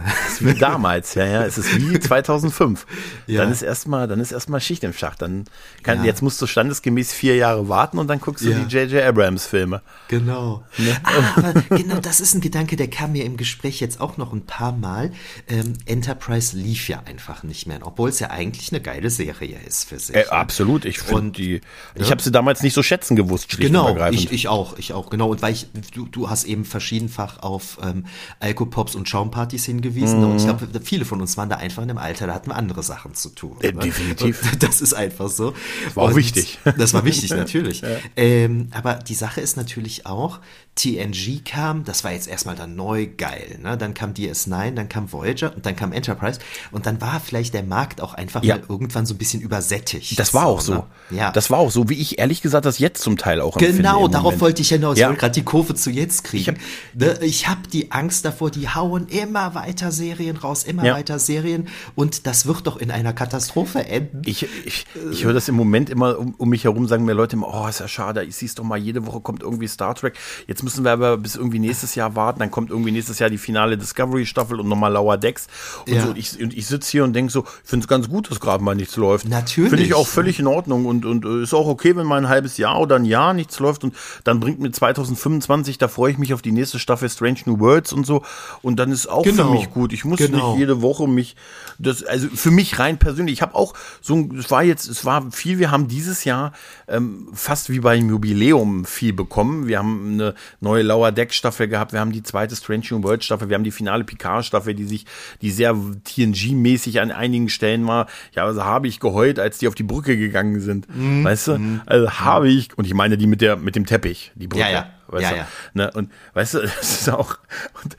wie damals, ja, ja. Es ist wie 2005. Ja. Dann ist erstmal, dann ist erstmal Schicht im Schacht. Dann kann, Ja. jetzt musst du standesgemäß vier Jahre warten und dann guckst du Ja. die J.J. Abrams Filme. Genau. Ah, aber genau, das ist ein Gedanke, der kam mir im Gespräch jetzt auch noch ein paar Mal. Ähm, Enterprise lief ja einfach nicht mehr, obwohl es ja eigentlich eine geile Serie ist für sich. Äh, absolut. Ich finde die, ich habe sie damals nicht so schätzen gewusst, schlicht Genau, ich, ich auch, ich auch, genau. Und weil ich, du, du hast eben verschiedenfach auf ähm, Alkopops und Schaumpartys hingewiesen. Und ich Mhm. glaube, viele von uns waren da einfach in einem Alter, da hatten wir andere Sachen zu tun. Äh, ne? definitiv. Und das ist einfach so. war auch wichtig. Das war wichtig, natürlich. ähm, aber die Sache ist natürlich auch, TNG kam, das war jetzt erstmal dann neu geil. Ne? Dann kam DS9, dann kam Voyager und dann kam Enterprise. Und dann war vielleicht der Markt auch einfach Ja. mal irgendwann so ein bisschen übersättigt. Das war auch so. Ne? Ja. Das war auch so, wie ich ehrlich gesagt das jetzt zum Teil auch empfinde Genau, darauf Moment. wollte ich hinaus. Ich Ja. wollte gerade die Kurve zu jetzt kriegen. Ich hab- Ne, habe die Angst davor, die hauen immer weiter Serien raus, immer Ja. weiter Serien und das wird doch in einer Katastrophe enden. Ich, ich, ich höre das im Moment immer um, um mich herum, sagen mir Leute immer, oh, ist ja schade, ich sieh's doch mal, jede Woche kommt irgendwie Star Trek. Jetzt müssen wir aber bis irgendwie nächstes Jahr warten, dann kommt irgendwie nächstes Jahr die finale Discovery-Staffel und nochmal Lower Decks. Und, Ja. so, und ich, und ich sitze hier und denke so, ich finde es ganz gut, dass gerade mal nichts läuft. Natürlich. Finde ich auch völlig in Ordnung und, und äh, ist auch okay, wenn mal ein halbes Jahr oder ein Jahr nichts läuft und dann bringt mir 2025, da freue ich mich auf die nächste Staffel Strange New Worlds und so und dann ist auch Genau. für mich gut. Ich muss Genau. nicht jede Woche mich, das, also für mich rein persönlich, ich habe auch so, ein- es war jetzt, es war viel, wir haben dieses Jahr ähm, fast wie beim Jubiläum viel bekommen. Wir haben eine neue Lower Deck Staffel gehabt, wir haben die zweite Strange New World Staffel, wir haben die finale Picard Staffel, die sich, die sehr TNG-mäßig an einigen Stellen war. Ja, also habe ich geheult, als die auf die Brücke gegangen sind. Mhm. Weißt du? Also habe ich, und ich meine die mit der, mit dem Teppich, die Brücke. Ja, ja. Weißt Ja, du? ja. Ne, und weißt du, das ist auch, und,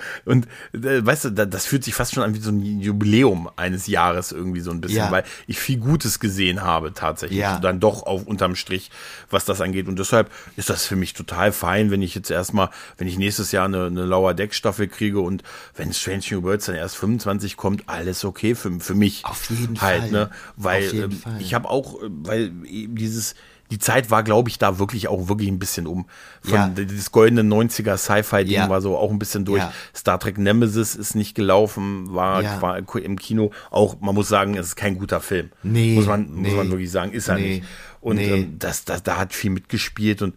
und äh, weißt du, da- das fühlt sich fast schon an wie so ein Jubiläum eines Jahres irgendwie so ein bisschen, Ja. weil ich viel Gutes gesehen habe tatsächlich. Ja. Dann doch auf unterm Strich, was das angeht. Und deshalb ist das für mich total fein, wenn ich jetzt erstmal, wenn ich nächstes Jahr eine, eine Lower Deck Staffel kriege und wenn Strange New Worlds dann erst 25 kommt, alles okay für, für mich. Auf jeden halt, Fall. Ne? Weil ähm, ich habe auch, äh, weil eben dieses, die Zeit war, glaube ich, da wirklich auch wirklich ein bisschen um. Von Ja. dieses goldene 90er Sci-Fi-Ding Ja. war so auch ein bisschen durch. Ja. Star Trek Nemesis ist nicht gelaufen, war, war im Kino auch, man muss sagen, es ist kein guter Film. Nee, Muss man, nee. muss man wirklich sagen, ist er Nee, nicht. Und nee. ähm, das, das, da hat viel mitgespielt und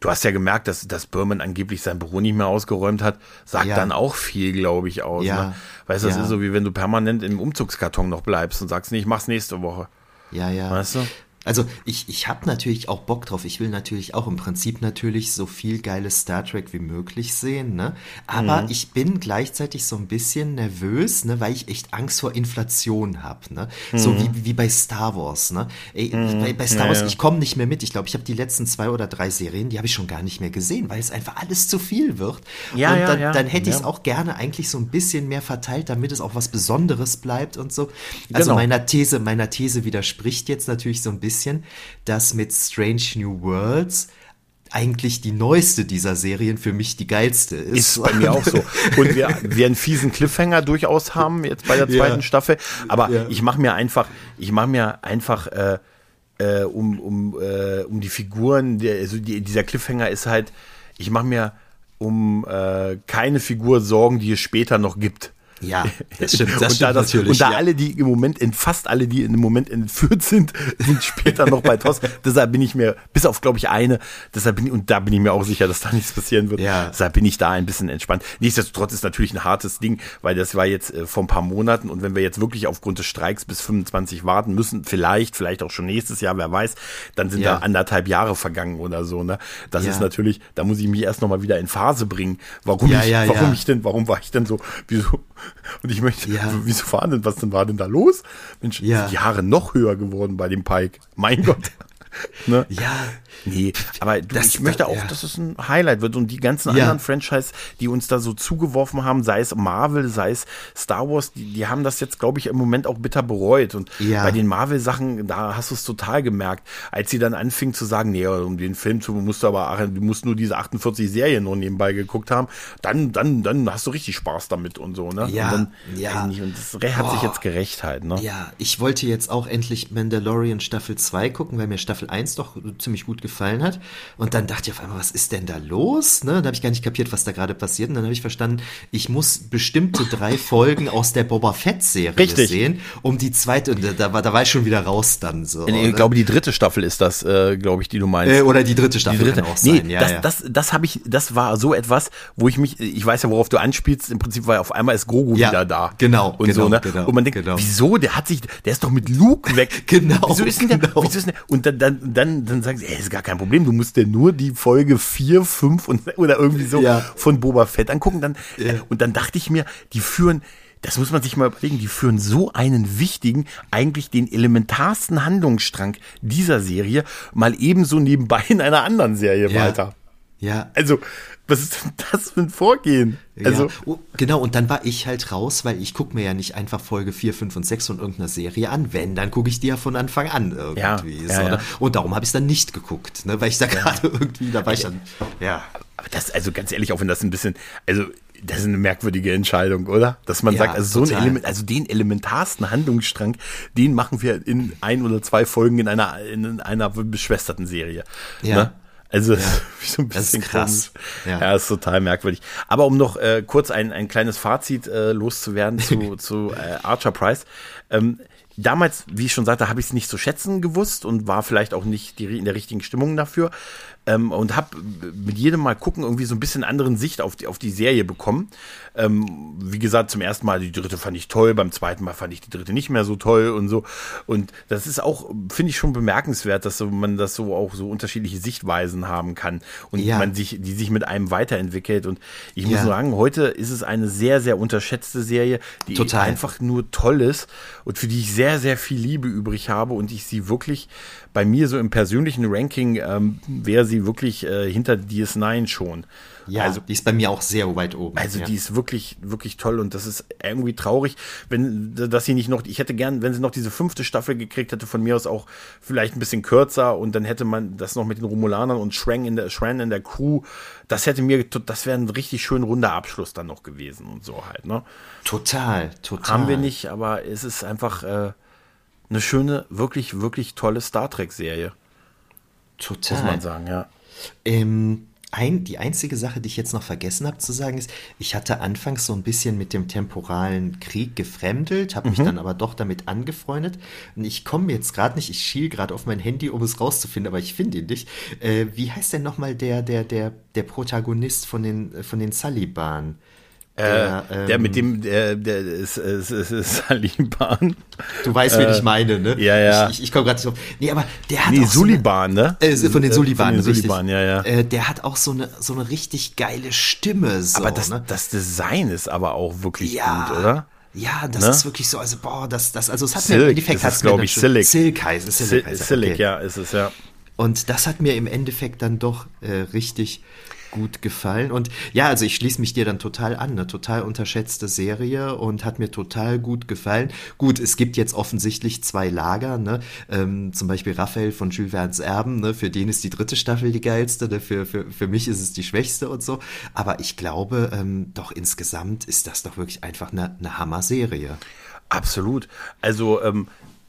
Du hast ja gemerkt, dass, dass Berman angeblich sein Büro nicht mehr ausgeräumt hat. Sagt Ja. dann auch viel, glaube ich, aus. Ja. Ne? Weißt du, das Ja. ist so, wie wenn du permanent im Umzugskarton noch bleibst und sagst, nee, ich mach's nächste Woche. Ja, ja. Weißt du? Also ich, ich habe natürlich auch Bock drauf. Ich will natürlich auch im Prinzip natürlich so viel geiles Star Trek wie möglich sehen, ne? Aber Mhm. ich bin gleichzeitig so ein bisschen nervös, ne, weil ich echt Angst vor Inflation habe, ne? So wie, wie bei Star Wars, ne? Ey, bei, bei Star Mhm. Ja, Wars, ja. ich komme nicht mehr mit. Ich glaube, ich habe die letzten zwei oder drei Serien, die habe ich schon gar nicht mehr gesehen, weil es einfach alles zu viel wird. Ja, und ja, dann, ja. dann hätte ich es auch gerne eigentlich so ein bisschen mehr verteilt, damit es auch was Besonderes bleibt und so. Also Genau. meiner These, meiner These widerspricht jetzt natürlich so ein bisschen, dass mit Strange New Worlds eigentlich die neueste dieser Serien für mich die geilste ist. Ist bei mir auch so. Und wir, wir einen fiesen Cliffhanger durchaus haben jetzt bei der Ja. zweiten Staffel. Aber Ja. ich mache mir einfach, ich mache mir einfach äh, äh, um, um, äh, um die Figuren, der, also die, dieser Cliffhanger ist halt, ich mache mir um äh, keine Figur Sorgen, die es später noch gibt. Ja, das stimmt, das und stimmt da, das, und da ja. alle, die im Moment, in, fast alle, die im Moment entführt sind, sind später noch bei TOS. Deshalb bin ich mir, bis auf, glaube ich, eine, deshalb bin ich, und da bin ich mir auch sicher, dass da nichts passieren wird. Ja. Deshalb bin ich da ein bisschen entspannt. Nichtsdestotrotz ist natürlich ein hartes Ding, weil das war jetzt äh, vor ein paar Monaten und wenn wir jetzt wirklich aufgrund des Streiks bis 25 warten müssen, vielleicht, vielleicht auch schon nächstes Jahr, wer weiß, dann sind Ja. da anderthalb Jahre vergangen oder so, ne? Das Ja. ist natürlich, da muss ich mich erst nochmal wieder in Phase bringen, warum ich, warum ich denn, warum war ich denn so, wieso, und ich möchte, Ja. wieso war denn, was denn war denn da los? Mensch, Ja. sind die Haare noch höher geworden bei dem Pike. Mein Gott. ne? Ja, Nee, aber du, Das- ich möchte auch, ja. dass es ein Highlight wird und die ganzen Ja. anderen Franchise, die uns da so zugeworfen haben, sei es Marvel, sei es Star Wars, die, die haben das jetzt, glaube ich, im Moment auch bitter bereut. Und Ja. bei den Marvel-Sachen, da hast du es total gemerkt, als sie dann anfingen zu sagen, nee, um den Film zu, musst du aber, ach, du musst nur diese 48 Serien nur nebenbei geguckt haben, dann, dann, dann hast du richtig Spaß damit und so, ne? Ja, und dann, ja. nicht, und das hat sich Boah. jetzt gerecht halt, ne? Ja, ich wollte jetzt auch endlich Mandalorian Staffel 2 gucken, weil mir Staffel 1 doch ziemlich gut gefallen hat. Und dann dachte ich auf einmal, was ist denn da los? Ne? Da habe ich gar nicht kapiert, was da gerade passiert. Und dann habe ich verstanden, ich muss bestimmte drei Folgen aus der Boba Fett-Serie sehen, um die zweite, und da, war, da war ich schon wieder raus dann so. Ich ne? glaube, die dritte Staffel ist das, äh, glaube ich, die du meinst. äh, oder die dritte Die Staffel dritte. kann auch nee, sein. Ja, das, ja. das, das habe ich, das war so etwas, wo ich mich, ich weiß ja, worauf du anspielst. Im Prinzip war auf einmal ist Grogu Ja, wieder da. genau, und genau, so, ne? genau, und man denkt, genau. wieso? Der hat sich, der ist doch mit Luke weg. Genau, Wieso ist denn der? genau. Wieso ist denn der? Und dann, dann, dann, dann sagen sie, ey, ist gar kein Problem. Du musst dir nur die Folge 4, 5 und, oder irgendwie so Ja. von Boba Fett angucken. Dann, Ja. und dann dachte ich mir, die führen, das muss man sich mal überlegen, die führen so einen wichtigen, eigentlich den elementarsten Handlungsstrang dieser Serie mal ebenso nebenbei in einer anderen Serie Ja. weiter. Ja. Also, was ist denn das für ein Vorgehen? Also, ja, oh, genau, und dann war ich halt raus, weil ich gucke mir ja nicht einfach Folge 4, 5 und 6 von irgendeiner Serie an. Wenn, dann gucke ich die ja von Anfang an irgendwie. Ja, ja, ne? Und darum habe ich es dann nicht geguckt, ne? weil ich da gerade irgendwie, da war ich dann, ja. aber das, also ganz ehrlich, auch wenn das ein bisschen, also, das ist eine merkwürdige Entscheidung, oder? Dass man Ja, sagt, also so ein. Element, also den elementarsten Handlungsstrang, den machen wir in ein oder zwei Folgen in einer, in einer beschwesterten Serie. Ja. Ne? Also, wie so ein bisschen krass. komisch. Ja. Ja. ist total merkwürdig. Aber um noch äh, kurz ein, ein kleines Fazit äh, loszuwerden zu, zu äh, Archer Price. Ähm, damals, wie ich schon sagte, habe ich es nicht zu schätzen gewusst und war vielleicht auch nicht die, in der richtigen Stimmung dafür. Ähm, und habe mit jedem Mal gucken irgendwie so ein bisschen anderen Sicht auf die, auf die Serie bekommen. Ähm, wie gesagt, zum ersten Mal die dritte fand ich toll, beim zweiten Mal fand ich die dritte nicht mehr so toll und so. Und das ist auch, finde ich schon bemerkenswert, dass so, man das so auch so unterschiedliche Sichtweisen haben kann und Ja. man sich, die sich mit einem weiterentwickelt. Und ich muss Ja. sagen, heute ist es eine sehr, sehr unterschätzte Serie, die Total. einfach nur toll ist und für die ich sehr, sehr viel Liebe übrig habe und ich sie wirklich bei mir so im persönlichen Ranking ähm, wäre sie wirklich äh, hinter DS9 schon. Ja, also die ist bei mir auch sehr weit oben. also ja. die ist wirklich, wirklich toll und das ist irgendwie traurig, wenn, dass sie nicht noch, ich hätte gern, wenn sie noch diese fünfte Staffel gekriegt hätte, von mir aus auch vielleicht ein bisschen kürzer und dann hätte man das noch mit den Romulanern und Shran in der, Shran in der Crew, das hätte mir, das wäre ein richtig schön runder Abschluss dann noch gewesen und so halt, ne? Total, total. Haben wir nicht, aber es ist einfach äh, eine schöne, wirklich, wirklich tolle Star Trek-Serie, Total. muss man sagen, ja. Ähm, ein, die einzige Sache, die ich jetzt noch vergessen habe zu sagen, ist, ich hatte anfangs so ein bisschen mit dem temporalen Krieg gefremdelt, habe mich Mhm. dann aber doch damit angefreundet. Und ich komme jetzt gerade nicht, ich schiel gerade auf mein Handy, um es rauszufinden, aber ich finde ihn nicht. Äh, wie heißt denn nochmal der, der, der, der Protagonist von den, von den Saliban? Der, ähm, der mit dem, der, der ist, ist, ist, ist Saliban. Du weißt, wen ich meine, ne? ja, ja. Ich, ich, ich komme gerade nicht drauf. Nee, aber der hat Nee, auch so eine- Suliban, ne? Äh, von den Äh, Suliban, Von den. Suliban, ja, ja. Äh, der hat auch so eine, so eine richtig geile Stimme. So, aber das, ne? das Design ist aber auch wirklich ja, gut, oder? Ja, das Ne? ist wirklich so, also boah, das, das, also es hat mir Silk im Endeffekt ist hat's es, mir glaub dann ich, Silk. Silk heißt es, Silk, heißt Silk, okay. ja, ist es, ja. Und das hat mir im Endeffekt dann doch äh, richtig gut gefallen. Und ja, also ich schließe mich dir dann total an. Eine total unterschätzte Serie und hat mir total gut gefallen. Gut, es gibt jetzt offensichtlich zwei Lager, ne? Ähm, zum Beispiel Raphael von Jules Verne's Erben, ne? Für den ist die dritte Staffel die geilste, ne? für, für, für mich ist es die schwächste und so. Aber ich glaube, ähm, doch insgesamt ist das doch wirklich einfach eine, eine Hammer-Serie. Absolut. Also, ähm,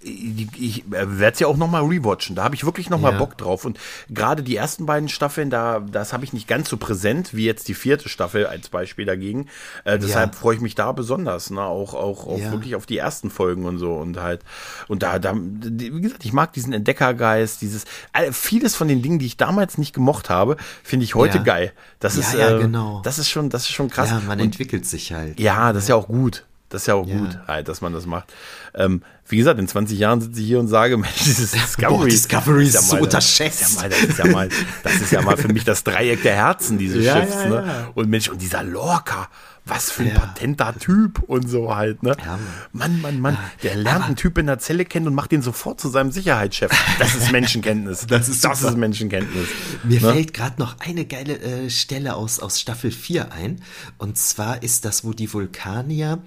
ich, ich werde es ja auch nochmal rewatchen. Da habe ich wirklich nochmal Ja. Bock drauf. Und gerade die ersten beiden Staffeln, da das habe ich nicht ganz so präsent wie jetzt die vierte Staffel als Beispiel dagegen. Äh, deshalb freue ich mich da besonders, ne? Auch, auch, auch Ja. wirklich auf die ersten Folgen und so. Und halt, und da, da, wie gesagt, ich mag diesen Entdeckergeist, dieses, vieles von den Dingen, die ich damals nicht gemocht habe, finde ich heute Ja. geil. Das Ja, ist, ja, äh, genau. das ist schon, das ist schon krass. Ja, man und, entwickelt sich halt. ja, das ist ja auch gut. Das ist ja auch Ja. gut, halt, dass man das macht. Ähm, wie gesagt, in 20 Jahren sitze ich hier und sage, Mensch, dieses Discovery. Boah, Discovery ist ja so unterschätzt. Das ist, ja mal, das, ist ja mal, das ist ja mal für mich das Dreieck der Herzen dieses Ja, Schiffs. ja, ne? Und Mensch, und dieser Lorca, was für ein Ja. patenter Typ und so halt. Ne? Ja, Mann, Mann, Mann, der lernt einen Typ in der Zelle kennen und macht den sofort zu seinem Sicherheitschef. Das ist Menschenkenntnis. Das ist das super. ist Menschenkenntnis. Mir Ne? fällt gerade noch eine geile äh, Stelle aus, aus Staffel 4 ein. Und zwar ist das, wo die Vulkanier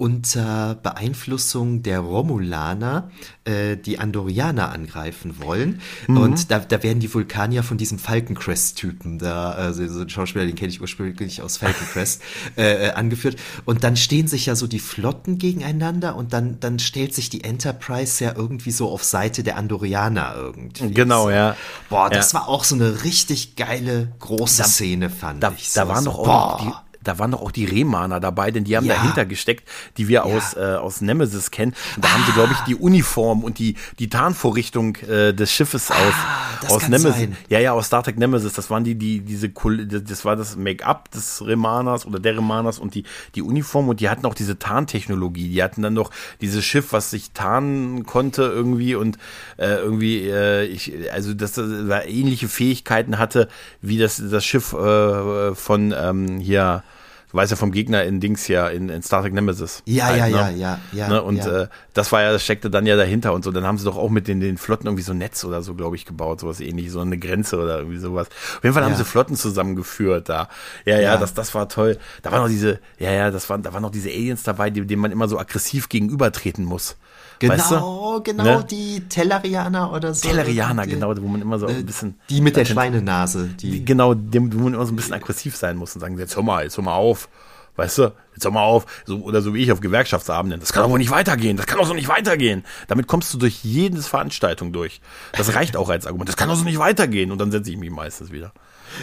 unter Beeinflussung der Romulaner äh, die Andorianer angreifen wollen. Mhm. Und da, da werden die Vulkanier von diesem Falcon Crest-Typen, da, also so ein Schauspieler, den kenne ich ursprünglich aus Falcon Crest, äh, äh, angeführt. Und dann stehen sich ja so die Flotten gegeneinander und dann, dann stellt sich die Enterprise ja irgendwie so auf Seite der Andorianer irgendwie. Genau, so. ja. Boah, das Ja. war auch so eine richtig geile, große Szene, fand Da, ich. da so, waren so, doch auch boah. noch die, da waren doch auch die Remaner dabei, denn die haben Ja. dahinter gesteckt, die wir aus, äh, aus Nemesis kennen. Und da haben sie, glaube ich, die Uniform und die, die Tarnvorrichtung äh, des Schiffes aus, Ah, aus Nemesis. sein. Ja, ja, aus Star Trek Nemesis. Das waren die, die, diese, das war das Make-up des Remaners oder der Remaners und die, die Uniform und die hatten auch diese Tarntechnologie. Die hatten dann noch dieses Schiff, was sich tarnen konnte irgendwie und äh, irgendwie, äh, ich, also dass das da ähnliche Fähigkeiten hatte wie das, das Schiff äh, von ähm, hier, du weißt ja vom Gegner in Dings hier, in, in Star Trek Nemesis. Ja, Halt, ja, ne? ja, ja, ja, Ne? Und ja. Äh, das war ja, das steckte dann ja dahinter und so. Dann haben sie doch auch mit den, den Flotten irgendwie so ein Netz oder so, glaube ich, gebaut, sowas ähnliches, so eine Grenze oder irgendwie sowas. Auf jeden Fall haben Ja. sie Flotten zusammengeführt da. Ja, ja, Ja. das, das war toll. Da waren noch diese, ja, ja, das waren, da waren noch diese Aliens dabei, die- denen man immer so aggressiv gegenübertreten muss. Genau, Weißt du? genau, Ne? die Tellerianer oder so. Tellerianer, Die- genau, wo man immer so ein bisschen. Die mit der Schweinenase. Die, genau, dem, wo man immer so ein bisschen aggressiv sein muss und sagen, jetzt hör mal, jetzt hör mal auf. Weißt du, jetzt hör mal auf. So, oder so wie ich auf Gewerkschaftsabenden. Das kann doch wohl nicht weitergehen. Das kann doch so nicht weitergehen. Damit kommst du durch jede Veranstaltung durch. Das reicht auch als Argument. Das kann doch so nicht weitergehen. Und dann setze ich mich meistens wieder.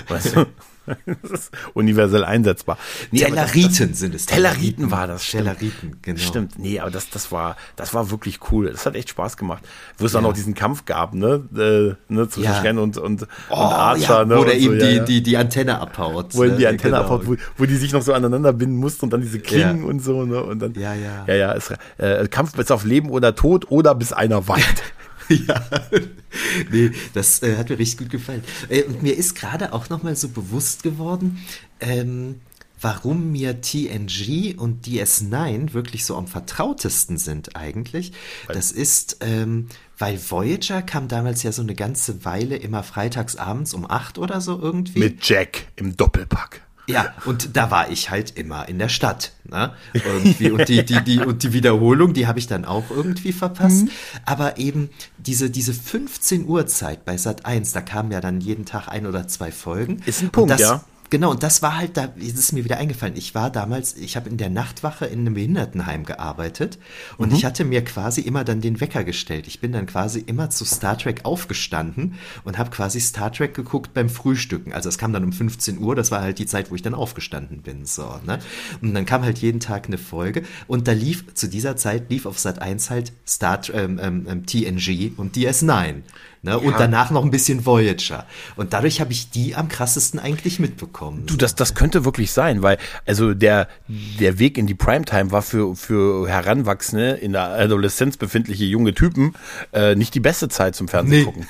Weißt du? Das ist universell einsetzbar. Nee, aber das- Telleriten sind es. Telleriten war das. Stimmt. Telleriten, genau. Stimmt, nee, aber das, das war, das war wirklich cool. Das hat echt Spaß gemacht. Wo es dann noch diesen Kampf gab, ne, äh, ne zwischen Ja. Shen und, und, Oh, und Archer, ja, ne. wo der und so, ja, die, ja. Die, die Antenne abhaut. wo ihm ne? die Antenne Genau. abhaut, wo, wo die sich noch so aneinander binden mussten und dann diese Klingen Ja. und so, ne, und dann, Ja, ja. ja, ja, es, äh, Kampf bis auf Leben oder Tod oder bis einer weint. Ja, nee, das äh, hat mir richtig gut gefallen. Äh, und mir ist gerade auch nochmal so bewusst geworden, ähm, warum mir TNG und DS9 wirklich so am vertrautesten sind eigentlich. Das ist, ähm, weil Voyager kam damals ja so eine ganze Weile immer freitags abends um 8 oder so irgendwie. Mit Jack im Doppelpack. Ja, und da war ich halt immer in der Stadt. Ne? Irgendwie. Und, die, die, die, und die Wiederholung, die habe ich dann auch irgendwie verpasst. Mhm. Aber eben diese, diese 15 Uhr Zeit bei Sat 1, da kamen ja dann jeden Tag ein oder zwei Folgen. Ist ein Punkt, das, ja. Genau, und das war halt, da jetzt ist mir wieder eingefallen. Ich war damals, ich habe in der Nachtwache in einem Behindertenheim gearbeitet und Mhm. ich hatte mir quasi immer dann den Wecker gestellt. Ich bin dann quasi immer zu Star Trek aufgestanden und habe quasi Star Trek geguckt beim Frühstücken. Also es kam dann um 15 Uhr, das war halt die Zeit, wo ich dann aufgestanden bin. So, ne? Und dann kam halt jeden Tag eine Folge und da lief, zu dieser Zeit lief auf Sat 1 halt Star ähm, ähm, ähm, TNG und DS9. Ne? Und danach noch ein bisschen Voyager. Und dadurch habe ich die am krassesten eigentlich mitbekommen. Du, das, das könnte wirklich sein, weil also der, der Weg in die Primetime war für, für Heranwachsende, in der Adoleszenz befindliche junge Typen äh, nicht die beste Zeit zum Fernsehen Nee, gucken.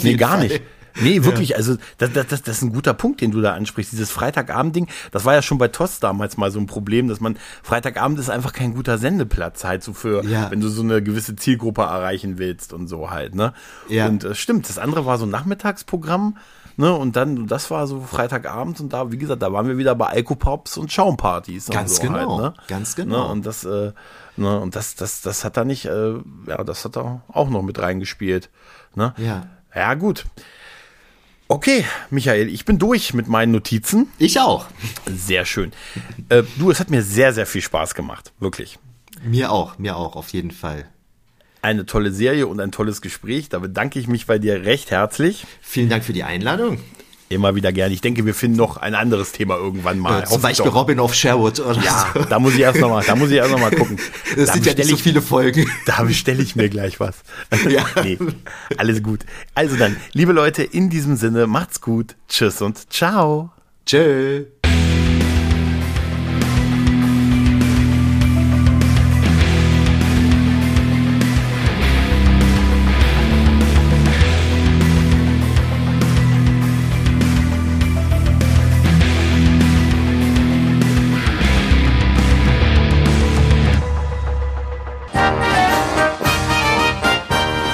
nee, gar Fall. nicht. Nee, wirklich, also das, das, das, das ist ein guter Punkt, den du da ansprichst. Dieses Freitagabend-Ding, das war ja schon bei TOS damals mal so ein Problem, dass man, Freitagabend ist einfach kein guter Sendeplatz halt so für, Ja. wenn du so eine gewisse Zielgruppe erreichen willst und so halt, ne? Ja. Und äh, stimmt, das andere war so ein Nachmittagsprogramm, ne? Und dann, das war so Freitagabend und da, wie gesagt, da waren wir wieder bei Alkopops und Schaumpartys. und Ganz so genau, halt, ne? ganz genau. Ne? Und das, äh, ne? Und das, das, das hat da nicht, äh, ja, das hat da auch noch mit reingespielt, ne? Ja. Ja, gut. Okay, Michael, ich bin durch mit meinen Notizen. Ich auch. Sehr schön. Äh, du, es hat mir sehr, sehr viel Spaß gemacht. Wirklich. Mir auch, mir auch, auf jeden Fall. eine tolle Serie und ein tolles Gespräch. Da bedanke ich mich bei dir recht herzlich. Vielen Dank für die Einladung. Immer wieder gerne. Ich denke, wir finden noch ein anderes Thema irgendwann mal. Äh, zum Beispiel doch. Robin of Sherwood oder Ja, so. da muss ich erst noch mal, da muss ich erst noch mal gucken. Es da sind ja nicht so viele Folgen. Da bestelle ich mir gleich was. Ja. nee, alles gut. Also dann, liebe Leute, in diesem Sinne, macht's gut. Tschüss und ciao. Tschö.